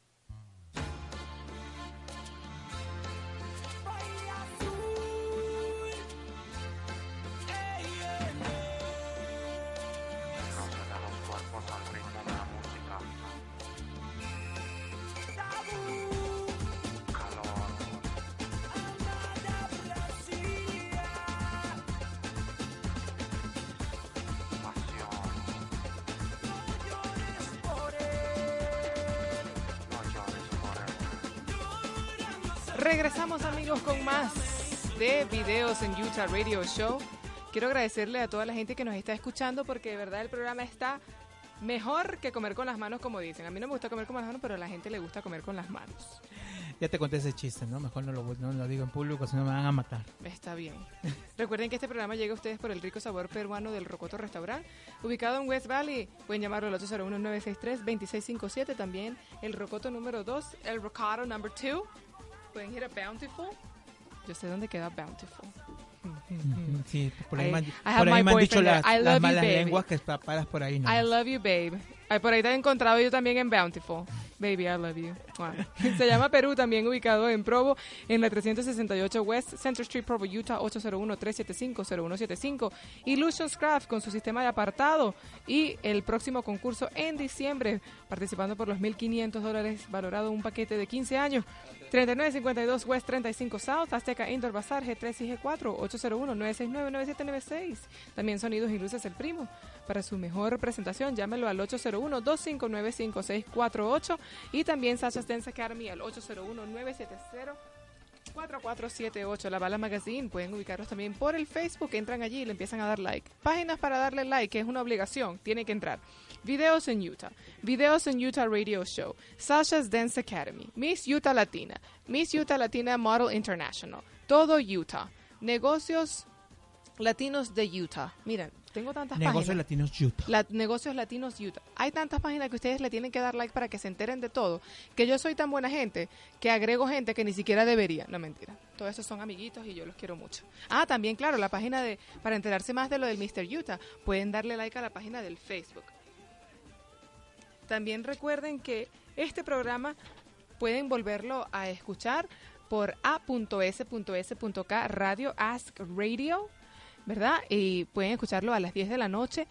Regresamos amigos con más de videos en Utah Radio Show. Quiero agradecerle a toda la gente que nos está escuchando porque de verdad el programa está mejor que comer con las manos como dicen. A mí no me gusta comer con las manos, pero a la gente le gusta comer con las manos. Ya te conté ese chiste, ¿no? Mejor no lo, no lo digo en público, si no me van a matar. Está bien. Recuerden que este programa llega a ustedes por el rico sabor peruano del Rocoto Restaurant, ubicado en West Valley. Pueden llamarlo al 801-963-2657. También el Rocoto número 2, el Rocoto number 2. Pueden ir a Bountiful. Yo sé dónde queda Bountiful. Sí, por ahí, I- me han, por ahí me han dicho las, las you, malas baby. lenguas que pa- paras por ahí. No. I love you, babe. Ay, por ahí te he encontrado yo también en Bountiful. Baby, I love you. Se llama Perú, también ubicado en Provo, en la 368 West Center Street, Provo, Utah, 801-375-0175. Illusions Craft con su sistema de apartado. Y el próximo concurso en diciembre, participando por los 1.500 dólares, valorado un paquete de 15 años. 3952 West 35 South, Azteca Indoor Bazar, G3 y G4, 801-969-9796. También Sonidos y Luces El Primo. Para su mejor presentación, llámelo al 801-259-5648 y también Sasha's Dance Academy al 801-970-4478. La Bala Magazine. Pueden ubicarlos también por el Facebook. Entran allí y le empiezan a dar like. Páginas para darle like, es una obligación. Tiene que entrar. Videos en Utah. Videos en Utah Radio Show. Sasha's Dance Academy. Miss Utah Latina. Miss Utah Latina Model International. Todo Utah. Negocios latinos de Utah. Miren, tengo tantas Negocios páginas. Latinos Utah. La- negocios Latinos Utah. Hay tantas páginas que ustedes le tienen que dar like para que se enteren de todo, que yo soy tan buena gente que agrego gente que ni siquiera debería. No, mentira. Todos esos son amiguitos y yo los quiero mucho. Ah, también, claro, la página de, para enterarse más de lo del Mr. Utah, pueden darle like a la página del Facebook. También recuerden que este programa pueden volverlo a escuchar por a.s.s.k Radio Ask Radio, ¿verdad? Y pueden escucharlo a las 10 de la noche,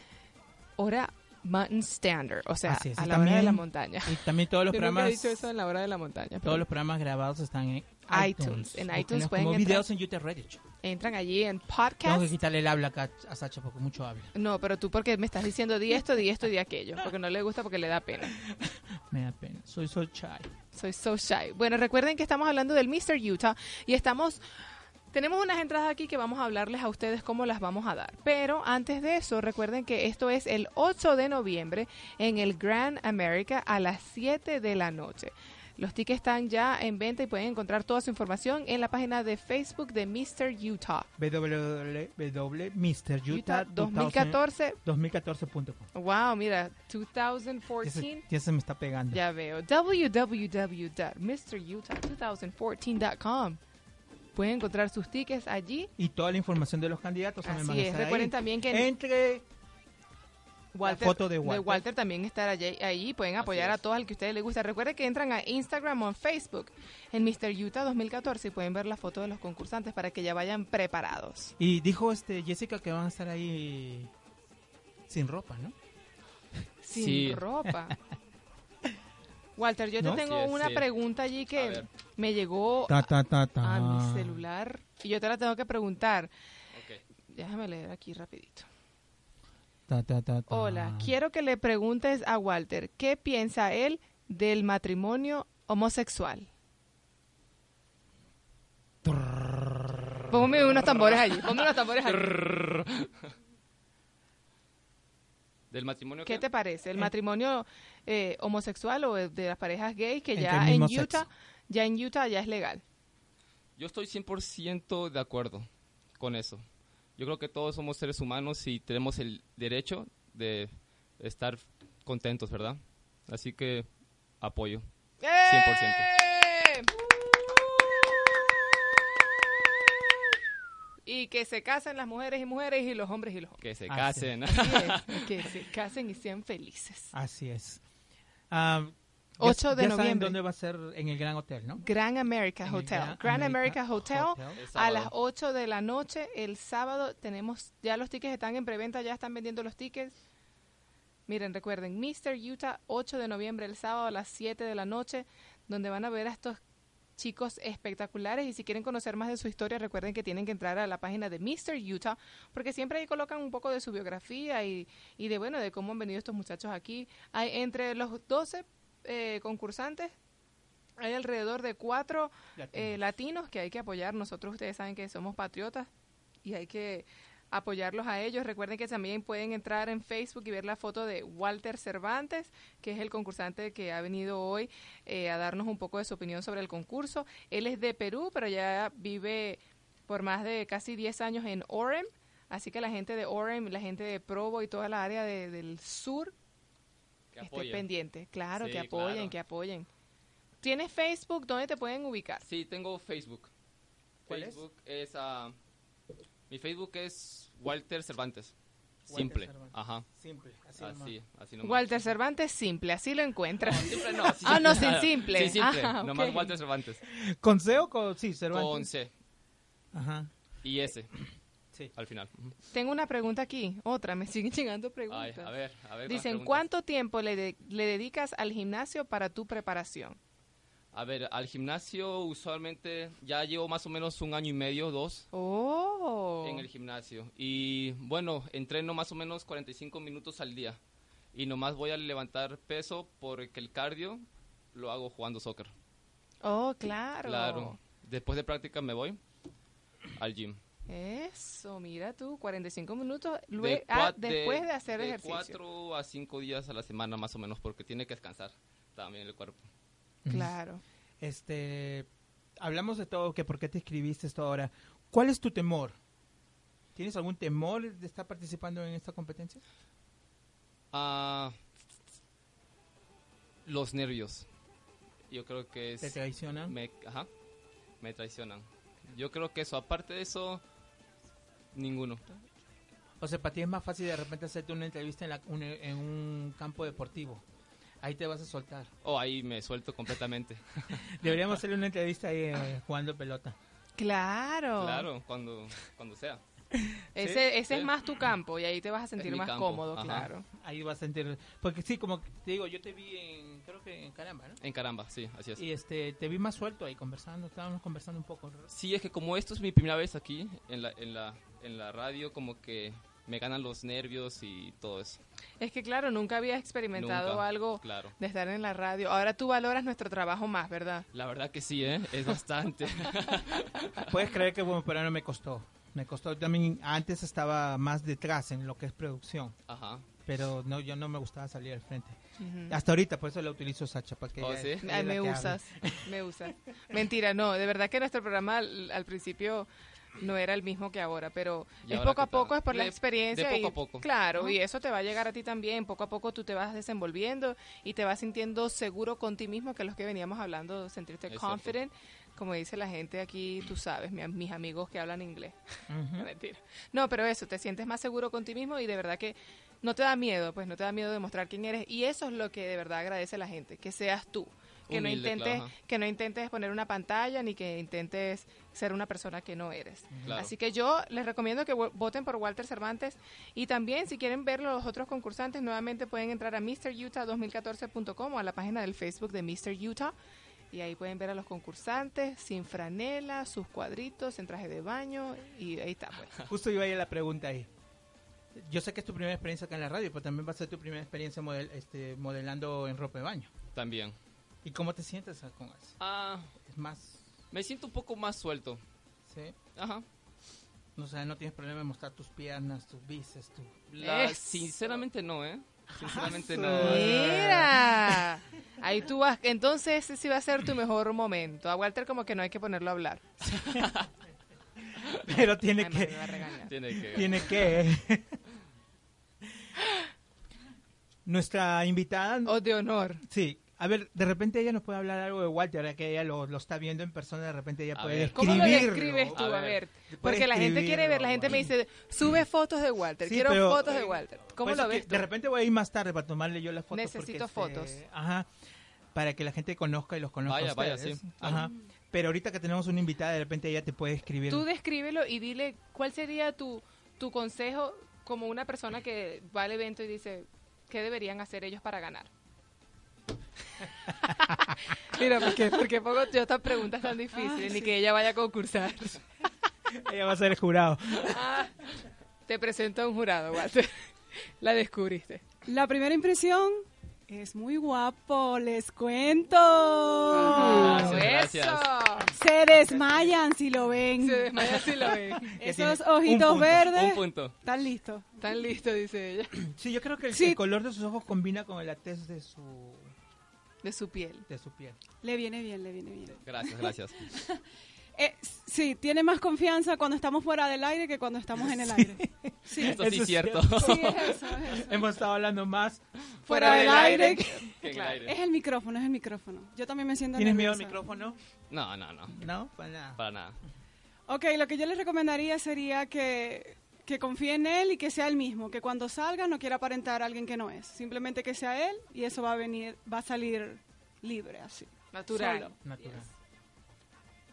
hora Mountain Standard, o sea, es, a la hora de la montaña. Y también todos los Yo nunca he programas. dicho eso en la hora de la montaña. Todos pero los programas grabados están en iTunes. En iTunes pueden como entrar. videos en YouTube Radio. Entran allí en Tengo podcast. que quitarle el habla a Sacha porque mucho habla. No, pero tú porque me estás diciendo di esto, di esto y di aquello, porque no le gusta porque le da pena. Me da pena. Soy so shy. Soy so shy. Bueno, recuerden que estamos hablando del Mr. Utah y estamos tenemos unas entradas aquí que vamos a hablarles a ustedes cómo las vamos a dar. Pero antes de eso, recuerden que esto es el 8 de noviembre en el Grand America a las 7 de la noche. Los tickets están ya en venta y pueden encontrar toda su información en la página de Facebook de Mr. Utah. www.mrutah 2014. 2014.com. Wow, mira, Ya 2014. se, ya se me está pegando. Ya veo. www.mrutah2014.com. Pueden encontrar sus tickets allí. Y toda la información de los candidatos Así es. Recuerden ahí. también que Entre Walter, foto de Walter. también estar allí, ahí. Pueden apoyar a todos al que a ustedes les gusta. Recuerden que entran a Instagram o en Facebook en Mr. Utah 2014 y pueden ver la foto de los concursantes para que ya vayan preparados. Y dijo este Jessica que van a estar ahí sin ropa, ¿no? Sin Sí. ropa. Walter, yo ¿No? te tengo Sí, una sí. pregunta allí que me llegó Ta, ta, ta, ta. a mi celular y yo te la tengo que preguntar. Ok. Déjame leer aquí rapidito. Ta, ta, ta, ta. Hola, quiero que le preguntes a Walter qué piensa él del matrimonio homosexual. Ponme unos tambores allí, ponme unos tambores allí. ¿Del matrimonio ¿Qué qué? te parece? ¿El Eh. matrimonio eh, homosexual o de las parejas gay que ya en Utah, sexo. ya en Utah ya es legal? Yo estoy 100% de acuerdo con eso. Yo creo que todos somos seres humanos y tenemos el derecho de estar contentos, ¿verdad? Así que apoyo. 100%. ¡Eh! Y que se casen las mujeres y mujeres y los hombres y los hombres. Que se Así casen. es. Así es, que se casen y sean felices. Así es. 8 de ya saben noviembre. dónde va a ser en el Gran Hotel, ¿no? Gran America En Hotel. Gran Gran America America, Hotel, Hotel. El a las 8 de la noche el sábado tenemos ya los tickets están en preventa, ya están vendiendo los tickets. Miren, recuerden, Mr. Utah 8 de noviembre el sábado a las 7 de la noche, donde van a ver a estos chicos espectaculares y si quieren conocer más de su historia, recuerden que tienen que entrar a la página de Mr. Utah, porque siempre ahí colocan un poco de su biografía y, y de bueno, de cómo han venido estos muchachos aquí. Hay entre los 12 eh, concursantes hay alrededor de cuatro eh, latinos que hay que apoyar. Nosotros ustedes saben que somos patriotas y hay que apoyarlos a ellos. Recuerden que también pueden entrar en Facebook y ver la foto de Walter Cervantes, que es el concursante que ha venido hoy eh, a darnos un poco de su opinión sobre el concurso. Él es de Perú, pero ya vive por más de casi 10 años en Orem. Así que la gente de Orem, la gente de Provo y toda la área de- del sur Que pendiente. Claro, Sí, que apoyen, claro. que apoyen. ¿Tienes Facebook? ¿Dónde te pueden ubicar? Sí, tengo Facebook. ¿Cuál es? Facebook es? ah, mi Facebook es Walter Cervantes. Walter Simple. Cervantes. Ajá. Simple, así Así, nomás. así nomás. Walter Cervantes simple, así lo encuentras. Simple no. sí, ah, no, sin simple. Sí, simple. Ah, Nomás. Walter Cervantes. ¿Con C o con sí, Cervantes? Con C. Ajá. Y S. Sí. Al final. Tengo una pregunta aquí, otra, me siguen llegando Ay, preguntas. a ver, a ver. Dicen. ¿cuánto tiempo le, de- le dedicas al gimnasio para tu preparación? A ver, al gimnasio usualmente ya llevo más o menos un año y medio, dos. Oh. En el gimnasio. Y bueno, entreno más o menos 45 minutos al día. Y nomás voy a levantar peso porque el cardio lo hago jugando soccer. Oh, claro. Claro. Después de práctica me voy al gym. Eso, mira tú, 45 minutos De lue- cua- ah, después de, hacer de ejercicio. cuatro a cinco días a la semana más o menos porque tiene que descansar también el cuerpo. Claro. Este, hablamos de todo, que por qué te escribiste esto ahora. ¿Cuál es tu temor? ¿Tienes algún temor de estar participando en esta competencia? Ah, los nervios. Yo creo que es... ¿Te traicionan? Me, ajá, me traicionan. Yo creo que eso, aparte de eso, ninguno. O sea, para ti es más fácil de repente hacerte una entrevista en, la- un- en un campo deportivo. Ahí te vas a soltar. Oh, ahí me suelto completamente. Deberíamos hacerle una entrevista ahí eh, jugando pelota. Claro. Claro, cuando, cuando sea. Ese, Sí, ese es más tu campo y ahí te vas a sentir más campo, cómodo, ajá. claro. Ahí vas a sentir... Porque sí, como te digo, yo te vi en, creo que en Caramba, ¿no? En caramba, sí, así es. Y este, te vi más suelto ahí conversando, estábamos conversando un poco. Sí, es que como esto es mi primera vez aquí en la, en la, en la radio, como que me ganan los nervios y todo eso. Es que claro, nunca habías experimentado Nunca, algo claro. de estar en la radio. Ahora tú valoras nuestro trabajo más, ¿verdad? La verdad que sí, ¿eh? Es bastante. Puedes creer que bueno, pero no me costó. Me costó también, antes estaba más detrás en lo que es producción. Ajá. Pero no, yo no me gustaba salir al frente. Hasta ahorita, por eso la utilizo Sacha. Para que ¿Oh, ella- sí? ella Ay, es la me que hable. usas, me usas. Mentira, no, de verdad que nuestro programa al, al principio no era el mismo que ahora, pero ¿Y es ahora poco a poco, es por la experiencia. de poco y, a poco. Claro, y eso te va a llegar a ti también. Poco a poco tú te vas desenvolviendo y te vas sintiendo seguro con ti mismo, que es lo que veníamos hablando, sentirte Es cierto. confident. Como dice la gente aquí, tú sabes, mi- mis amigos que hablan inglés. Mentira. No, pero eso, te sientes más seguro con ti mismo y de verdad que no te da miedo, pues no te da miedo demostrar quién eres. Y eso es lo que de verdad agradece la gente, que seas tú. Que no, intentes, claro, que no intentes poner una pantalla ni que intentes ser una persona que no eres. Claro. Así que yo les recomiendo que vo- voten por Walter Cervantes y también si quieren ver los otros concursantes nuevamente pueden entrar a MrUtah2014.com o a la página del Facebook de Mr. Utah y ahí pueden ver a los concursantes sin franela, sus cuadritos en traje de baño y ahí está pues. Justo iba a ir la pregunta ahí. Yo sé que es tu primera experiencia acá en la radio, pero también va a ser tu primera experiencia model- este, modelando en ropa de baño. También. ¿Y cómo te sientes con eso? Ah, Es más... me siento un poco más suelto. ¿sí? Ajá. O sea, no tienes problema en mostrar tus piernas, tus bíceps, tu... La- sinceramente no, ¿eh? Sinceramente no. Mira, ahí tú vas. Entonces ese sí va a ser tu mejor momento. A Walter como que no hay que ponerlo a hablar. Pero tiene Ay, que... Tiene que. Tiene que... Nuestra invitada... O de honor. Sí. A ver, de repente ella nos puede hablar algo de Walter, ahora que ella lo, lo está viendo en persona, de repente ella A puede ver. ¿Cómo lo describes tú? A A ver. Porque la gente quiere ver, la gente me dice, sube fotos de Walter, Sí, quiero pero, fotos de eh, Walter. Por ¿Cómo lo ves tú? De repente voy a ir más tarde para tomarle yo las fotos. Necesito porque, fotos. este, ajá. Para que la gente conozca y los conozca Vaya, a vaya, ustedes. sí. Ajá. Pero ahorita que tenemos una invitada, de repente ella te puede escribir. Tú descríbelo y dile cuál sería tu, tu consejo como una persona que va al evento y dice, ¿qué deberían hacer ellos para ganar? Mira, ¿por qué, por qué pongo yo estas preguntas tan difíciles? Ni que ella vaya a concursar. Ella va a ser el jurado. Ah, te presento a un jurado, Walter. La descubriste. La primera impresión es muy guapo, les cuento. Gracias, ¡Eso! gracias. Se desmayan si lo ven. Se desmaya si lo ven. Esos tiene un ojitos punto, verdes. Un punto. Están listos. Tan listo, dice ella. Sí, yo creo que el, Sí. el color de sus ojos combina con la tez de su, De su piel. de su piel. Le viene bien, le viene bien. Gracias, gracias. Eh, sí, tiene más confianza cuando estamos fuera del aire que cuando estamos en el aire. Sí, Esto sí Eso es es cierto. sí, es eso, es eso. Hemos estado hablando más Fuera del aire. Que en el Claro. aire. Es el micrófono, es el micrófono. Yo también me siento ¿Tienes miedo al micrófono? No, no, no. No, para nada. Para nada. Ok, lo que yo les recomendaría sería que, que confíe en él y que sea él mismo, que cuando salga no quiera aparentar a alguien que no es, simplemente que sea él y eso va a venir, va a salir libre así. Natural. Solo. Natural.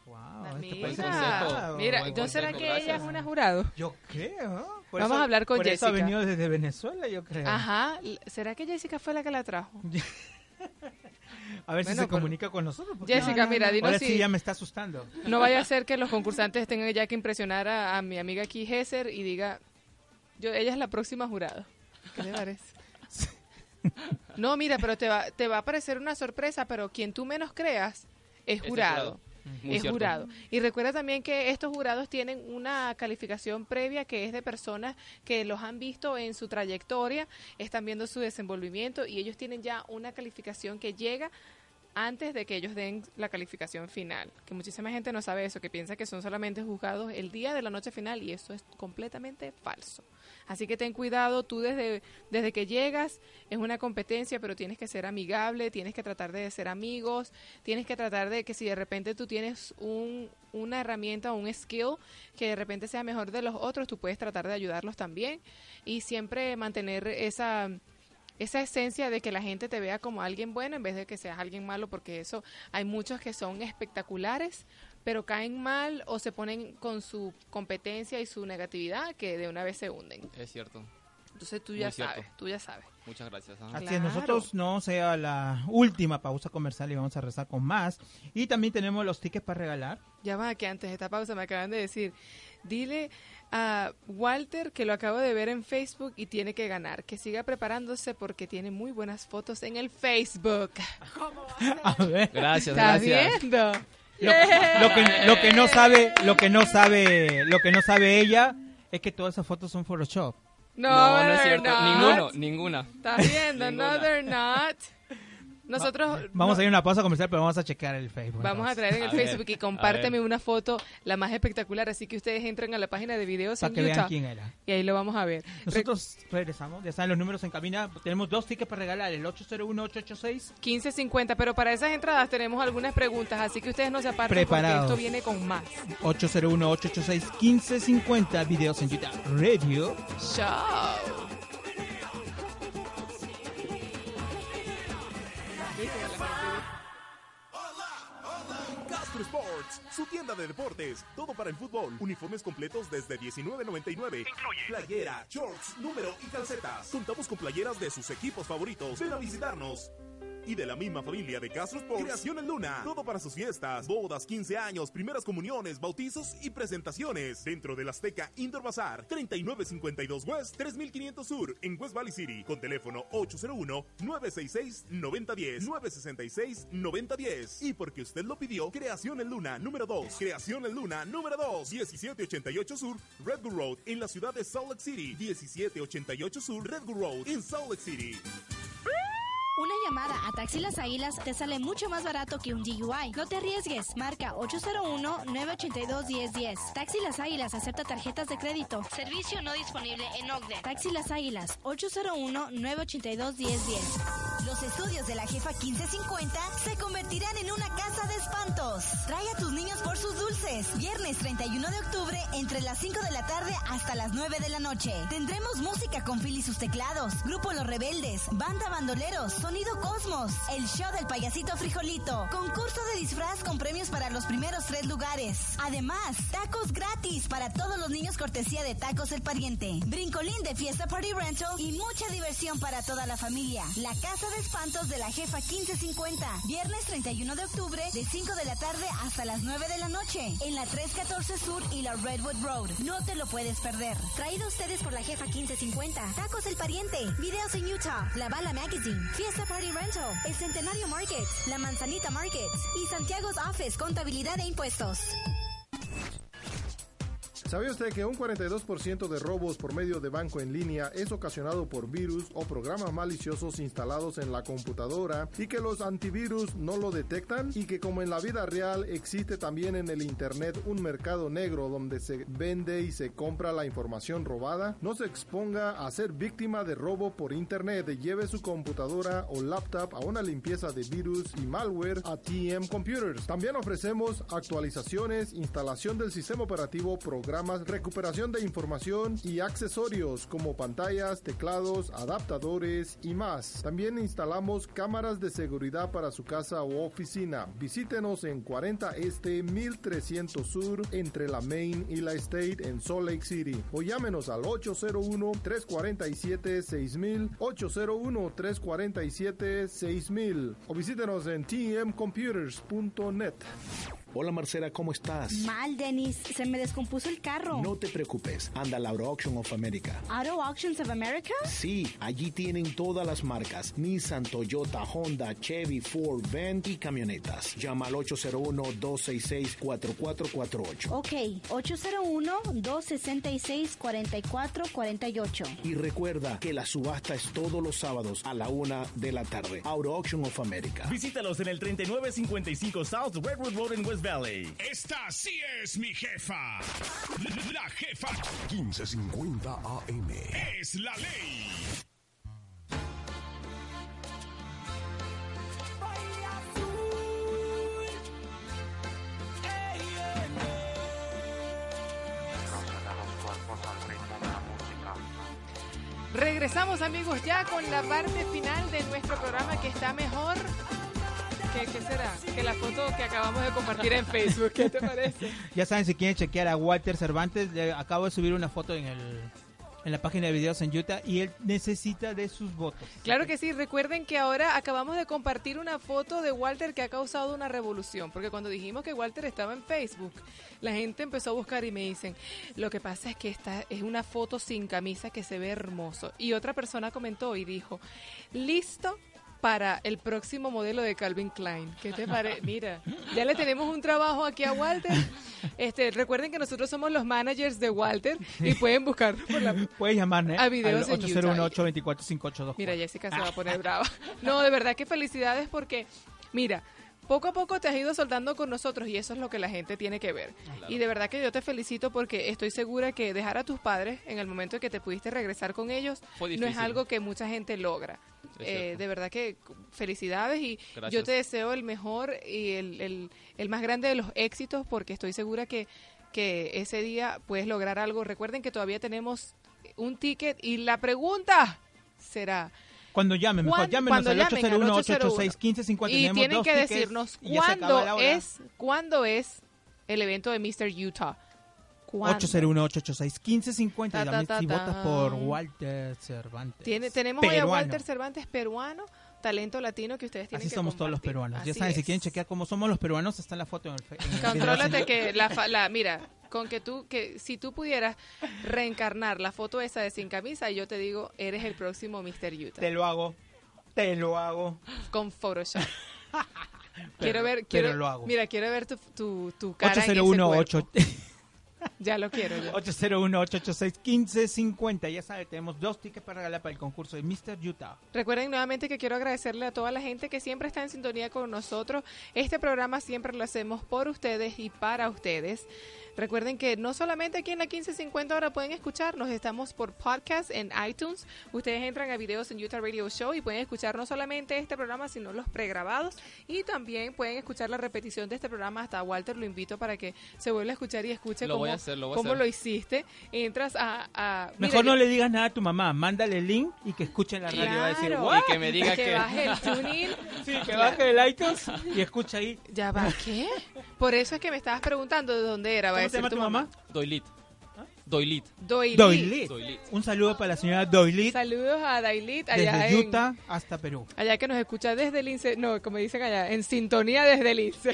Wow, esto Mira, consejo. un- mira, ¿no será que gracias. ella es una jurado? Yo creo. ¿no? Por Vamos eso- a hablar con por Eso ha Jessica. venido desde Venezuela, yo creo. Ajá. ¿Será que Jessica fue la que la trajo? A ver si se comunica con nosotros. Jessica, mira, dinos Ahora si sí ya me está asustando. no vaya a ser que los concursantes tengan ya que impresionar a, a mi amiga aquí, Gesser, y diga, yo, ella es la próxima jurada. ¿Qué le parece? No, mira, pero te va, te va a parecer una sorpresa, pero quien tú menos creas es jurado. Muy es cierto. jurado. Y recuerda también que estos jurados tienen una calificación previa que es de personas que los han visto en su trayectoria, están viendo su desenvolvimiento y ellos tienen ya una calificación que llega antes de que ellos den la calificación final. Que muchísima gente no sabe eso, que piensa que son solamente juzgados el día de la noche final y eso es completamente falso. Así que ten cuidado, tú desde, desde que llegas es una competencia, pero tienes que ser amigable, tienes que tratar de ser amigos, tienes que tratar de que si de repente tú tienes un, una herramienta o un skill que de repente sea mejor de los otros, tú puedes tratar de ayudarlos también y siempre mantener esa esa esencia de que la gente te vea como alguien bueno en vez de que seas alguien malo, porque eso hay muchos que son espectaculares, pero caen mal o se ponen con su competencia y su negatividad que de una vez se hunden. Es cierto. Entonces tú ya sabes, tú ya sabes. Muchas gracias. ajá. Así es, Claro. nosotros no sea la última pausa comercial y vamos a rezar con más. Y también tenemos los tickets para regalar. Ya va, que antes de esta pausa me acaban de decir, dile a Walter que lo acabo de ver en Facebook y tiene que ganar, que siga preparándose porque tiene muy buenas fotos en el Facebook. A ver. Gracias, ¿Estás gracias. viendo? Lo, lo que, lo que no sabe, lo que no sabe, lo que no sabe ella es que todas esas fotos son Photoshop. No, No, no es cierto. not. Ninguno, ninguna. ¿Estás viendo? no, Ninguna. they're not. Nosotros Vamos no- a ir a una pausa comercial, pero vamos a checar el Facebook. Vamos a traer en el A ver, Facebook y compárteme una foto la más espectacular, así que ustedes entren a la página de videos Para en que vean Utah quién era. y ahí lo vamos a ver. Re- Nosotros regresamos, ya saben los números en cabina. Tenemos dos tickets para regalar, el 801-886. 15.50, pero para esas entradas tenemos algunas preguntas, así que ustedes no se aparten Preparados. porque esto viene con más. 801-886-1550, videos en Utah Radio. Chao. Castro Sports, su tienda de deportes, todo para el fútbol, uniformes completos desde 19.99. Playera, shorts, número y calcetas. Contamos con playeras de sus equipos favoritos. Ven a visitarnos. Y de la misma familia de Castro Sports, Creaciones Luna. Todo para sus fiestas, bodas, 15 años, primeras comuniones, bautizos y presentaciones. Dentro del Azteca Indoor Bazaar, 3952 West, 3500 Sur, en West Valley City. Con teléfono 801-966-9010. 966-9010. Y porque usted lo pidió, Creaciones Luna número 2. Creaciones Luna número 2. 1788 Sur, Redwood Road, en la ciudad de Salt Lake City. 1788 Sur, Redwood Road, en Salt Lake City. Una llamada a Taxi Las Águilas te sale mucho más barato que un DUI. No te arriesgues. Marca 801-982-1010. Taxi Las Águilas acepta tarjetas de crédito. Servicio no disponible en Ogden. Taxi Las Águilas 801-982-1010. Los estudios de la jefa 1550 se convertirán en una casa de espantos. Trae a tus niños por sus dulces. Viernes 31 de octubre, entre las 5 de la tarde hasta las 9 de la noche. Tendremos música con Phil y sus teclados, Grupo Los Rebeldes, Banda Bandoleros, Sonido Cosmos, el show del payasito frijolito, concurso de disfraz con premios para los primeros tres lugares. Además, tacos gratis para todos los niños cortesía de Tacos el Pariente, brincolín de Fiesta Party Rental y mucha diversión para toda la familia. La Casa de Espantos de la Jefa 1550, viernes 31 de octubre de 5 de la tarde hasta las 9 de la noche, en la 314 Sur y la Redwood Road. No te lo puedes perder. Traído a ustedes por la jefa 1550, Tacos el Pariente, Videos en Utah, La Bala Magazine, Fiesta Party Rental, El Centenario Market, La Manzanita Market y Santiago's Office Contabilidad e Impuestos. ¿Sabía usted que un 42% de robos por medio de banco en línea es ocasionado por virus o programas maliciosos instalados en la computadora y que los antivirus no lo detectan? Y que como en la vida real existe también en el Internet un mercado negro donde se vende y se compra la información robada? No se exponga a ser víctima de robo por Internet. Lleve su computadora o laptop a una limpieza de virus y malware a TM Computers. También ofrecemos actualizaciones, instalación del sistema operativo, programas, recuperación de información y accesorios como pantallas, teclados, adaptadores y más. También instalamos cámaras de seguridad para su casa o oficina. Visítenos en 40 Este 1300 Sur entre la Main y la State en Salt Lake City o llámenos al 801-347-6000, 801-347-6000 o visítenos en tmcomputers.net. Hola Marcela, ¿cómo estás? Mal, Dennis. Se me descompuso el carro. No te preocupes, anda a la Auto Auction of America. ¿Auto Auctions of America? Sí, allí tienen todas las marcas: Nissan, Toyota, Honda, Chevy, Ford, Van y camionetas. Llama al 801-266-4448. Ok, 801-266-4448. Y recuerda que la subasta es todos los sábados a la una de la tarde. Auto Auction of America. Visítalos en el 3955 South Redwood Road en West Valley. Esta sí es mi jefa. La jefa 1550 AM. es la ley. Regresamos amigos ya con la parte final de nuestro programa que está mejor. ¿Qué, qué será? Que la foto que acabamos de compartir en Facebook. ¿Qué te parece? Ya saben, si quieren chequear a Walter Cervantes, le acabo de subir una foto en el en la página de videos en Utah y él necesita de sus votos. Claro que sí, recuerden que ahora acabamos de compartir una foto de Walter que ha causado una revolución, porque cuando dijimos que Walter estaba en Facebook, la gente empezó a buscar y me dicen, lo que pasa es que esta es una foto sin camisa que se ve hermoso. Y otra persona comentó y dijo, listo para el próximo modelo de Calvin Klein. ¿Qué te parece? Mira, ya le tenemos un trabajo aquí a Walter. Este, recuerden que nosotros somos los managers de Walter y pueden buscar por la Puedes llamarme a videos al en Utah. 801-824-5824. Mira, Jessica se va a poner brava. No, de verdad que felicidades porque, mira, poco a poco te has ido soltando con nosotros y eso es lo que la gente tiene que ver. Y de verdad que yo te felicito porque estoy segura que dejar a tus padres en el momento en que te pudiste regresar con ellos no es algo que mucha gente logra. Eh, de verdad que felicidades y Gracias. yo te deseo el mejor y el, el- el más grande de los éxitos porque estoy segura que, que ese día puedes lograr algo. Recuerden que todavía tenemos un ticket y la pregunta será... Cuando llamen, mejor ¿Cuán- llámenos cuando al llamen al 801-886-1550. Y tienen que decirnos ya cuándo es, cuándo es el evento de Mr. Utah. ¿Cuándo? 801-886-1550. Ta, Y ta, dame ta, si ta. votas por Walter Cervantes. Tiene, tenemos hoy a Peruano. Walter Cervantes peruano talento latino que ustedes tienen Así que somos todos los compartir. peruanos. Ya Así saben, si es. quieren chequear cómo somos los peruanos, está en la foto en el, video. Contrólate que la, la- mira, con que tú que si tú pudieras reencarnar la foto esa de sin camisa, yo te digo, eres el próximo Mr. Utah Te lo hago. Te lo hago. con Photoshop. Pero- quiero ver, pero quiero, lo hago. mira, quiero ver tu, tu, tu cara en ese 801 cuerpo. 8 Ya lo quiero yo. 801 886 1550 Ya saben, tenemos dos tickets para regalar para el concurso de Mr. Utah. Recuerden nuevamente que quiero agradecerle a toda la gente que siempre está en sintonía con nosotros. Este programa siempre lo hacemos por ustedes y para ustedes. Recuerden que no solamente aquí en la 1550 ahora pueden escucharnos, estamos por podcast en iTunes. Ustedes entran a videos en Utah Radio Show y pueden escuchar no solamente este programa, sino los pregrabados. Y también pueden escuchar la repetición de este programa. Hasta Walter lo invito para que se vuelva a escuchar y escuche Lo cómo, voy a hacer, lo voy a cómo hacer. lo hiciste. Entras a... a- mira, Mejor no yo- le digas nada a tu mamá. Mándale el link y que escuchen la radio. Va a decir, Claro. "What?". Y que me diga que que- baje el tuning. Sí, que baje el iTunes y escucha ahí. Ya va, ¿qué? Por eso es que me estabas preguntando de dónde era. Va a ¿Cómo se decir llama tu mamá? Doilit. Doilit. Doilit. Doilit. Doilit. Un saludo para la señora Doilit. Saludos a Dailit allá Desde en- Utah hasta Perú. allá que nos escucha desde el INSE. No, como dicen allá, en sintonía desde el INSE.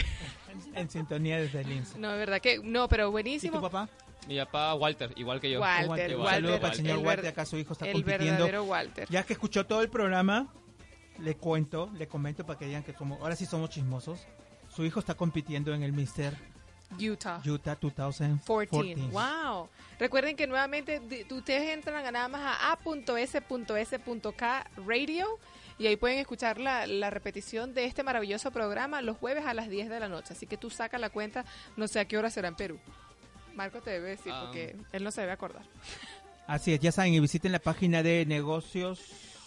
En sintonía desde el INSE. No, de verdad que no, pero ¿Y tu buenísimo. papá? Mi papá Walter, igual que yo. Walter, Un Walter, saludo para el señor el Walter. Acá su hijo está el compitiendo. verdadero Walter. Ya que escuchó todo el programa, le cuento, le comento para que digan que somos, ahora sí somos chismosos. Su hijo está compitiendo en el Mr. Utah. Utah 2014. 14. Wow. Recuerden que nuevamente ustedes entran a nada más a a.s.s.k radio y ahí pueden escuchar la, la repetición de este maravilloso programa los jueves a las 10 de la noche. Así que tú saca la cuenta, no sé a qué hora será en Perú. Marco te debe decir Ah. porque él no se debe acordar. Así es, ya saben, y visiten la página de negocios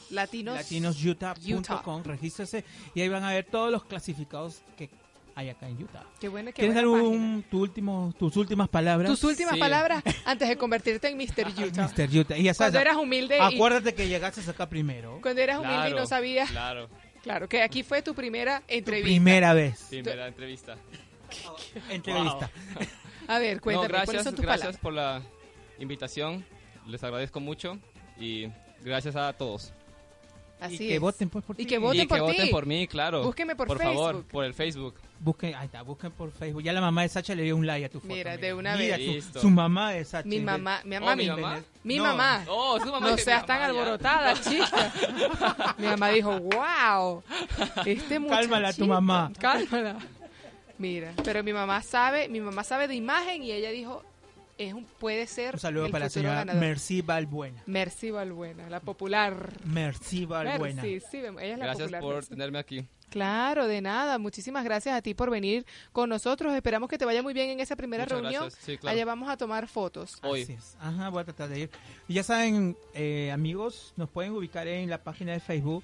Latinos. latinosutah.com, regístrese y ahí van a ver todos los clasificados que hay acá en Utah. Qué buena, qué ¿Quieres dar un, tu último, tus últimas palabras? Tus últimas Sí. palabras antes de convertirte en Mr. Utah. Mr. Utah. Y ya sabes, Cuando eras humilde y- Acuérdate que llegaste acá primero. Cuando eras humilde y Claro, no sabías. Claro. Claro, que aquí fue tu primera entrevista. Primera vez. Primera entrevista. Entrevista. A ver, cuéntame, No, gracias, ¿cuáles son tus gracias palabras? por la invitación. Les agradezco mucho y gracias a todos. Así y que es. voten pues, por Y ti. que voten y que por voten ti. por mí, claro. Búsqueme por favor, Facebook. por el Facebook. Busquen, ahí está, busquen por Facebook. Ya la mamá de Sacha le dio un like a tu foto. Mira, de una Mira, vez. su- mamá de Sacha. Mi mamá, mi Oh, mamá, ¿mi mi, mamá? mi No. mamá. Oh, su mamá No seas tan alborotada, chica. mi mamá dijo, wow, este Cálmala, tu muchachito". mamá. Cálmala. Mira, pero mi mamá sabe, mi mamá sabe de imagen y ella dijo, es un, puede ser Un saludo el para la señora ganador. Merci Balbuena. Merci Balbuena, la popular. Merci Balbuena. Merci, sí, ella es la Gracias popular. por Merci. tenerme aquí. Claro, de nada. Muchísimas gracias a ti por venir con nosotros. Esperamos que te vaya muy bien en esa primera Muchas reunión. gracias. Sí, claro. Allá vamos a tomar fotos. Hoy. Así es. Ajá, voy a tratar de ir. Ya saben, eh, amigos, nos pueden ubicar en la página de Facebook.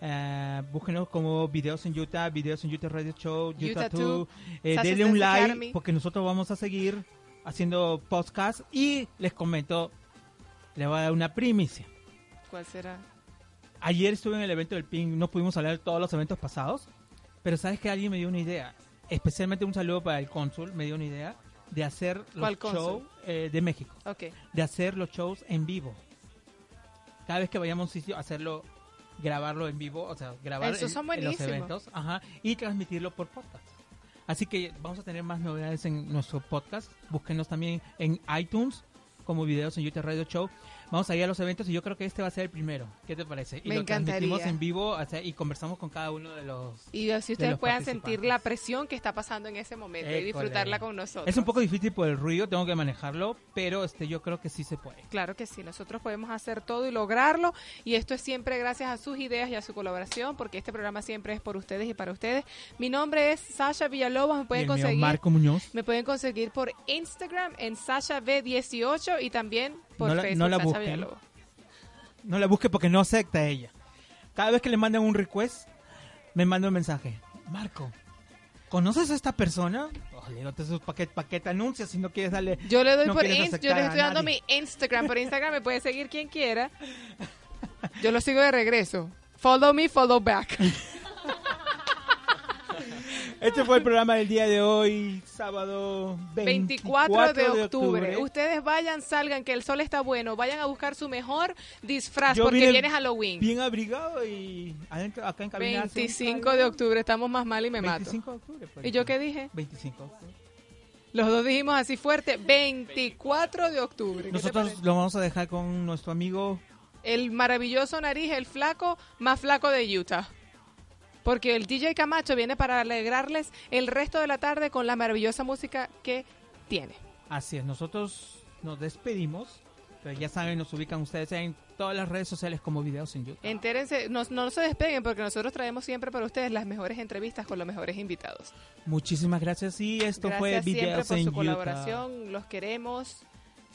Eh, búsquenos como videos en Utah, videos en Utah Radio Show, Utah, Utah 2. 2, Eh, denle un like Academy. porque nosotros vamos a seguir haciendo podcast y les comento, les voy a dar una primicia. ¿Cuál será? Ayer estuve en el evento del PIN, no pudimos hablar de todos los eventos pasados, pero sabes que alguien me dio una idea, especialmente un saludo para el cónsul, me dio una idea de hacer los shows eh, de México, Ok. de hacer los shows en vivo. Cada vez que vayamos a un sitio, hacerlo, grabarlo en vivo, o sea, grabar Esos en, son en los buenísimos. eventos, ajá, y transmitirlo por podcast. Así que vamos a tener más novedades en nuestro podcast. Búsquenos también en iTunes como videos en YouTube Radio Show. Vamos a ir a los eventos y yo creo que este va a ser el primero. ¿Qué te parece? Y Me lo transmitimos en vivo o sea, y conversamos con cada uno de los. Y así de ustedes puedan sentir la presión que está pasando en ese momento y disfrutarla con nosotros. Es un poco difícil por el ruido, tengo que manejarlo, pero este yo creo que sí se puede. Claro que sí, nosotros podemos hacer todo y lograrlo. Y esto es siempre gracias a sus ideas y a su colaboración, porque este programa siempre es por ustedes y para ustedes. Mi nombre es Sasha Villalobos, me Y pueden mío, conseguir. Marco Muñoz. Me pueden conseguir por Instagram en SashaV18 y también por No la- Facebook no la busquen. No busque porque no acepta ella. Cada vez que le mandan un request, me manda un mensaje. Marco, ¿conoces a esta persona? Oh, le digo, entonces, ¿para qué, pa' qué te anuncias si no quieres darle... Yo le doy no por quieres Inst- yo a estoy dando mi Instagram. Por Instagram me puede seguir quien quiera. Yo lo sigo de regreso. Follow me, follow back. Este fue el programa del día de hoy, sábado 24, de, octubre. Ustedes vayan, salgan, que el sol está bueno. Vayan a buscar su mejor disfraz Yo porque vine viene Halloween. Bien abrigado y adentro, acá en cabina hace un 25 calor. de octubre, estamos más mal y me 25 de mato. octubre. por ¿Y yo qué dije? 25 de octubre. Los dos dijimos así fuerte, 24 de octubre. ¿Qué te Nosotros lo vamos a dejar con nuestro amigo el maravilloso nariz, el flaco más flaco de Utah. Porque el DJ Camacho viene para alegrarles el resto de la tarde con la maravillosa música que tiene. Así es, nosotros nos despedimos, pero ya saben, nos ubican ustedes en todas las redes sociales como videos en YouTube. Entérense, no, no se despeguen porque nosotros traemos siempre para ustedes las mejores entrevistas con los mejores invitados. Muchísimas gracias y esto Gracias fue siempre videos por en su Utah. colaboración, los queremos,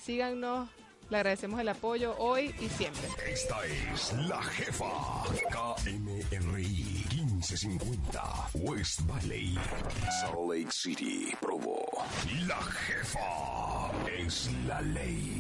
síganos, le agradecemos el apoyo hoy y siempre. Esta es la jefa. KMRI 1550 West Valley, Salt Lake City, Provo. La jefa es la ley.